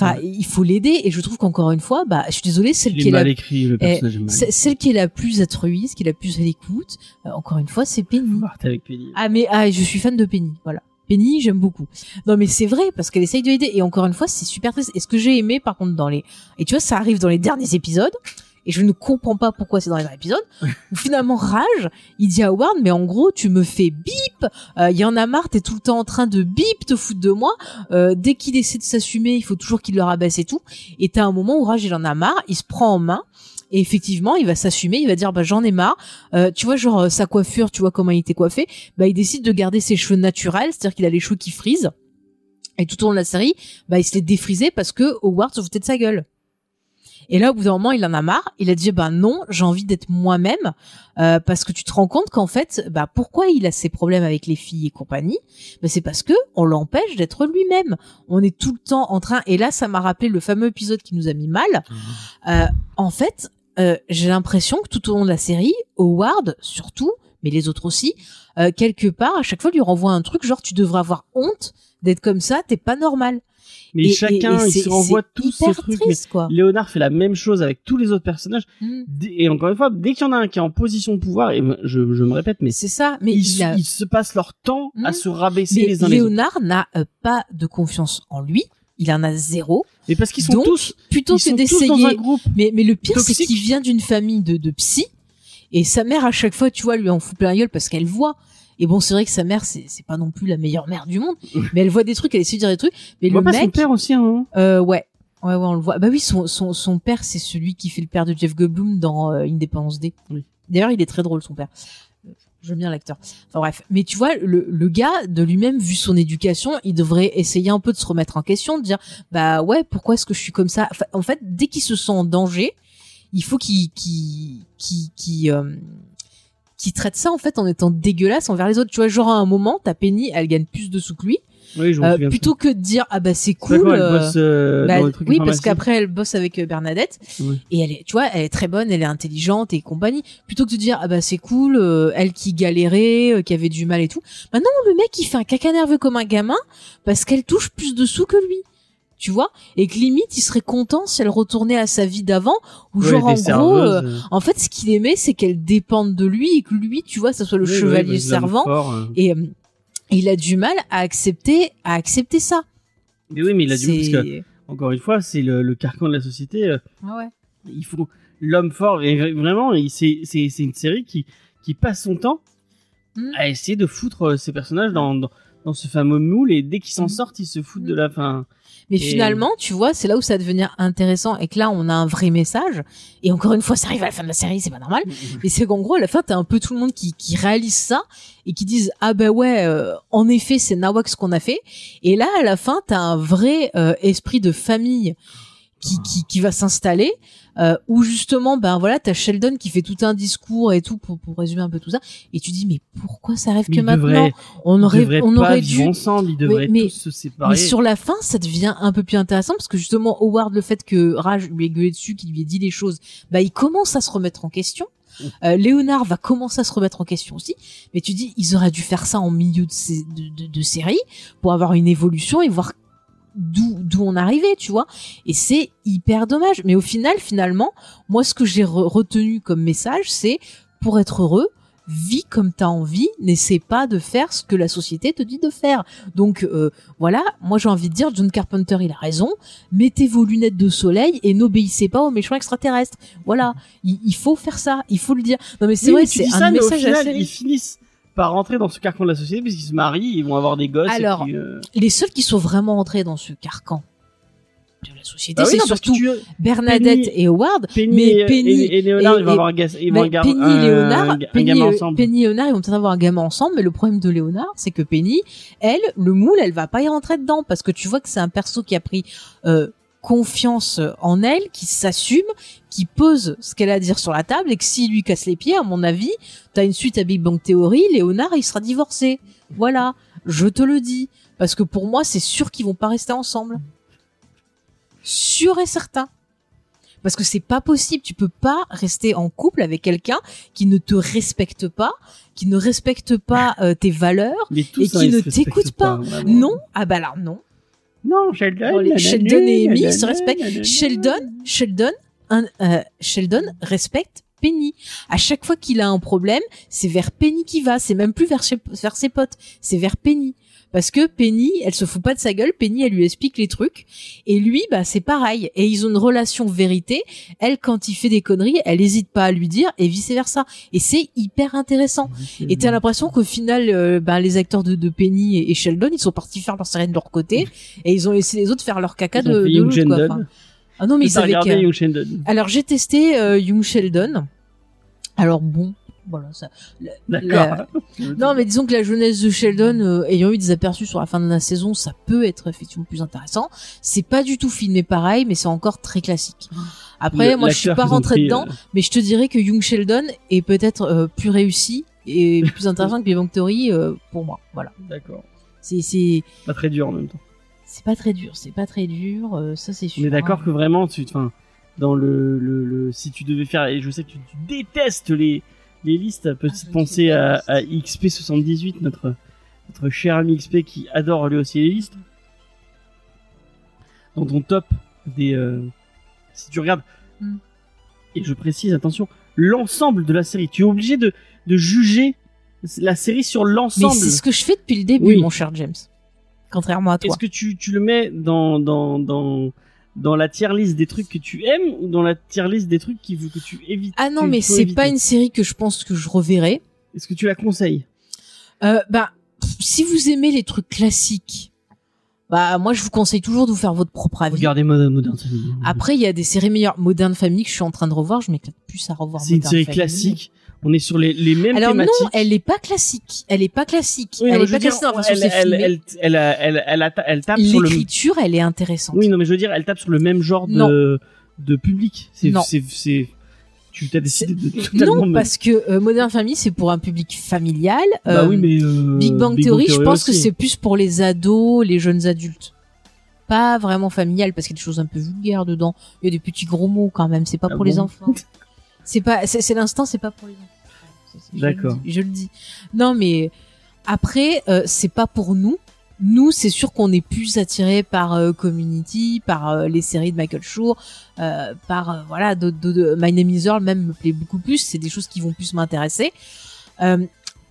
Enfin, il faut l'aider. Et je trouve qu'encore une fois, bah, je suis désolée, celle qui est est la mal écrit, le personnage mal. C'est- Celle qui est la plus altruiste, qui est la plus à l'écoute, euh, encore une fois, c'est Penny. Arrêter avec Penny. Ah mais ah, je suis fan de Penny, voilà. Penny, j'aime beaucoup. Non mais c'est vrai parce qu'elle essaye de l'aider et encore une fois, c'est super triste. Et ce que j'ai aimé par contre dans les et tu vois, ça arrive dans les derniers épisodes et je ne comprends pas pourquoi c'est dans les derniers épisodes où finalement Rage, il dit à Howard mais en gros, tu me fais bip, euh, il y en a marre, t'es tout le temps en train de bip te foutre de moi. Euh, dès qu'il essaie de s'assumer, il faut toujours qu'il le rabaisse et tout. Et t'as un moment où Rage il en a marre, il se prend en main et effectivement, il va s'assumer, il va dire bah j'en ai marre. Euh, tu vois genre euh, sa coiffure, tu vois comment il était coiffé, bah il décide de garder ses cheveux naturels, c'est-à-dire qu'il a les cheveux qui frisent. Et tout au long de la série, bah il se les défrisait parce que Howard se foutait de sa gueule. Et là, au bout d'un moment, il en a marre. Il a dit, bah non, j'ai envie d'être moi-même, euh, parce que tu te rends compte qu'en fait, bah pourquoi il a ces problèmes avec les filles et compagnie? Bah, c'est parce que on l'empêche d'être lui-même. On est tout le temps en train. Et là, ça m'a rappelé le fameux épisode qui nous a mis mal. Euh, en fait, euh, j'ai l'impression que tout au long de la série, Howard, surtout, mais les autres aussi, euh, quelque part, à chaque fois, lui renvoie un truc genre tu devrais avoir honte d'être comme ça, t'es pas normal. Mais Et- chacun, et- et il se renvoie tous ce hyper truc. triste, quoi. Léonard fait la même chose avec tous les autres personnages. Mm. Dès- Et encore une fois, dès qu'il y en a un qui est en position de pouvoir, et je, je me répète, mais C'est ça, mais ils, il a- ils se passent leur temps à Mm. se rabaisser mais les uns les autres. Léonard n'a euh, pas de confiance en lui. Il en a zéro. Mais parce qu'ils sont Donc, tous, Plutôt que d'essayer. Mais, mais le pire, c'est qu'il vient d'une famille de, de psy. Et sa mère, à chaque fois, tu vois, lui en fout plein la gueule parce qu'elle voit. Et bon, c'est vrai que sa mère, c'est pas non plus la meilleure mère du monde. mais elle voit des trucs, elle essaie de dire des trucs. Mais On voit le pas son mec. père aussi, hein. Euh, ouais. Ouais, ouais, on le voit. Bah oui, son, son, son père, c'est celui qui fait le père de Jeff Goldblum dans euh, Independence Day. Oui. D'ailleurs, il est très drôle, son père. J'aime bien l'acteur. Enfin bref. Mais tu vois, le, le gars, de lui-même, vu son éducation, il devrait essayer un peu de se remettre en question, de dire, bah ouais, pourquoi est-ce que je suis comme ça? En fait, dès qu'il se sent en danger, il faut qu'il qu'il qu'il qu'il, euh, qu'il traite ça en fait en étant dégueulasse envers les autres. Tu vois, genre à un moment, ta Penny, elle gagne plus de sous que lui. Oui, je Euh, plutôt que de dire ah bah c'est cool. elle euh, bosse, euh, bah, dans le truc oui, parce qu'après elle bosse avec euh, Bernadette Oui. et elle est, tu vois, elle est très bonne, elle est intelligente et compagnie. Plutôt que de dire ah bah c'est cool, euh, elle qui galérait, euh, qui avait du mal et tout. Bah non, le mec il fait un caca nerveux comme un gamin parce qu'elle touche plus de sous que lui. Tu vois? Et que limite il serait content si elle retournait à sa vie d'avant ou Ouais, genre en gros. euh, euh, en fait, ce qu'il aimait, c'est qu'elle dépende de lui et que lui, tu vois, ça soit le oui, chevalier bah, servant. forts, euh. Et euh, il a du mal à accepter, à accepter ça. Mais oui, mais il a du mal parce que, encore une fois, c'est le, le carcan de la société. euh, Ah ouais. il faut l'homme fort et vra- vraiment c'est une série qui qui passe son temps Mm. à essayer de foutre euh, ces personnages dans dans, dans ce fameux moule et dès qu'ils s'en Mm. sortent ils se foutent Mm. de la fin Mais Et- finalement, tu vois, c'est là où ça va devenir intéressant et que là, on a un vrai message. Et encore une fois, ça arrive à la fin de la série, c'est pas normal. Mais c'est qu'en gros, à la fin, t'as un peu tout le monde qui, qui réalise ça et qui disent ah ben ouais, euh, en effet, c'est Nawak ce qu'on a fait. Et là, à la fin, t'as un vrai euh, esprit de famille qui qui, qui va s'installer. Euh, où justement, ben voilà, t'as Sheldon qui fait tout un discours et tout pour, pour résumer un peu tout ça. Et tu dis mais pourquoi ça arrive Mais que maintenant? On aurait on aurait dû ensemble ils devraient mais- tous se séparer mais sur la fin, ça devient un peu plus intéressant parce que justement, Howard, le fait que Raj lui ait gueulé dessus, qu'il lui ait dit les choses, bah, il commence à se remettre en question. Euh, Léonard va commencer à se remettre en question aussi. Mais tu dis, ils auraient dû faire ça en milieu de, ces, de, de, de série pour avoir une évolution et voir d'où d'où on arrivait, tu vois. Et c'est hyper dommage. Mais au final, finalement, moi, ce que j'ai re- retenu comme message, c'est pour être heureux, vis comme t'as envie, n'essaie pas de faire ce que la société te dit de faire. Donc euh, voilà, moi j'ai envie de dire, John Carpenter il a raison, mettez vos lunettes de soleil et n'obéissez pas aux méchants extraterrestres. Voilà, il, il faut faire ça, il faut le dire. Non mais c'est Oui, vrai, mais c'est un ça, mais au message final, assez... ils finissent par rentrer dans ce carcan de la société puisqu'ils se marient ils vont avoir des gosses et Alors, puis, euh, Les seuls qui sont vraiment entrés dans ce carcan de la société, bah oui, c'est surtout tu- Bernadette Penny- et Howard. Penny, mais et, Penny et, et Léonard et- ils vont et- avoir un, ils vont Penny un, et Léonard, un, un Penny, gamin et- ensemble Penny et Léonard, ils vont peut-être avoir un gamin ensemble, mais le problème de Léonard, c'est que Penny, elle, le moule, elle va pas y rentrer dedans parce que tu vois que c'est un perso qui a pris euh, confiance en elle, qui s'assume, qui pose ce qu'elle a à dire sur la table et que s'il lui casse les pieds, à mon avis, t'as une suite à Big Bang Theory, Léonard il sera divorcé. Voilà, je te le dis parce que pour moi c'est sûr qu'ils vont pas rester ensemble. Sûr et certain. Parce que c'est pas possible, tu peux pas rester en couple avec quelqu'un qui ne te respecte pas, qui ne respecte pas euh, tes valeurs et qui ne t'écoute pas. vraiment. Non, ah bah alors non. Non, Sheldon. Nanana, Sheldon et Amy se respectent. Sheldon, Sheldon, un, euh, Sheldon respecte Penny. À chaque fois qu'il a un problème, c'est vers Penny qui va. C'est même plus vers, chez- vers ses potes. C'est vers Penny. Parce que Penny, elle se fout pas de sa gueule. Penny, elle lui explique les trucs. Et lui, bah, c'est pareil. Et ils ont une relation vérité. Elle, quand il fait des conneries, elle hésite pas à lui dire et vice versa. Et c'est hyper intéressant. Et t'as l'impression qu'au final, euh, ben, les acteurs de, de Penny et, et Sheldon, ils sont partis faire leur série de leur côté et ils ont laissé les autres faire leur caca Ils de, de l'autre, quoi. Enfin, ah non, mais ils avaient. Alors j'ai testé euh, Young Sheldon. Alors bon, voilà ça. Non, mais disons que la jeunesse de Sheldon, euh, ayant eu des aperçus sur la fin de la saison, ça peut être effectivement plus intéressant. C'est pas du tout filmé pareil, mais c'est encore très classique. Après, Le- moi, je suis pas pris, dedans, euh, mais je te dirais que Young Sheldon est peut-être euh, plus réussi et plus intéressant que Big Bang Theory pour moi. Voilà. D'accord. C'est c'est Pas très dur en même temps. c'est pas très dur, c'est pas très dur, ça c'est sûr. On est d'accord hein. que vraiment, tu, enfin, dans le, le, le, si tu devais faire, et je sais que tu, tu détestes les, les listes, petite je pensée à, déteste. à XP78, notre, notre cher ami XP qui adore lui aussi les listes. Dans ton top des, euh, si tu regardes, Hmm. et je précise, attention, l'ensemble de la série, tu es obligé de, de juger la série sur Mais l'ensemble. c'est ce que je fais depuis le début, Oui. mon cher James. Contrairement à toi. Est-ce que tu, tu le mets dans, dans, dans, dans la tier list des trucs que tu aimes ou dans la tier list des trucs qui, que tu évites Ah non, mais c'est pas une série que je pense que je reverrai. Est-ce que tu la conseilles? Euh, bah, si vous aimez les trucs classiques, bah moi je vous conseille toujours de vous faire votre propre avis. Regardez Modern, Family. Après, il y a des séries meilleures. Modern Family que je suis en train de revoir, je m'éclate plus à revoir. c'est une série Family. classique. On est sur les, les mêmes Alors thématiques. non, elle est pas classique. Elle est pas classique. Oui, elle non, est pas dire, classique façon elle, elle, elle, elle, elle, tape sur le. L'écriture, elle est intéressante. Oui, non, mais je veux dire, elle tape sur le même genre Non. de, de public. C'est, Non. c'est, tu t'as décidé de totalement non, parce que euh, Modern Family, c'est pour un public familial. bah Euh, oui, mais euh, Big Bang Theory, je pense que c'est plus pour les ados, les jeunes adultes. Pas vraiment familial parce qu'il y a des choses un peu vulgaires dedans. Il y a des petits gros mots quand même. C'est pas Ah pour les enfants. C'est pas, c'est l'instant, c'est pas pour les enfants. Je D'accord. Je le dis. Non, mais après, euh, c'est pas pour nous. Nous, c'est sûr qu'on est plus attiré par euh, Community, par euh, les séries de Michael Schur, par voilà, de, de, de- My Name Is Earl même me plaît beaucoup plus. C'est des choses qui vont plus m'intéresser.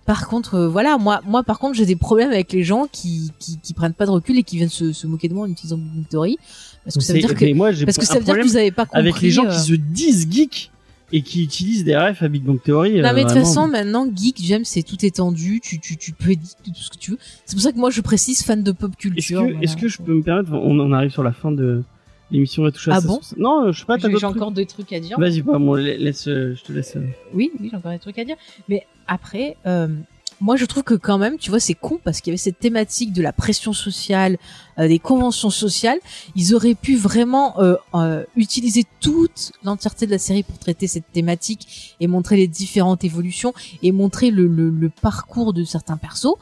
Par contre, euh, voilà, moi, moi, par contre, j'ai des problèmes avec les gens qui, qui, qui prennent pas de recul et qui viennent se, se moquer de moi en utilisant Big Theory, parce que ça veut dire que moi, parce que ça veut dire que vous avez pas compris. avec les gens euh, qui se disent geeks et qui utilisent des refs à Big Bang Theory. Non euh, mais de toute vraiment. façon maintenant geek j'aime c'est tout étendu tu tu tu peux éditer tout ce que tu veux c'est pour ça que moi je précise fan de pop Est-ce culture que, voilà. est-ce que je peux me permettre, on en arrive sur la fin de l'émission et tout. Ah ça- bon Non, euh, je sais pas, t'as j'ai encore des trucs à dire Vas-y, pas, moi, laisse, euh, je te laisse. euh. oui oui j'ai encore des trucs à dire mais après euh, moi je trouve que quand même tu vois c'est con parce qu'il y avait cette thématique de la pression sociale euh, des conventions sociales. Ils auraient pu vraiment euh, euh, utiliser toute l'entièreté de la série pour traiter cette thématique et montrer les différentes évolutions et montrer le, le, le parcours de certains persos.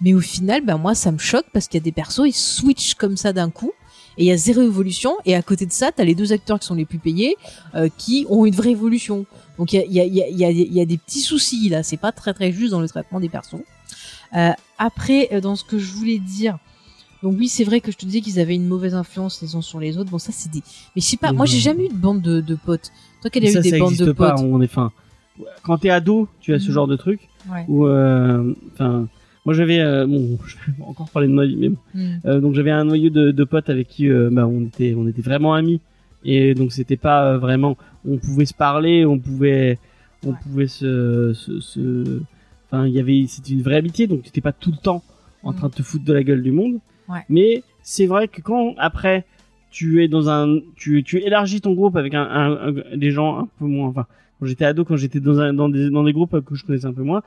Mais au final ben moi ça me choque parce qu'il y a des persos ils switchent comme ça d'un coup et il y a zéro évolution. Et à côté de ça t'as les deux acteurs qui sont les plus payés euh, qui ont une vraie évolution donc il y a, y, y, y, des petits soucis là c'est pas très très juste dans le traitement des persos euh, après euh, dans ce que je voulais dire donc oui c'est vrai que je te disais qu'ils avaient une mauvaise influence les uns sur les autres bon ça c'est des mais je sais pas moi j'ai jamais eu de bande de, de potes toi quelle a ça, eu des ça bandes existe de pas. potes? On est, fin, quand t'es ado, tu as ce Mhm. genre de truc Ouais. où, euh, moi j'avais, euh, bon, je vais encore parler de moi, mais bon. Euh, donc j'avais un noyau de, de potes avec qui, euh, bah, on était, on était vraiment amis. Et donc c'était pas euh, vraiment, on pouvait se parler, on pouvait, on Ouais. pouvait se, se, se- enfin il y avait, c'était une vraie amitié, donc t'étais pas tout le temps en Mhm. train de te foutre de la gueule du monde. Ouais. Mais c'est vrai que quand après tu es dans un, tu, tu élargis ton groupe avec un, un- un- des gens un peu moins, enfin quand j'étais ado, quand j'étais dans un, dans des, dans des groupes que je connaissais un peu moins,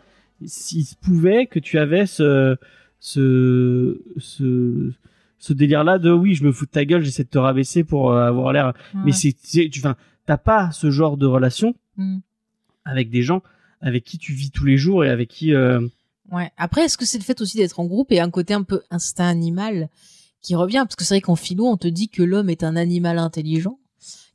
s'il se pouvait que tu avais ce, ce, ce, ce délire-là de oui, je me fous de ta gueule, j'essaie de te rabaisser pour euh, avoir l'air. Mais Ouais. c'est- tu, enfin, t'as pas ce genre de relation Mm. avec des gens avec qui tu vis tous les jours et avec qui. euh, Ouais. Après, est-ce que c'est le fait aussi d'être en groupe et un côté un peu instinct animal qui revient? Parce que c'est vrai qu'en philo, on te dit que l'homme est un animal intelligent.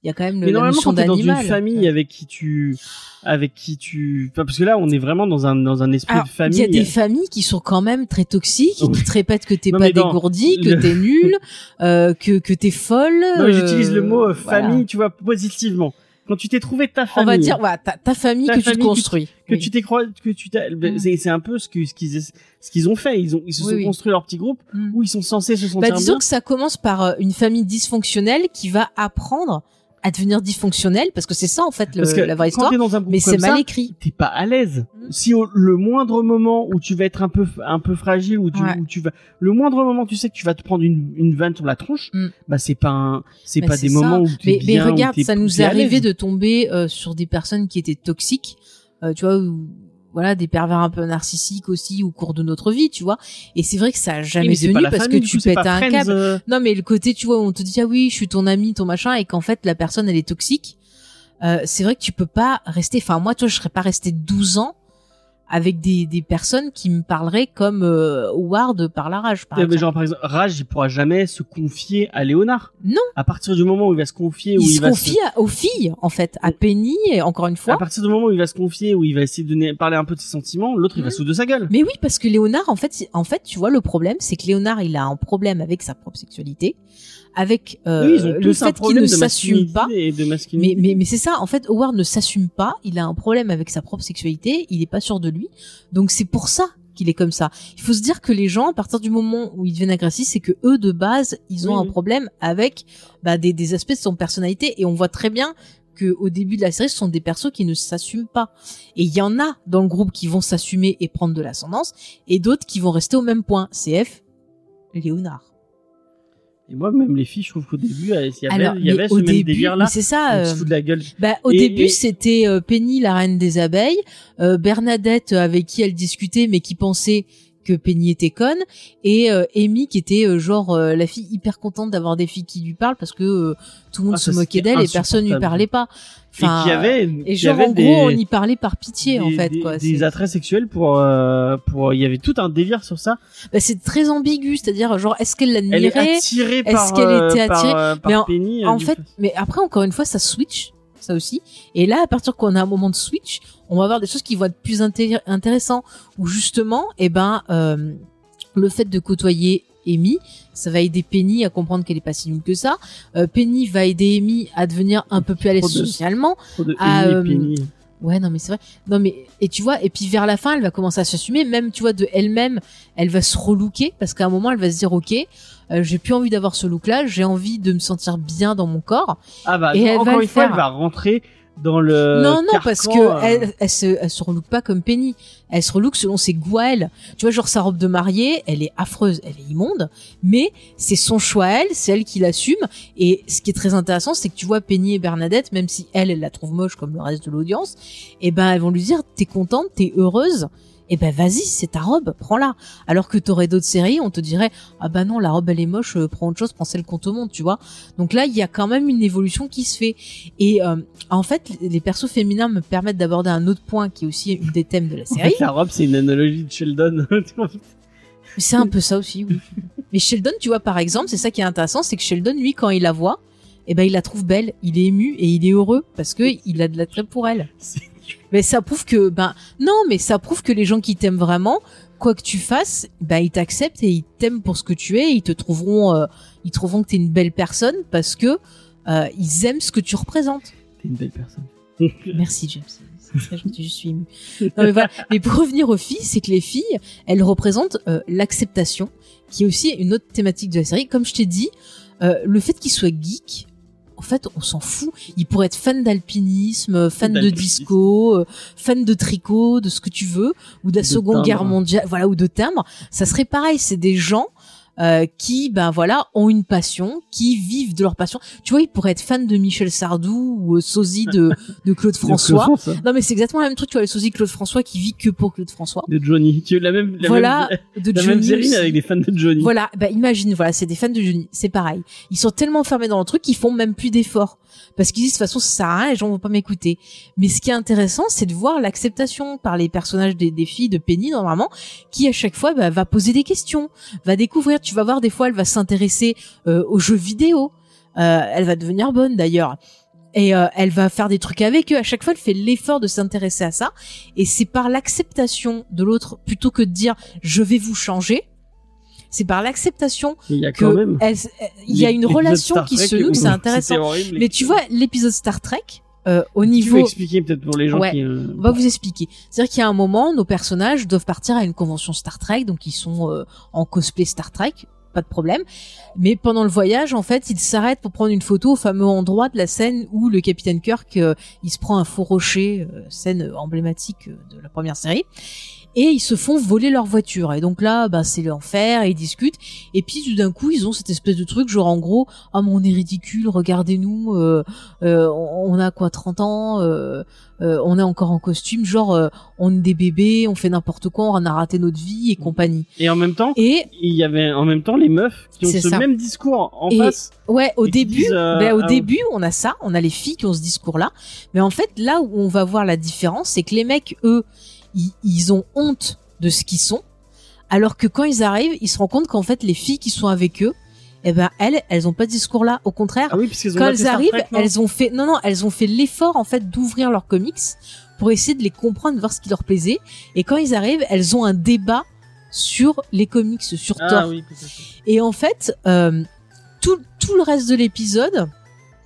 Il y a quand même le, Mais normalement, quand t'es dans une famille avec qui tu, avec qui tu, enfin, parce que là, on est vraiment dans un dans un esprit Alors, de il famille. y a des familles qui sont quand même très toxiques et Oui. qui te répètent que t'es pas dégourdi, que le- t'es nul, euh, que que t'es folle. Non, mais j'utilise le euh, mot euh, voilà. famille, tu vois, positivement. Quand tu t'es trouvé ta On famille. va dire, voilà, ta, ta famille Ta que tu te que construis. que Oui. tu t'es crois que tu t'as ben, Mm. c'est un peu ce que ce qu'ils ce qu'ils ont fait ils ont ils se Oui, sont oui. construits leur petit groupe Mm. où ils sont censés se Bah, sentir disons bien que ça commence par euh, une famille dysfonctionnelle qui va apprendre à devenir dysfonctionnelle parce que c'est ça en fait le- parce que la vraie quand histoire. dans un Mais c'est mal écrit. t'es pas à l'aise Mm. si au, le moindre moment où tu vas être un peu un peu fragile où tu Ouais. où tu vas le moindre moment tu sais que tu vas te prendre une une vanne sur la tronche Mm. bah c'est pas un c'est Mais pas des ça. moments où tu Mais, bien mais regarde, ça nous est arrivé de tomber euh, sur des personnes qui étaient toxiques, euh, tu vois, ou voilà, des pervers un peu narcissiques aussi au cours de notre vie, tu vois. Et c'est vrai que ça a jamais tenu parce famille, que tu coup, pètes un câble. euh, Non, mais le côté, tu vois, où on te dit ah oui, je suis ton ami, ton machin, et qu'en fait la personne elle est toxique. Euh, c'est vrai que tu peux pas rester. Enfin, moi, toi, je serais pas resté 12 ans avec des, des personnes qui me parleraient comme euh, Howard par la rage, par exemple. genre par exemple Raj il pourra jamais se confier à Léonard Non. à partir du moment où il va se confier où il il, se va confie à- aux filles, en fait, à Penny, et encore une fois. à partir du moment où il va se confier où il va essayer de donner, parler un peu de ses sentiments l'autre il va Mhm. se de sa gueule Mais oui, parce que Léonard, en fait, en fait, tu vois, le problème, c'est que Léonard, il a un problème avec sa propre sexualité, avec euh, oui, le fait qu'il ne s'assume pas. et de Mais, mais, mais c'est ça, en fait, Howard ne s'assume pas, il a un problème avec sa propre sexualité, il est pas sûr de lui, donc c'est pour ça qu'il est comme ça. Il faut se dire que les gens, à partir du moment où ils deviennent agressifs, c'est que eux, de base, ils ont Oui, un problème avec bah, des, des aspects de son personnalité, et on voit très bien que au début de la série, ce sont des persos qui ne s'assument pas. Et il y en a dans le groupe qui vont s'assumer et prendre de l'ascendance, et d'autres qui vont rester au même point. CF, Léonard. Et moi, même les filles, je trouve qu'au début, il y avait, Alors, il y avait mais ce au même début, délire là. c'est ça. Euh, fout de la gueule. Bah, au Et- début, et- c'était euh, Penny, la reine des abeilles, euh, Bernadette euh, avec qui elle discutait, mais qui pensait que Penny était conne, et euh, Amy qui était euh, genre euh, la fille hyper contente d'avoir des filles qui lui parlent parce que euh, tout le monde Ah, se moquait d'elle et personne lui insupportable. parlait pas. Enfin, et qui avait, et qui genre avait en des, gros, on y parlait par pitié en fait des, quoi. des C'est- attraits sexuels pour, pour, il y avait tout un délire sur ça. bah, c'est très ambigu, c'est-à-dire genre est-ce qu'elle l'admirait? Est-ce qu'elle était attirée? par Mais en- Penny. En fait, mais après encore une fois, ça switch, ça aussi. Et là, à partir qu'on a un moment de switch, on va avoir des choses qui vont être plus inté- intéressantes. Où justement, eh ben, euh, le fait de côtoyer Amy, ça va aider Penny à comprendre qu'elle est pas si nulle que ça. Euh, Penny va aider Amy à devenir un peu plus à l'aise socialement. De et euh, Penny. Ouais, non, mais c'est vrai. Non, mais et tu vois, et puis vers la fin, elle va commencer à s'assumer. Même, tu vois, de elle-même, elle va se relooker parce qu'à un moment, elle va se dire, ok, euh, j'ai plus envie d'avoir ce look-là. J'ai envie de me sentir bien dans mon corps. Ah bah, et elle encore une fois, faire. elle va rentrer dans le. non, non, carcan, parce que euh, elle, elle se, elle se relook pas comme Penny. Elle se relook selon ses goûts à elle. Tu vois, genre sa robe de mariée, elle est affreuse, elle est immonde, mais c'est son choix à elle, c'est elle qui l'assume. Et ce qui est très intéressant, c'est que tu vois Penny et Bernadette, même si elle, elle la trouve moche comme le reste de l'audience, eh ben elles vont lui dire, t'es contente, t'es heureuse. Eh ben vas-y, c'est ta robe, prends-la. Alors que t'aurais d'autres séries, on te dirait ah bah non la robe elle est moche, euh, prends autre chose, prends celle qu'on te montre, tu vois. Donc là il y a quand même une évolution qui se fait. Et euh, en fait, les persos féminins me permettent d'aborder un autre point qui est aussi une des thèmes de la en série. fait, la robe, c'est une analogie de Sheldon. C'est un peu ça aussi, oui. Mais Sheldon, tu vois, par exemple, c'est ça qui est intéressant, c'est que Sheldon, lui, quand il la voit, eh ben, il la trouve belle, il est ému et il est heureux parce que il a de l'attrait pour elle. Mais ça prouve que, ben, non, mais ça prouve que les gens qui t'aiment vraiment, quoi que tu fasses, ben, ils t'acceptent et ils t'aiment pour ce que tu es, ils te trouveront, euh, ils trouveront que t'es une belle personne parce que, euh, ils aiment ce que tu représentes. T'es une belle personne. Merci James. Je suis émue. Non mais voilà. Mais pour revenir aux filles, c'est que les filles, elles représentent euh, l'acceptation, qui est aussi une autre thématique de la série. Comme je t'ai dit, euh, le fait qu'ils soient geeks, en fait, on s'en fout. Ils pourraient être fans d'alpinisme, fans de D'alpinisme. disco, euh, fans de tricot, de ce que tu veux, ou de la De Seconde timbre. Guerre mondiale, voilà, ou de timbre. Ça serait pareil. C'est des gens euh, qui, ben voilà, ont une passion, qui vivent de leur passion. Tu vois, ils pourraient être fans de Michel Sardou ou euh, sosie de, de Claude François. Non, mais c'est exactement le même truc. Tu vois, le sosie de Claude François qui vit que pour Claude François. De Johnny. Tu veux la même, la voilà, même, de la Johnny même série avec des fans de Johnny. Voilà, bah imagine, voilà, c'est des fans de Johnny, c'est pareil. Ils sont tellement fermés dans le truc qu'ils font même plus d'efforts. Parce qu'ils disent, de toute façon, ça sert à rien, les gens vont pas m'écouter. Mais ce qui est intéressant, c'est de voir l'acceptation par les personnages des, des filles de Penny, normalement, qui à chaque fois bah, va poser des questions, va découvrir. Tu vas voir, des fois, elle va s'intéresser euh, aux jeux vidéo. Euh, elle va devenir bonne, d'ailleurs. Et euh, elle va faire des trucs avec eux. À chaque fois, elle fait l'effort de s'intéresser à ça. Et c'est par l'acceptation de l'autre, plutôt que de dire, je vais vous changer. C'est par l'acceptation Il y y a une relation qui se noue, c'est intéressant. Mais tu vois, l'épisode Star Trek, euh, au tu niveau, expliquer peut-être pour les gens Ouais. qui. euh, on va vous expliquer. C'est-à-dire qu'il y a un moment, nos personnages doivent partir à une convention Star Trek, donc ils sont euh, en cosplay Star Trek, pas de problème. Mais pendant le voyage, en fait, ils s'arrêtent pour prendre une photo au fameux endroit de la scène où le capitaine Kirk, euh, il se prend un faux rocher, euh, scène emblématique de la première série. Et ils se font voler leur voiture. Et donc là, bah, c'est l'enfer, et ils discutent. Et puis tout d'un coup, ils ont cette espèce de truc, genre en gros, ah mais on est ridicule, regardez-nous, euh, euh, on a quoi, 30 ans, euh, euh, on est encore en costume, genre euh, on est des bébés, on fait n'importe quoi, on a raté notre vie et compagnie. Et en même temps, Et il y avait en même temps les meufs qui ont ce ça. même discours en Et- face. ouais, au début, disent, euh, ben, au ah, début, on a ça, on a les filles qui ont ce discours-là. Mais en fait, là où on va voir la différence, c'est que les mecs, eux, ils, ils ont honte de ce qu'ils sont, alors que quand ils arrivent, ils se rendent compte qu'en fait, les filles qui sont avec eux, eh ben elles, elles ont pas de discours-là. Au contraire, Ah oui, parce quand elles arrivent, Trek, elles ont fait non non, elles ont fait l'effort en fait d'ouvrir leurs comics pour essayer de les comprendre, de voir ce qui leur plaisait. Et quand ils arrivent, elles ont un débat sur les comics, sur Thor. Ah oui, peut-être. Et en fait, euh, tout tout le reste de l'épisode,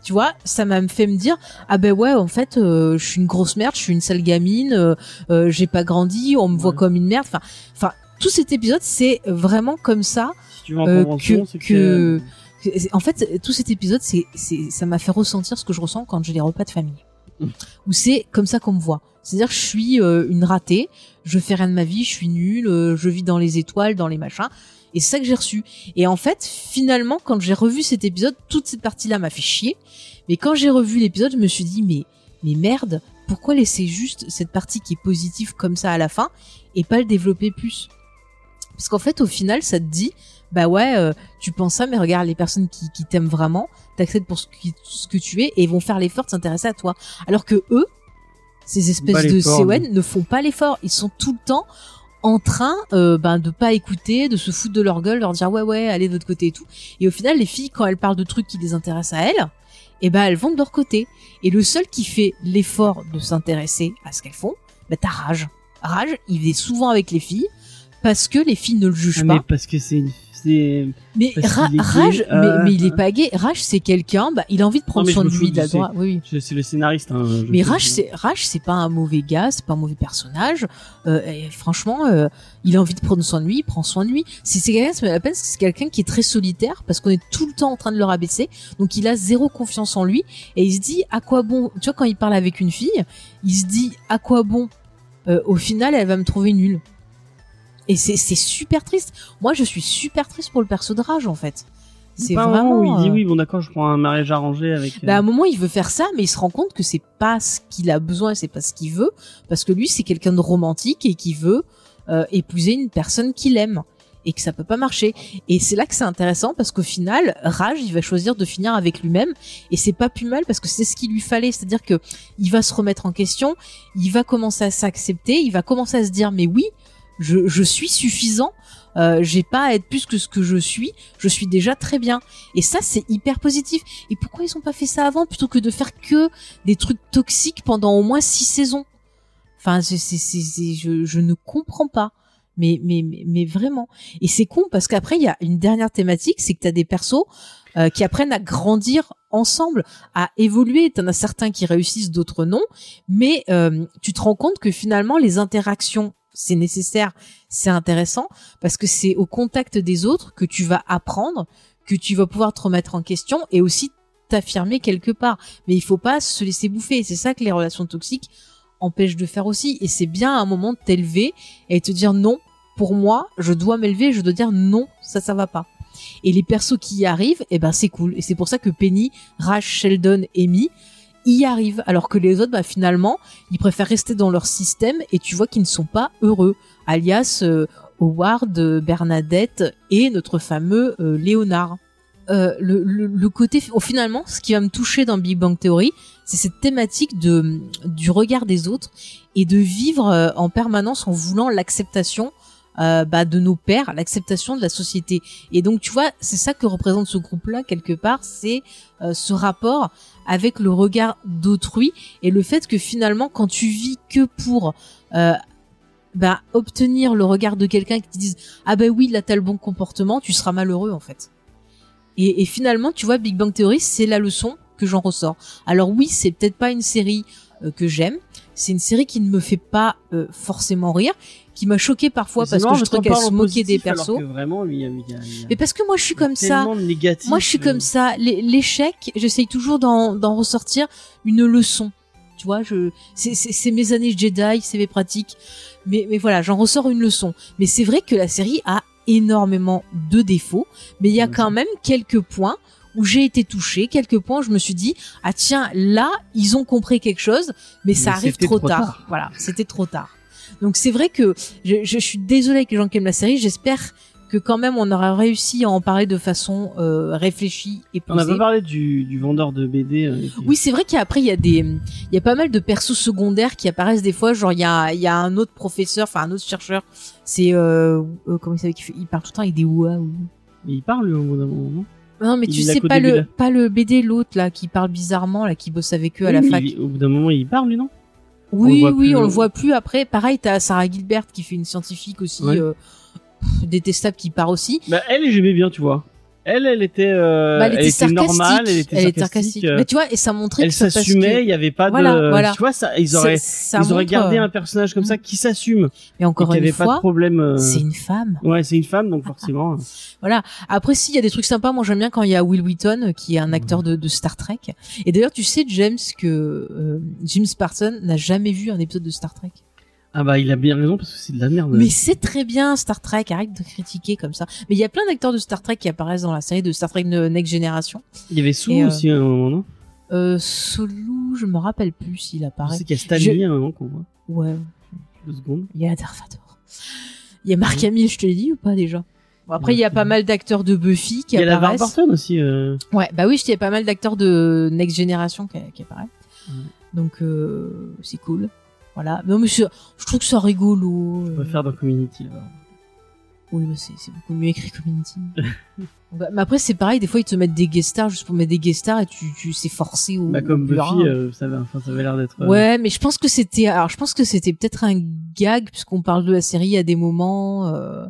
tu vois, ça m'a fait me dire ah ben ouais, en fait, euh, je suis une grosse merde, je suis une sale gamine, euh, euh, j'ai pas grandi, on me voit Ouais. comme une merde. Enfin, enfin, tout cet épisode, c'est vraiment comme ça Si tu euh, convention, que, que en fait tout cet épisode c'est c'est ça m'a fait ressentir ce que je ressens quand j'ai les repas de famille Mm. où c'est comme ça qu'on me voit c'est-à-dire je suis euh, une ratée je fais rien de ma vie je suis nulle euh, je vis dans les étoiles dans les machins et c'est ça que j'ai reçu et en fait finalement quand j'ai revu cet épisode toute cette partie là m'a fait chier mais quand j'ai revu l'épisode je me suis dit mais mais merde pourquoi laisser juste cette partie qui est positive comme ça à la fin et pas le développer plus? Parce qu'en fait, au final, ça te dit, bah ouais, euh, tu penses ça, mais regarde les personnes qui, qui t'aiment vraiment, t'acceptent pour ce, qui- ce que tu es et vont faire l'effort de s'intéresser à toi. Alors que eux, ces espèces de CON ne font pas l'effort. Ils sont tout le temps en train euh, ben, de pas écouter, de se foutre de leur gueule, leur dire ouais ouais, allez de votre côté et tout. Et au final, les filles, quand elles parlent de trucs qui les intéressent à elles, eh ben elles vont de leur côté. Et le seul qui fait l'effort de s'intéresser à ce qu'elles font, bah t'as Rage. Rage, il est souvent avec les filles parce que les filles ne le jugent Ah, pas. mais parce que c'est une. C'est- Mais, Ra- Rage, euh, mais, mais il est pas gay. Rage, c'est quelqu'un, bah, il a envie de prendre soin de lui, droit. Oui, C'est le scénariste. Hein, Mais Rage, c'est Rage, c'est pas un mauvais gars, c'est pas un mauvais personnage. Euh, et franchement, euh, il a envie de prendre soin de lui, il prend soin de lui. Si c'est quelqu'un la peine, c'est quelqu'un qui est très solitaire parce qu'on est tout le temps en train de le rabaisser. Donc il a zéro confiance en lui et il se dit à quoi bon. Tu vois, quand il parle avec une fille, il se dit à quoi bon. Euh, au final, elle va me trouver nulle. Et c'est super triste. Moi, je suis super triste pour le perso de Rage en fait. C'est Pas un moment vraiment. où il dit euh, oui, bon d'accord, je prends un mariage arrangé avec. euh, bah, à un moment, il veut faire ça, mais il se rend compte que c'est pas ce qu'il a besoin, c'est pas ce qu'il veut, parce que lui, c'est quelqu'un de romantique et qui veut euh, épouser une personne qu'il aime et que ça peut pas marcher. Et c'est là que c'est intéressant parce qu'au final, Rage, il va choisir de finir avec lui-même et c'est pas plus mal parce que c'est ce qu'il lui fallait, c'est-à-dire que il va se remettre en question, il va commencer à s'accepter, il va commencer à se dire mais oui, je, je suis suffisant. Euh, j'ai pas à être plus que ce que je suis, je suis déjà très bien. Et ça, c'est hyper positif. Et pourquoi ils ont pas fait ça avant plutôt que de faire que des trucs toxiques pendant au moins six saisons? Enfin, c'est, c'est, c'est, je, je ne comprends pas. Mais, mais, mais, vraiment. Et c'est con parce qu'après, il y a une dernière thématique, c'est que tu as des persos euh, qui apprennent à grandir ensemble, à évoluer. T'en as certains qui réussissent, d'autres non. Mais euh, tu te rends compte que finalement, les interactions, c'est nécessaire, c'est intéressant, parce que c'est au contact des autres que tu vas apprendre, que tu vas pouvoir te remettre en question et aussi t'affirmer quelque part. Mais il faut pas se laisser bouffer. C'est ça que les relations toxiques empêchent de faire aussi. Et c'est bien à un moment de t'élever et te dire non. Pour moi, je dois m'élever. Je dois dire non, ça, ça va pas. Et les persos qui y arrivent, eh ben c'est cool. Et c'est pour ça que Penny, Rash, Sheldon, Amy y arrivent, alors que les autres, bah finalement, ils préfèrent rester dans leur système et tu vois qu'ils ne sont pas heureux. Alias euh, Howard, euh, Bernadette et notre fameux euh, Léonard. Euh, le, le, le côté oh, finalement ce qui va me toucher dans Big Bang Theory c'est cette thématique de du regard des autres et de vivre euh, en permanence en voulant l'acceptation euh, bah, de nos pères l'acceptation de la société et donc tu vois c'est ça que représente ce groupe là quelque part c'est euh, ce rapport avec le regard d'autrui et le fait que finalement quand tu vis que pour euh, bah, obtenir le regard de quelqu'un qui te dise ah ben oui là t'as le bon comportement tu seras malheureux en fait et, et finalement, tu vois, Big Bang Theory, c'est la leçon que j'en ressors. Alors oui, c'est peut-être pas une série euh, que j'aime. C'est une série qui ne me fait pas euh, forcément rire, qui m'a choqué parfois parce que je trouve qu'elle se moquait des persos. vraiment, lui, il y a, il y a- il y a Mais parce que moi, je suis comme ça. négatif, Moi, je suis euh, comme ça. L'é- L'échec, j'essaye toujours d'en ressortir une leçon. Tu vois, je c'est- mes années Jedi, c'est mes pratiques. Mais mais voilà, j'en ressors une leçon. Mais c'est vrai que la série a énormément de défauts, mais il y a Ouais, quand même quelques points où j'ai été touchée, quelques points où je me suis dit ah tiens là ils ont compris quelque chose, mais ça arrive trop, trop tard. tard. Voilà, c'était trop tard. Donc c'est vrai que je, je suis désolée avec les gens qui aiment la série. J'espère que quand même on aura réussi à en parler de façon euh, réfléchie et On n'a posée. pas parlé du, du vendeur de BD. euh, qui- Oui, c'est vrai qu'après il y a des, il y a pas mal de persos secondaires qui apparaissent des fois. Genre il y a, il y a un autre professeur, enfin un autre chercheur. C'est euh, euh, comment il s'appelle Il parle tout le temps avec des ouah. ou- Mais il parle au bout d'un moment, non mais Il tu sais pas le, pas le BD l'autre là qui parle bizarrement là, qui bosse avec eux à la fac. il- au bout d'un moment, il parle lui, non? Oui, oui, plus, on le euh. voit plus après. Pareil, t'as Sarah Gilbert qui fait une scientifique aussi Ouais. euh, pff, détestable qui part aussi. Bah elle, j'aimais bien, tu vois. Elle, elle était, euh, Bah, elle était normale, elle était sarcastique. euh, Mais tu vois, et ça montrait elle que s'assumait, que- il y avait pas Voilà, de, voilà. tu vois, ça, ils auraient, ça ils auraient gardé euh, un personnage comme ça mm. qui s'assume, Mais et encore qui une avait pas de fois, problème. euh, c'est une femme. Ouais, c'est une femme, donc forcément. Après, si, il y a des trucs sympas. Moi, j'aime bien quand il y a Will Wheaton, qui est un acteur de, de Star Trek. Et d'ailleurs, tu sais, James, que euh, Jim Spartan n'a jamais vu un épisode de Star Trek. Ah bah, il a bien raison parce que c'est de la merde. Mais c'est très bien Star Trek, arrête de critiquer comme ça. Mais il y a plein d'acteurs de Star Trek qui apparaissent dans la série de Star Trek Next Generation. Il y avait Et, euh, aussi à un moment, non? Euh, Solou, je me rappelle plus s'il apparaît. sais qu'il y a Stanley Je- à un moment qu'on voit. Ouais, Deux secondes. il y a Darth Vader. Il y a Mark Hamill, je te l'ai dit ou pas déjà? Bon, après, il y a pas mal d'acteurs de Buffy qui Il y a la apparaissent. Barton aussi. euh, Ouais, bah oui, je il y a pas mal d'acteurs de Next Generation qui, qui apparaissent. Donc, euh, c'est cool. Voilà. Mais, mais c'est- je trouve que ça rigolo. On euh. peut faire dans Community. là. Oui, mais c'est c'est beaucoup mieux écrit Community. Bah, mais après, c'est pareil, des fois, ils te mettent des guest stars juste pour mettre des guest stars et tu, tu c'est forcé au. Bah comme. Buffy, euh, ça avait, enfin, ça avait l'air d'être. euh, Ouais, mais je pense que c'était, alors je pense que c'était peut-être un gag puisqu'on parle de la série à des moments, euh,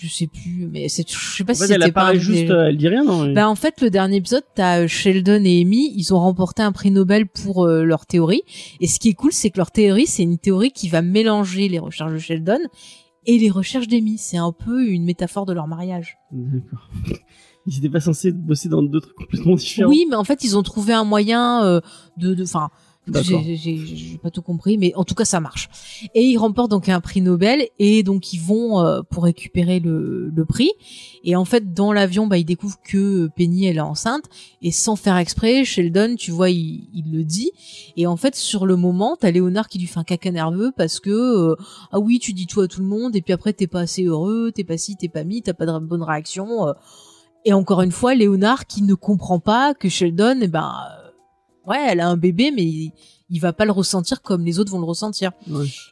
je sais plus, mais c'est, je sais pas En si c'était pas juste, elle dit rien, non Bah en fait le dernier épisode t'as euh, Sheldon et Amy ils ont remporté un prix Nobel pour euh, leur théorie et ce qui est cool c'est que leur théorie c'est une théorie qui va mélanger les recherches de Sheldon et les recherches d'Amy c'est un peu une métaphore de leur mariage. D'accord. Ils étaient pas censés bosser dans deux trucs complètement différents. Oui mais en fait ils ont trouvé un moyen euh, de de enfin D'accord. J'ai pas tout compris mais en tout cas ça marche. Et ils remportent donc un prix Nobel et donc ils vont euh, pour récupérer le, le prix. Et en fait dans l'avion bah ils découvrent que Penny elle est enceinte. Et sans faire exprès Sheldon tu vois il, il le dit. Et en fait sur le moment t'as Léonard qui lui fait un caca nerveux parce que euh, ah oui tu dis tout à tout le monde et puis après t'es pas assez heureux t'es pas ci t'es pas mis t'as pas de bonne réaction euh. et encore une fois Léonard qui ne comprend pas que Sheldon eh ben ouais elle a un bébé mais il, il va pas le ressentir comme les autres vont le ressentir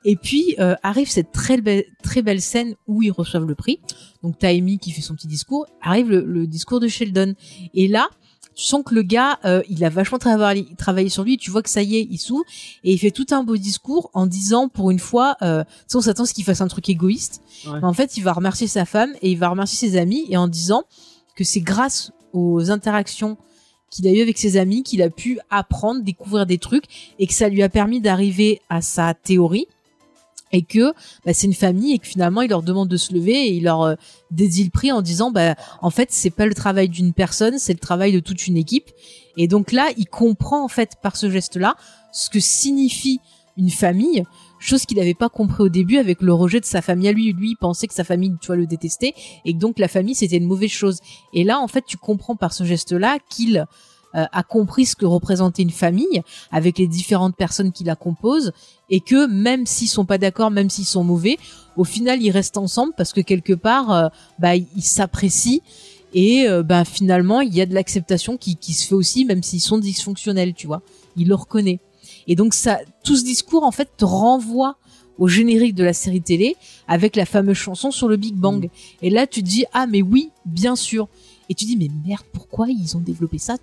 et puis euh, arrive cette très belle, très belle scène où ils reçoivent le prix. Donc t'as Amy qui fait son petit discours. Arrive le, le discours de Sheldon. Et là, tu sens que le gars, euh, il a vachement travaillé, travaillé sur lui. Tu vois que ça y est, il s'ouvre et il fait tout un beau discours en disant, pour une fois, euh, on s'attend à ce qu'il fasse un truc égoïste. Ouais. Mais en fait, il va remercier sa femme et il va remercier ses amis et en disant que c'est grâce aux interactions qu'il a eu avec ses amis qu'il a pu apprendre, découvrir des trucs et que ça lui a permis d'arriver à sa théorie et que bah, c'est une famille et que finalement il leur demande de se lever et il leur euh, dédie le prix en disant bah en fait c'est pas le travail d'une personne c'est le travail de toute une équipe. Et donc là il comprend en fait par ce geste là ce que signifie une famille chose qu'il n'avait pas compris au début avec le rejet de sa famille à lui. Lui, il pensait que sa famille, tu vois, le détestait et que donc la famille c'était une mauvaise chose. Et là, en fait, tu comprends par ce geste-là qu'il euh, a compris ce que représentait une famille avec les différentes personnes qui la composent et que même s'ils sont pas d'accord, même s'ils sont mauvais, au final ils restent ensemble parce que quelque part, euh, bah ils s'apprécient et bah finalement il y a de l'acceptation qui, qui se fait aussi même s'ils sont dysfonctionnels, tu vois. Il le reconnaît. Et donc ça, tout ce discours en fait te renvoie au générique de la série télé avec la fameuse chanson sur le Big Bang. Et là tu te dis ah mais oui bien sûr. Et tu dis mais merde pourquoi ils ont développé ça?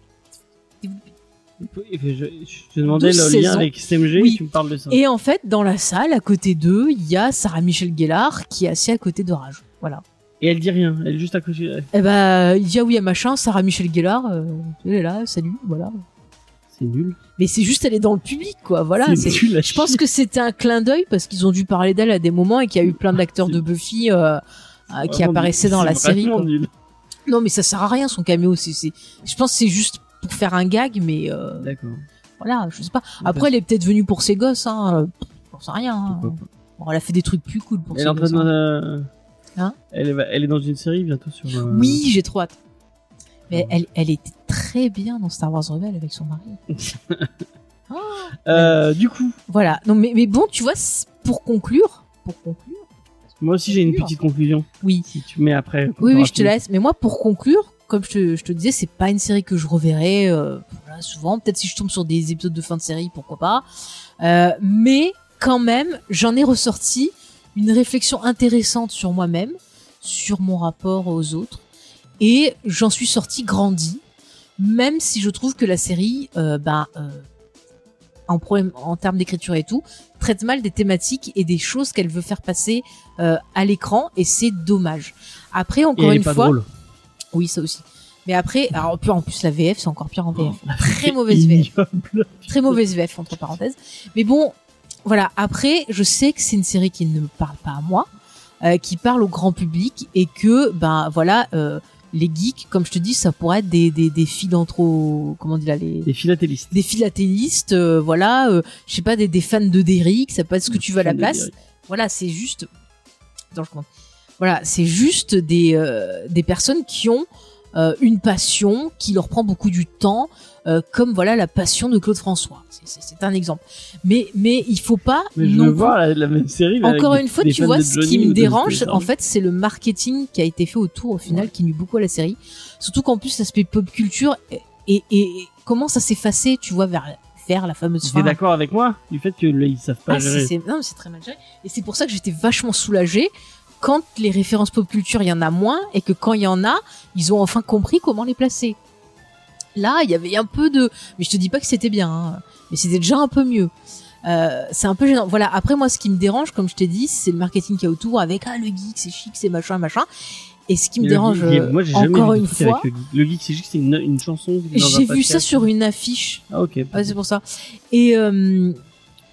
Je, te demandais 12 le lien avec Oui. et tu me parles de ça. Et en fait, dans la salle, à côté d'eux, il y a Sarah Michel Gellar qui est assis à côté de Rage. Voilà. Et elle dit rien, elle est juste à côté. Et ben, il dit ah oui, à machin, Sarah Michel Gellar, euh, elle est là, salut, voilà. C'est nul. Mais c'est juste, elle est dans le public, quoi. Voilà. c'est nul Je pense que c'était un clin d'œil parce qu'ils ont dû parler d'elle à des moments et qu'il y a eu plein d'acteurs de Buffy euh, euh, qui apparaissaient nul. dans la série. vraiment quoi. nul. Non, mais ça sert à rien son caméo. C'est, je pense que c'est juste pour faire un gag, mais euh, D'accord. voilà, je sais pas. Après, elle est peut-être venue pour ses gosses, hein. J'en sais rien. hein. Bon, elle a fait des trucs plus cool pour Elle ses gosses. hein. Hein elle, est, elle est dans une série bientôt sur. euh, Oui, j'ai trop hâte. Mais Ah. elle, elle était très bien dans Star Wars Rebelle avec son mari. Oh, Euh, du coup, voilà. Non, mais, mais bon, tu vois, pour conclure, pour conclure, moi aussi j'ai une petite conclusion. oui, Si tu mets après. oui, oui, je te laisse. Mais moi, pour conclure, comme je te, je te disais, c'est pas une série que je reverrai euh, voilà, souvent. Peut-être si je tombe sur des épisodes de fin de série, pourquoi pas. Euh, mais quand même, j'en ai ressorti une réflexion intéressante sur moi-même, sur mon rapport aux autres, et j'en suis sorti grandi, même si je trouve que la série, euh, bah, euh, en problème, en termes d'écriture et tout, traite mal des thématiques et des choses qu'elle veut faire passer euh, à l'écran, et c'est dommage. Après, Et encore est une pas fois, drôle. oui, ça aussi. Mais après, alors, en plus la VF, c'est encore pire en VF. Oh, Très mauvaise VF. Très mauvaise VF entre parenthèses. Mais bon, voilà. Après, je sais que c'est une série qui ne me parle pas à moi, euh, qui parle au grand public et que, ben voilà, euh, les geeks, comme je te dis, ça pourrait être des des, des philantro, comment dire là, les Des philatélistes. des philatélistes, euh, voilà, euh, je sais pas, des, des fans de Derrick, ça peut être ce que tu veux à la place. Voilà, c'est juste. Attends, je. Voilà, c'est juste des euh, des personnes qui ont euh, une passion qui leur prend beaucoup du temps, euh, comme voilà la passion de Claude François. C'est- un exemple. Mais mais il faut pas Mais je non veux voir la, la même série. mais encore des- une fois, des tu vois, ce qui me dérange, Star en fait, c'est le marketing qui a été fait autour, au final, qui nuit beaucoup à la série. Surtout qu'en plus, l'aspect pop culture et, et, et commence à s'effacer, tu vois, vers, vers la fameuse Tu fin. es d'accord avec moi du fait que là, ils savent pas Ah, gérer. non, c'est très mal géré. Et c'est pour ça que j'étais vachement soulagée quand les références pop culture, il y en a moins, et que quand il y en a, ils ont enfin compris comment les placer. Là, il y avait un peu de, mais je te dis pas que c'était bien, hein, mais c'était déjà un peu mieux. Euh, c'est un peu gênant. Voilà. Après, moi, ce qui me dérange, comme je t'ai dit, c'est le marketing qu'il y a autour avec ah le geek, c'est chic, c'est machin, machin. Et ce qui me le dérange geek, euh, moi, jamais encore une fois, Le geek, Le geek, c'est juste c'est une, une chanson. j'ai vu ça sur une affiche Ah, ok. Ouais, c'est pour ça. Et euh,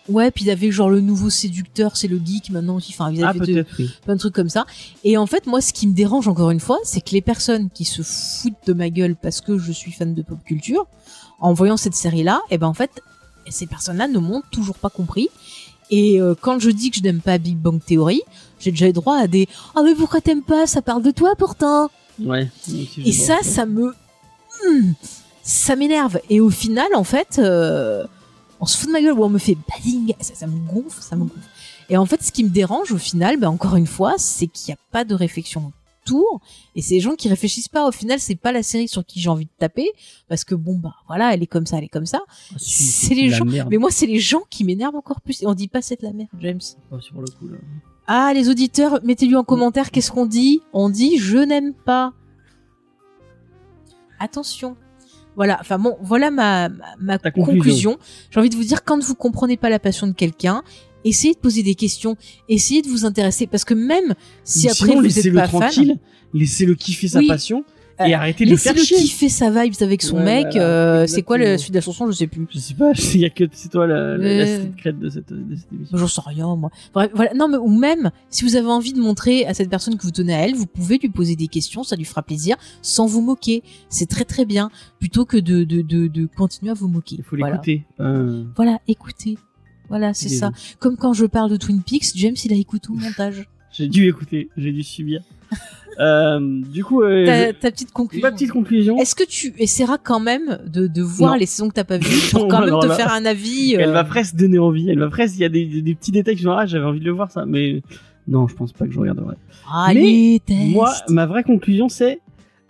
ouais, puis il y avait genre le nouveau séducteur, c'est le geek maintenant aussi. Enfin, ils Ah, avaient fait de- oui. plein de trucs comme ça. Et en fait, moi, ce qui me dérange encore une fois, c'est que les personnes qui se foutent de ma gueule parce que je suis fan de pop culture, en voyant cette série-là, et ben en fait, ces personnes-là ne m'ont toujours pas compris. Et euh, quand je dis que je n'aime pas Big Bang Theory, j'ai déjà eu droit à des ah mais pourquoi t'aimes pas? Ça parle de toi pourtant. Ouais. Et ça, ça me, Hmm, ça m'énerve. Et au final, en fait, euh, on se fout de ma gueule ou on me fait bading, ça, ça me gonfle, ça me gonfle. Et en fait, ce qui me dérange au final, ben encore une fois, c'est qu'il n'y a pas de réflexion autour. Et c'est les gens qui réfléchissent pas. Au final, c'est pas la série sur qui j'ai envie de taper, parce que bon bah voilà, elle est comme ça, elle est comme ça. Ah, si, c'est les gens. merde. Mais moi, c'est les gens qui m'énervent encore plus. Et on dit pas c'est de la merde, James. Sur le coup, là. Ah, les auditeurs, mettez-lui en commentaire qu'est-ce qu'on dit. On dit je n'aime pas. Attention. Voilà, enfin bon, voilà ma, ma, conclusion. conclusion. J'ai envie de vous dire, quand vous comprenez pas la passion de quelqu'un, essayez de poser des questions, essayez de vous intéresser, parce que même si après sinon, vous laissez-le êtes pas fan, tranquille, laissez-le kiffer sa Oui. passion et arrêtez de le faire chier. kiffer sa vibes avec son Ouais, mec. voilà, euh, c'est quoi le exactement. suite de la chanson Je sais plus. Je sais pas, il y a que c'est toi la, la, la Euh. cred de cette, de cette émission. J'en sais rien, moi. Bref, voilà. Non, mais ou même, si vous avez envie de montrer à cette personne que vous tenez à elle, vous pouvez lui poser des questions, ça lui fera plaisir, sans vous moquer. C'est très très bien, plutôt que de, de, de, de continuer à vous moquer. Il faut Voilà. l'écouter. Euh, Voilà, écoutez. Voilà, c'est ça. Comme quand je parle de Twin Peaks, James, il a écouté au montage. J'ai dû écouter, j'ai dû subir. euh, du coup, euh, ta, petite conclusion. ma petite conclusion. Est-ce que tu essaieras quand même de, de voir Non. les saisons que t'as pas vues pour quand même te faire un avis euh, Elle va presque donner envie. Elle va presque. Il y a des, des, des petits détails qui sont ah j'avais envie de le voir ça, mais non, je pense pas que je regarderai. Allez, test. Moi, ma vraie conclusion c'est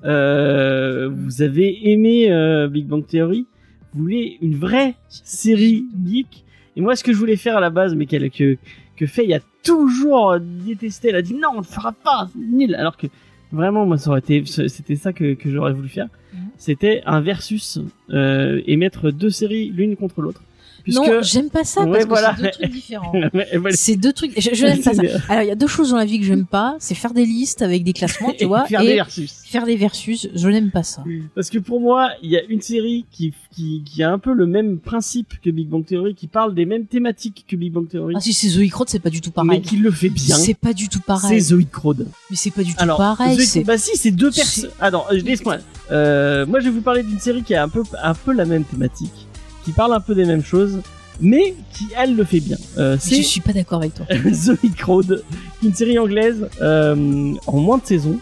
euh, vous avez aimé euh, Big Bang Theory, vous voulez une vraie série geek? Et moi, ce que je voulais faire à la base, mais qu'elle que que Faye a toujours détesté, elle a dit non, on le fera pas, c'est nul. Alors que vraiment, moi, ça aurait été, c'était ça que que j'aurais voulu faire. Mhm. C'était un versus euh, et mettre deux séries l'une contre l'autre. Puisque Non, j'aime pas ça Ouais, parce que voilà. c'est deux trucs différents. C'est deux trucs. Je, je n'aime pas ça. Alors, il y a deux choses dans la vie que j'aime pas. C'est faire des listes avec des classements, tu Et vois, faire et des versus. faire des versus. Je n'aime pas ça. Parce que pour moi, il y a une série qui, qui, qui a un peu le même principe que Big Bang Theory, qui parle des mêmes thématiques que Big Bang Theory, Ah si c'est Zoe Crowd, c'est pas du tout mais pareil. qui le fait bien. C'est pas du tout C'est pareil. Zoe Crowd. Mais c'est pas du tout Alors, pareil. Zoe c'est- bah si, c'est deux c'est- personnes. Ah non, euh, laisse-moi. Euh, moi, je vais vous parler d'une série qui a un peu, un peu la même thématique, qui parle un peu des mêmes choses, mais qui elle le fait bien. Euh, Je suis pas d'accord avec toi. Zoe Crowd, une série anglaise euh, en moins de saisons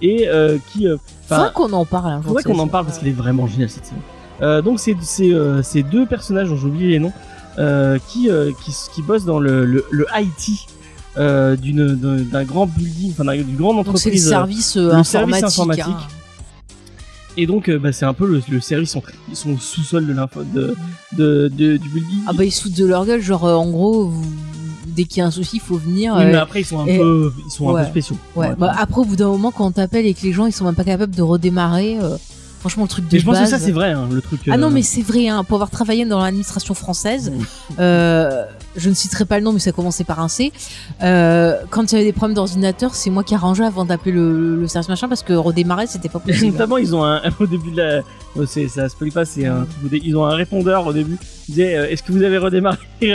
et euh, qui, euh, Faudrait qu'on en parle un jour. Faudrait de qu'on en parle parce qu'elle est vraiment géniale cette série. Donc c'est c'est ces deux personnages dont j'ai oublié les noms qui, qui qui bossent dans le le, le IT d'une d'un grand building, enfin d'un- d'une grande Donc c'est le entreprise. service le service informatique. hein. Et donc euh, bah, c'est un peu le, le service, ils sont, ils sont au sous-sol de l'info de, de, de- du building. Ah bah ils se foutent de leur gueule, genre euh, en gros, vous- dès qu'il y a un souci, il faut venir. Oui, euh, mais après ils sont un et- peu ils sont un peu spéciaux. Ouais, Ouais. bah après au bout d'un moment quand on t'appelle et que les gens ils sont même pas capables de redémarrer, euh, franchement le truc de Mais je pense que ça c'est vrai hein, le truc. Ah non euh, mais c'est vrai, hein, pour avoir travaillé dans l'administration française, euh, je ne citerai pas le nom mais ça commençait par un C. Euh, quand il y avait des problèmes d'ordinateur, c'est moi qui arrangeais avant d'appeler le, le service machin parce que redémarrer c'était pas possible. Notamment, ils ont un, au début de la, oh, c'est, ça spoil pas, c'est un, ils ont un répondeur au début. Ils disaient, euh, est-ce que vous avez redémarré?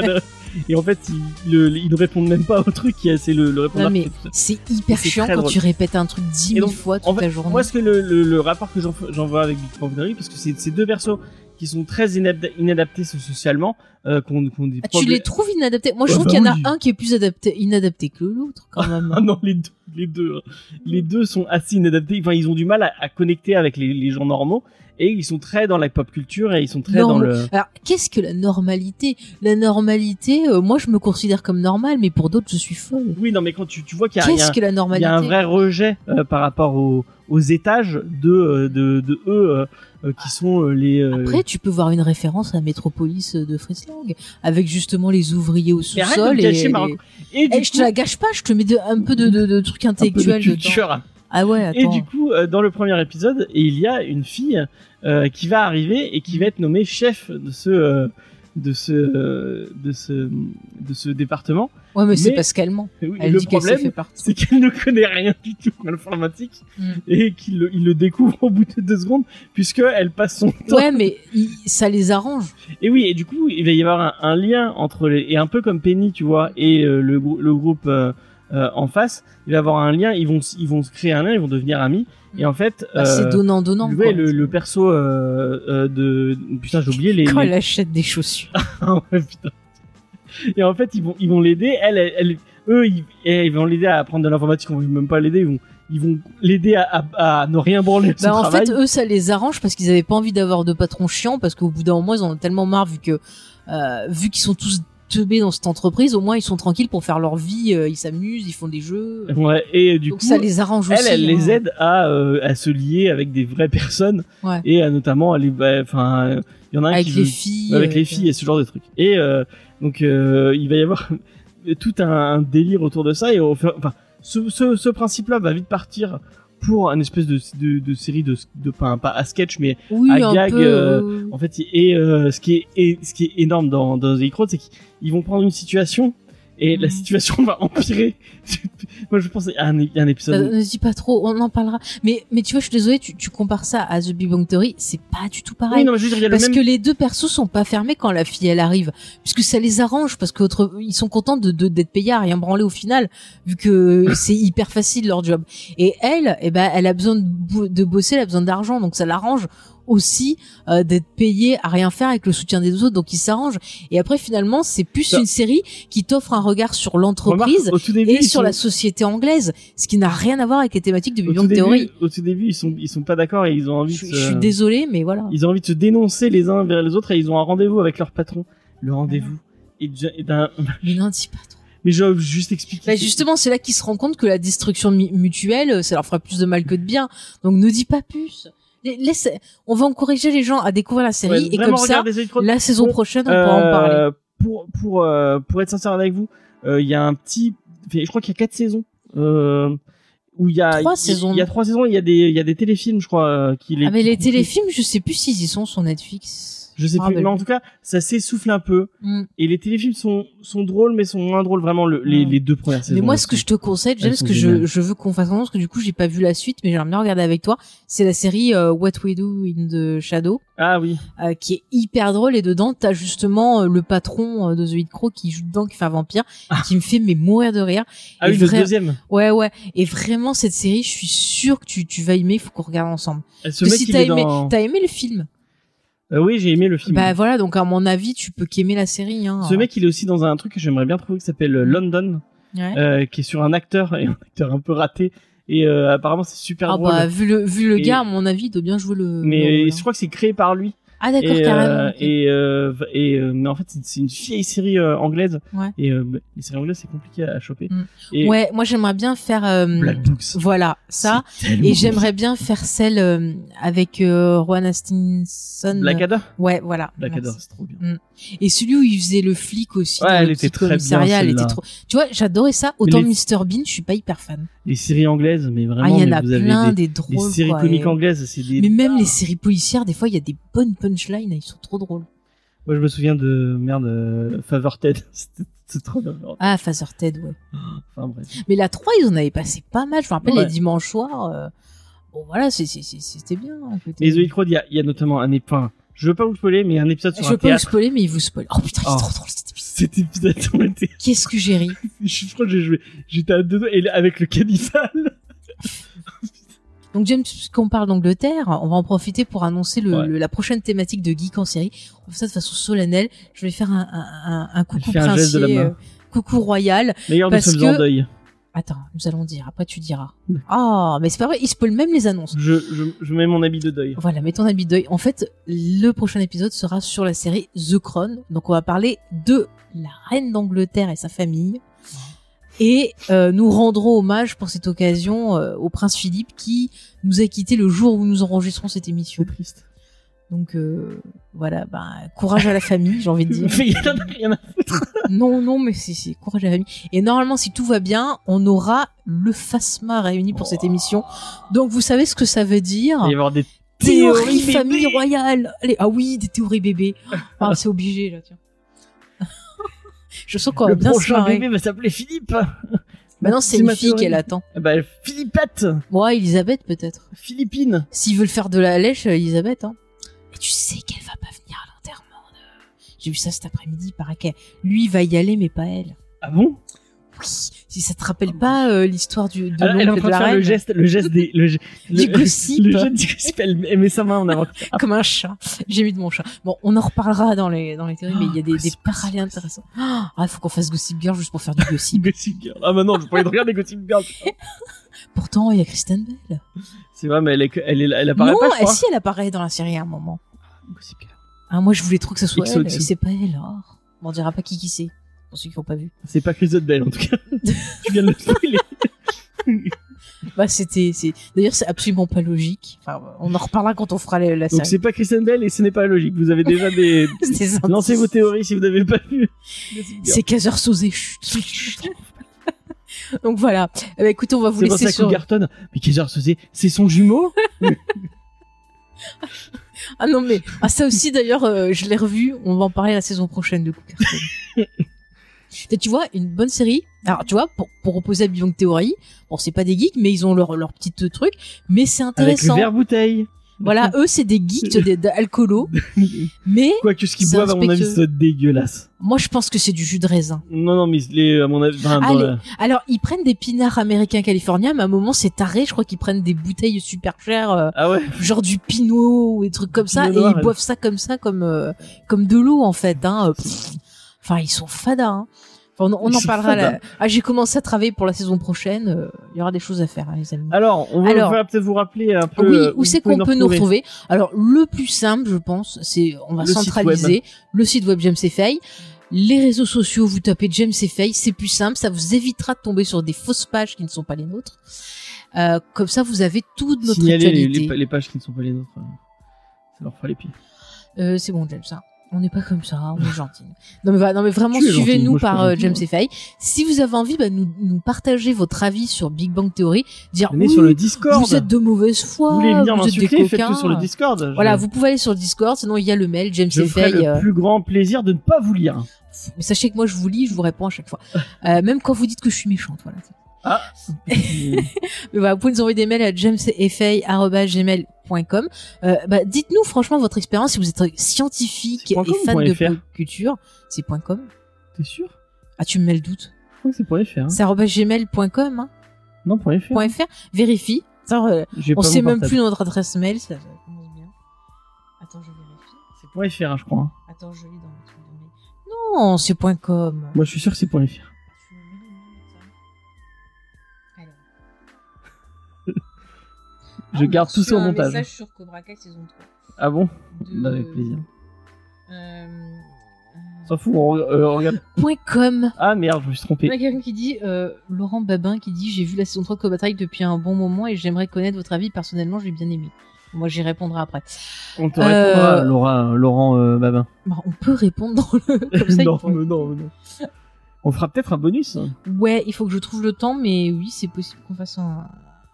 Et en fait, ils, le- ils ne répondent même pas au truc, c'est le, le répondeur c'est hyper chiant quand drôle. tu répètes un truc dix mille fois toute en fait, la journée. Moi, ce que le, le, rapport que j'en, vois avec Big Bang Theory, parce que c'est, c'est deux persos qui sont très inadap- inadaptés so- socialement, euh, qu'on, qu'on des Ah, tu les trouves inadaptés? Moi je trouve bah qu'il y en a oui. un qui est plus adapté, inadapté que l'autre quand même. Ah non, les deux, les deux, hein. les deux sont assez inadaptés. Enfin, ils ont du mal à, à connecter avec les, les gens normaux et ils sont très dans la pop culture et ils sont très dans Normal. le. Alors, qu'est-ce que la normalité? La normalité, euh, moi je me considère comme normale, mais pour d'autres je suis folle. Oui, non, mais quand tu, tu vois qu'il y a, il Qu'est-ce un- que la il normalité y a un vrai rejet euh, par rapport aux, aux étages de, euh, de, de eux euh, euh, qui sont euh, les. euh, Après, tu peux voir une référence à Métropolis de Frieslang, avec justement les ouvriers au sous-sol. et reco- et du Eh, je te coup, la gâche pas, je te mets de- un peu de, de, de trucs un peu de intellectuels dedans. culture. Ah ouais, Et attends. du coup, euh, dans le premier épisode, il y a une fille euh, qui va arriver et qui va être nommée chef de ce euh, de ce euh, de ce de ce département. ouais, mais, c'est mais- parce qu'elle ment. Et oui, Elle le dit problème, c'est qu'elle ne connaît rien du tout en informatique Mm. et qu'il le, il le découvre au bout de deux secondes puisque elle passe son temps. Ouais, mais il- ça les arrange. Et oui, et du coup, il va y avoir un, un lien entre les et un peu comme Penny, tu vois, et euh, le, grou- le groupe euh, euh, en face, il va y avoir un lien. Ils vont ils vont se créer un lien, ils vont devenir amis. Et en fait, Bah, c'est donnant donnant. ouais, le, le perso euh, euh, de putain, j'ai oublié les. Quand les- elle achète des chaussures. Ah ouais, putain. Et en fait, ils vont, ils vont l'aider. Elle, elle, elle- eux, ils, vont l'aider à apprendre de l'informatique. On va même pas l'aider. Ils vont, ils vont l'aider à, à, à ne rien branler Bah, en travail. fait, eux, ça les arrange parce qu'ils avaient pas envie d'avoir de patrons chiants parce qu'au bout d'un moment, ils en ont tellement marre vu que, euh, vu qu'ils sont tous teubés dans cette entreprise, au moins ils sont tranquilles pour faire leur vie, euh, ils s'amusent, ils font des jeux. Ouais. Et du Donc coup, ça les arrange elle, aussi. elle les hein. aide à, euh, à se lier avec des vraies personnes Ouais. et à notamment aller, bah, enfin, euh, il y en a un avec qui les veut- filles. avec euh, les filles et ce genre de trucs. Et euh, donc euh, il va y avoir tout un, un délire autour de ça et enfin ce, ce, ce principe-là va vite partir pour un espèce de, de, de série de, de pas, pas à sketch mais Oui, à gag, peu. euh, en fait et euh, ce qui est et, ce qui est énorme dans dans The Crowd c'est qu'ils vont prendre une situation et la Mhm. situation va empirer. Moi je pense à un, un épisode euh, ne dis pas trop, on en parlera. Mais, mais tu vois, je suis désolée, tu, tu compares ça à The Big Bang Theory, c'est pas du tout pareil. oui, non, mais je veux dire, il y a le Parce même que les deux persos sont pas fermés quand la fille elle arrive, puisque ça les arrange parce que autre- ils sont contents de de- d'être payés à rien branler au final, vu que c'est hyper facile leur job. Et elle, eh ben, elle a besoin de, de bosser, elle a besoin d'argent, donc ça l'arrange aussi euh, d'être payés à rien faire avec le soutien des autres, donc ils s'arrangent. Et après, finalement, c'est plus une série qui t'offre un regard sur l'entreprise et ils sur sont- la société anglaise, ce qui n'a rien à voir avec les thématiques de Big Bang Theory. au tout début, ils sont ils sont pas d'accord et ils ont envie Je, de je se- suis désolée, mais voilà. ils ont envie de se dénoncer les uns vers les autres et ils ont un rendez-vous avec leur patron. Le rendez-vous est d'un Mais n'en dis pas trop. mais je vais juste expliquer. Bah, justement, c'est là qu'ils se rendent compte que la destruction mutuelle, ça leur fera plus de mal que de bien. Donc ne dis pas plus. Laisse, on va encourager les gens à découvrir la série Ouais, et comme ça, la saison prochaine, on pourra en parler. Euh, Pour pour euh, pour être sincère avec vous, euh, il y a un petit, je crois qu'il y a quatre saisons. Euh, où il y a Trois saisons. Il y a trois saisons. Il y a des il y a des téléfilms, je crois, qui les. Ah mais les téléfilms, je sais plus s'ils y sont sur Netflix. Je sais plus. Mais en tout cas, ça s'essouffle un peu. Mm. Et les téléfilms sont sont drôles, mais sont moins drôles vraiment le- les Mm. les deux premières saisons. Mais moi, ce que je te conseille, déjà, parce que je, je veux qu'on fasse ensemble, parce que du coup, j'ai pas vu la suite, mais j'aimerais bien regarder avec toi. C'est la série euh, What We Do in the Shadow, Ah oui. euh, qui est hyper drôle. Et dedans, t'as justement euh, le patron euh, de The Hit Crow qui joue dedans, qui fait un vampire, qui me fait mais mourir de rire. Ah Et oui, le deuxième. Ouais, ouais. Et vraiment, cette série, je suis sûre que tu, tu vas aimer. Faut qu'on regarde ensemble. Ce Que mec, si t'as aimé, dans. t'as aimé le film? Euh, oui, j'ai aimé le film. Bah voilà. Donc à mon avis, tu peux qu'aimer la série. Hein. Ce mec, il est aussi dans un truc que j'aimerais bien trouver qui s'appelle euh, London, Ouais. euh, qui est sur un acteur et un acteur un peu raté. Et euh, apparemment, c'est super Ah drôle. bah vu le vu le Et- gars, à mon avis, il doit bien jouer le. le mais je hein. crois que c'est créé par lui. Ah d'accord, et, carrément. euh, et, euh, et euh, mais en fait, c'est- une vieille série euh, anglaise. Ouais. Et euh, les séries anglaises, c'est compliqué à choper. Mm. Et Ouais, moi j'aimerais bien faire euh, Black Books. voilà ça et j'aimerais bien faire celle euh, avec euh, Rowan Atkinson. Blackadder. Ouais, voilà. Blackadder, c'est trop bien. Et celui où il faisait le flic aussi Ouais, elle le était très bien, était trop. Tu vois, j'adorais ça. Autant les- Mr Bean, je suis pas hyper fan. Les séries anglaises, mais vraiment, ah, il y en a vous avez plein des, des, drôles. les séries quoi, comiques et- anglaises, c'est des. Mais même les séries policières, des fois, il y a des bonnes punchlines, ils sont trop drôles. Moi, je me souviens de merde, euh, Favor Ted. C'est trop bien. Ah, Father Ted, ouais. Enfin bref. Mais la 3, ils en avaient passé pas mal. Je me rappelle Ouais. les dimanches soirs. euh, Bon, voilà, c'est- c'est- c'est- c'était bien. Mais The Road, il y a, il y a notamment un épisode. Je veux pas vous spoiler, mais un épisode sur Je un veux pas vous spoiler, mais il vous spoil. Oh putain, il est Oh. trop drôle cet épisode. Cet épisode, on était, Qu'est-ce que j'ai ri. je crois que j'ai joué, j'étais à deux doigts, et avec le cannibale. Donc James, puisqu'on parle d'Angleterre, on va en profiter pour annoncer le, Ouais. le- la prochaine thématique de Geek en série. On fait ça de façon solennelle. Je vais faire un, un, coucou un geste de la princier, main. euh, coucou royal. D'ailleurs, nous sommes en que- deuil. Attends, nous allons dire. Après, tu diras. Ah, mais c'est pas vrai. Il spoil même les annonces. Je, je, je mets mon habit de deuil. Voilà, mets ton habit de deuil. En fait, le prochain épisode sera sur la série The Crown. Donc, on va parler de la reine d'Angleterre et sa famille. Et euh, nous rendrons hommage pour cette occasion euh, au prince Philippe qui nous a quitté le jour où nous enregistrons cette émission. C'est triste. Donc euh, voilà, bah, courage à la famille, j'ai envie de dire. Mais il y en a rien à foutre. Non, non, mais c'est c'est courage à la famille. Et normalement, si tout va bien, on aura le FASMA réuni pour cette émission. Donc vous savez ce que ça veut dire Il va y avoir des Théorie théories famille royale. Allez, ah oui, des théories bébés. Ah, c'est obligé là, tiens. Je sens qu'on va Le bien se prochain marrer. bébé va s'appeler Philippe. Maintenant, c'est C'est une fille qu'elle attend. Ben, Philippette. Ouais, Elisabeth peut-être. Philippine. S'ils veulent faire de la lèche, euh, Elisabeth, hein. Tu sais qu'elle va pas venir à l'enterrement. de- J'ai vu ça cet après-midi, paraît qu'elle, lui, va y aller, mais pas elle. Ah bon? Oui. Si ça te rappelle pas euh, l'histoire du de Elle, elle est en train de de la faire le geste, le geste des, le, ge- Du le- gossip. Le geste du gossip. Elle, met sa main en avant. comme un chat. J'ai mis de mon chat. Bon, on en reparlera dans les dans les théories, mais il y a des, des parallèles intéressants. Ah, faut qu'on fasse Gossip Girl juste pour faire du gossip. Gossip Girl. Ah, bah non, je pourrais regarder Gossip Girl. Pourtant, il y a Kristen Bell. C'est vrai, mais elle, est, elle, est, elle apparaît non, pas, crois. si elle apparaît dans la série à un moment. Gossip Girl. Ah, moi, je voulais trop que ce soit XOXO. elle, et c'est pas elle. Oh. Bon, on dira pas qui qui c'est. Pour ceux qui n'ont pas vu. C'est pas Chris Bell, en tout cas. tu viens de le spoiler. Bah, c'était, c'est, d'ailleurs, c'est absolument pas logique. Enfin, on en reparlera quand on fera la, la Donc série. c'est pas Kristen Bell et ce n'est pas logique. Vous avez déjà des... C'est des. Lancez vos théories si vous n'avez pas vu. C'est Kaiser Sosé. Chut, chut, chut. Donc voilà. Eh ben, écoutez, on va vous C'est pour laisser ça sur. Cougarton. Mais Kaiser Sosé, c'est son jumeau? Ah non mais ah ça aussi d'ailleurs euh, je l'ai revu. On va en parler la saison prochaine de. Et tu vois une bonne série. Alors tu vois pour pour opposer à Beyond Theory. Bon c'est pas des geeks mais ils ont leur leur petit truc. Mais c'est Avec le intéressant. verre bouteille. Voilà, eux c'est des geeks des- d'alcoolos, mais Quoique ce qu'ils boivent, à mon avis, c'est dégueulasse. moi je pense que c'est du jus de raisin. Non, non, mais les, à mon avis, enfin, dans Allez. la- Alors ils prennent des pinards américains californiens, mais à un moment c'est taré, je crois qu'ils prennent des bouteilles super chères, euh, Ah ouais. genre du pinot ou des trucs comme ça, Pinot et noir, ils ouais. boivent ça comme ça, comme euh, comme de l'eau en fait. Hein. pff. Enfin ils sont fadas. Hein. Enfin, on, on en parlera. fadas. Là. Ah, j'ai commencé à travailler pour la saison prochaine. euh, Il y aura des choses à faire, hein, les amis. Alors, on va, Alors. on va peut-être vous rappeler un peu. Oui, euh, où c'est qu'on peut nous retrouver Alors, le plus simple, je pense, c'est on va Le site centraliser le site web James Fay. Les réseaux sociaux, vous tapez James Fay, c'est plus simple, ça vous évitera de tomber sur des fausses pages qui ne sont pas les nôtres. Euh, comme ça, vous avez toute notre Signaler les, actualité. les, les pages qui ne sont pas les nôtres. euh, Ça leur fera les pieds. Euh, c'est bon, James, ça. On n'est pas comme ça, on est gentil. Non mais, va- non mais vraiment, suivez-nous par euh, James. Fay. Si vous avez envie, bah, nous, nous partager votre avis sur Big Bang Theory, dire oui, sur le Discord. vous êtes de mauvaise foi, Vous voulez venir vous êtes des coquins. sur le Discord. Voilà, vous pouvez aller sur le Discord, sinon il y a le mail James Je Fay. le euh, plus grand plaisir de ne pas vous lire. Mais sachez que moi je vous lis, je vous réponds à chaque fois. Euh, même quand vous dites que je suis méchante, voilà. Ah. Voilà, vous pouvez nous envoyer des mails à jamesfay@gmail.com. Euh, bah, dites-nous franchement votre expérience si vous êtes scientifique et com fan de fr pop culture. C'est .com. T'es sûr? Ah, tu me mets le doute. Je crois que c'est faire. Hein. C'est gmail.com, hein, Non, faire. point .fr. Vérifie. Ça, euh, on sait même plus notre adresse mail. Ça, commence bien. Attends, je vérifie. C'est faire, hein, je crois. hein. Attends, je lis dans le truc de mail. Non, c'est .com. Moi, je suis sûr que c'est pour Je garde tout ça au un montage. message sur Cobra Kai saison 3. Ah bon De- Avec plaisir. Euh, On s'en fout, on, euh, on regarde. Point com. Ah merde, je me suis Il y trompé. a quelqu'un qui dit, euh, Laurent Babin qui dit, j'ai vu la saison 3 de Cobra Kai depuis un bon moment et j'aimerais connaître votre avis. Personnellement, j'ai bien aimé. Moi, j'y répondrai après. On te Euh, répondra, Laura, Laurent euh, Babin. Bah, on peut répondre dans le. Comme ça, non, pourrait- mais non, mais non. On fera peut-être un bonus. hein. Ouais, il faut que je trouve le temps, mais oui, c'est possible qu'on fasse un.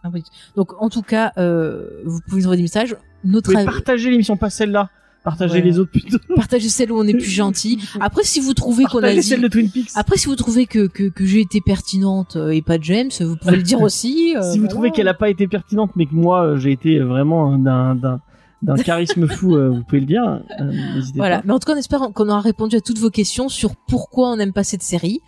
Bonus. Donc, en tout cas, euh, vous pouvez nous envoyer des messages. Notre partager l'émission, pas celle-là. Partagez Ouais. les autres plutôt. partagez celle où on est plus gentil. Après, si vous trouvez qu'on a Partagez dit. celle de Twin Peaks. Après, si vous trouvez que, que, que j'ai été pertinente euh, et pas James, vous pouvez le dire aussi. euh, si vous voilà. trouvez qu'elle a pas été pertinente, mais que moi j'ai été vraiment d'un d'un d'un charisme fou, euh, vous pouvez le dire. euh, Voilà. pas. Mais en tout cas, on espère qu'on aura répondu à toutes vos questions sur pourquoi on n'aime pas cette série.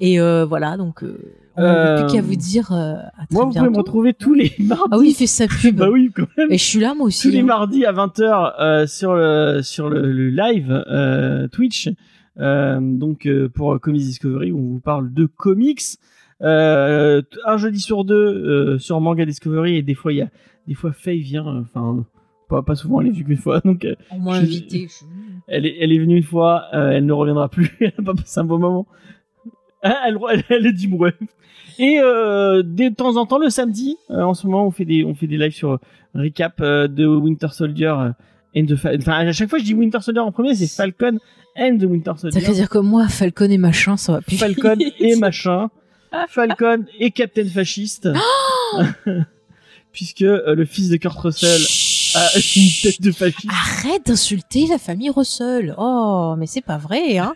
Et euh, voilà, donc euh, on n'a Euh, plus qu'à vous dire euh, à très Moi, vous pouvez bientôt. me retrouver tous les mardis. Ah oui, il fait sa pub. bah oui, quand même. Et je suis là, moi aussi. tous les hein. mardis à 20h euh, sur le sur le, le live euh, Twitch euh, donc euh, pour Comics Discovery où on vous parle de comics euh, un jeudi sur deux euh, sur Manga Discovery et des fois il y a des fois Faye vient euh, enfin pas, pas souvent elle est venue qu'une fois donc euh, On m'a je- invité. je- elle est elle est venue une fois euh, elle ne reviendra plus elle a pas passé un bon moment Ah, elle, elle, elle est dit ouais et euh, de temps en temps le samedi euh, en ce moment on fait des on fait des lives sur euh, recap euh, de Winter Soldier euh, and the enfin à chaque fois je dis Winter Soldier en premier c'est Falcon and the Winter T'as qu'à Soldier dire comme moi, Falcon et machin, ça va plus. Falcon et machin. Falcon et Captain Fasciste. Puisque euh, le fils de Kurt Russell Chut. a une tête de fasciste Arrête d'insulter la famille Russell. Oh, mais c'est pas vrai, hein.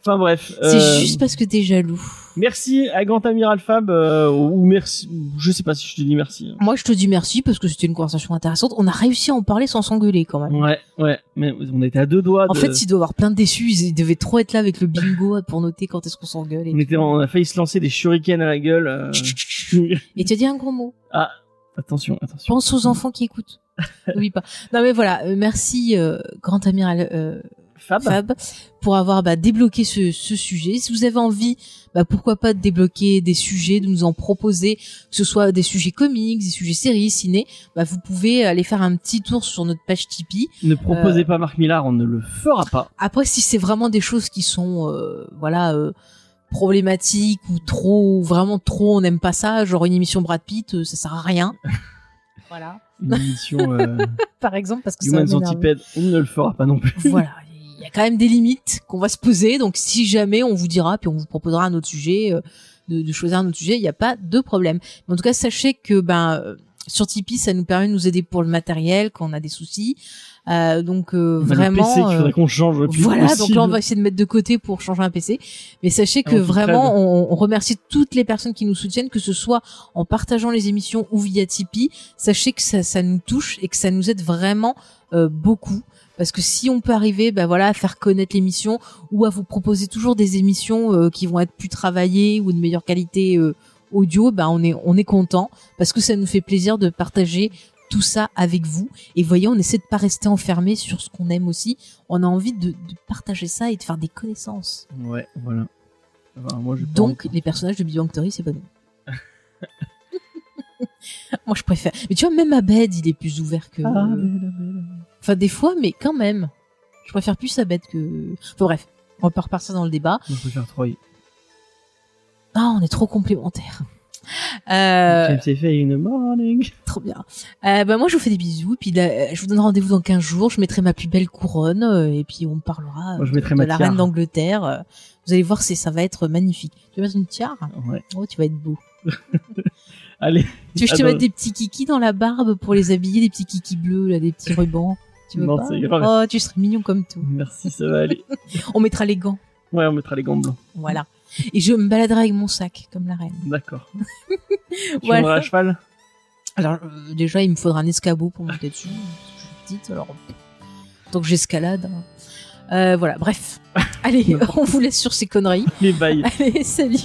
enfin bref C'est euh, juste parce que t'es jaloux. Merci à Grand Amiral Fab, euh, ou merci, je sais pas si je te dis merci. hein. Moi, je te dis merci parce que c'était une conversation intéressante. On a réussi à en parler sans s'engueuler quand même. Ouais, ouais, mais on était à deux doigts. En fait, il doit y avoir plein de déçus. Ils devaient trop être là avec le bingo pour noter quand est-ce qu'on s'engueule. on, était, on a failli se lancer des shurikens à la gueule. euh. Et tu as dit un gros mot. attention, attention. Pense aux enfants qui écoutent. N'oublie pas. Non mais voilà, euh, merci euh, grand amiral euh, Fab. Fab pour avoir bah, débloqué ce, ce sujet. Si vous avez envie, bah, pourquoi pas de débloquer des sujets, de nous en proposer, que ce soit des sujets comics, des sujets séries, ciné, bah, vous pouvez aller faire un petit tour sur notre page Tipeee. Ne proposez Euh. pas Marc Millard, on ne le fera pas. Après, si c'est vraiment des choses qui sont, euh, voilà, euh, problématiques ou trop, vraiment trop, on n'aime pas ça, genre une émission Brad Pitt, ça sert à rien. voilà. Une émission euh, Par exemple, parce que Human. Centipede, on ne le fera pas non plus. voilà, il y a quand même des limites qu'on va se poser. Donc si jamais on vous dira, puis on vous proposera un autre sujet, euh, de, de choisir un autre sujet, il n'y a pas de problème. Mais en tout cas, sachez que ben euh, sur Tipeee, ça nous permet de nous aider pour le matériel quand on a des soucis. Euh, donc euh, a le vraiment. PC qu'il euh, faudrait qu'on change le plus voilà, donc là on va essayer de mettre de côté pour changer un PC. Mais sachez que En toute vraiment, on, on remercie toutes les personnes qui nous soutiennent, que ce soit en partageant les émissions ou via Tipeee. Sachez que ça, ça nous touche et que ça nous aide vraiment euh, beaucoup. Parce que si on peut arriver, ben voilà, à faire connaître l'émission ou à vous proposer toujours des émissions euh, qui vont être plus travaillées ou de meilleure qualité euh, audio, ben on est on est content parce que ça nous fait plaisir de partager tout ça avec vous. Et voyez, on essaie de pas rester enfermé sur ce qu'on aime aussi. On a envie de, de partager ça et de faire des connaissances. Ouais, voilà. Enfin, moi, Donc, les personnages de Big Bang Theory, c'est pas nous. Moi, je préfère. Mais tu vois, même Abed, il est plus ouvert que. Ah, belle. Enfin, des fois, mais quand même. Je préfère plus Abed que. Enfin, bref. On peut repartir dans le débat. Je préfère Troy. Ah, on est trop complémentaires. Euh, James F. in the morning. trop bien. Euh, bah, moi, je vous fais des bisous. Puis, là, je vous donne rendez-vous dans 15 jours. Je mettrai ma plus belle couronne. euh, et puis, on parlera Moi, je de- mettrai de, ma la reine d'Angleterre. Euh, Vous allez voir, c'est, ça va être magnifique. Tu veux mettre une tiare? Ouais. Oh, tu vas être beau. Allez. Tu veux que je te mette des petits kikis dans la barbe pour les habiller, des petits kikis bleus, là, des petits rubans? Tu veux Non, pas? grave. Oh, tu serais mignon comme tout. Merci, ça va aller. On mettra les gants, Ouais, on mettra les gants blancs. voilà. Et je me baladerai avec mon sac, comme la reine. D'accord. tu Voilà. à cheval? Alors, euh, déjà, il me faudra un escabeau pour monter dessus. Je suis petite, alors... Que j'escalade... hein. Euh, voilà, bref. Allez, on vous laisse sur ces conneries. Les bails. Allez, salut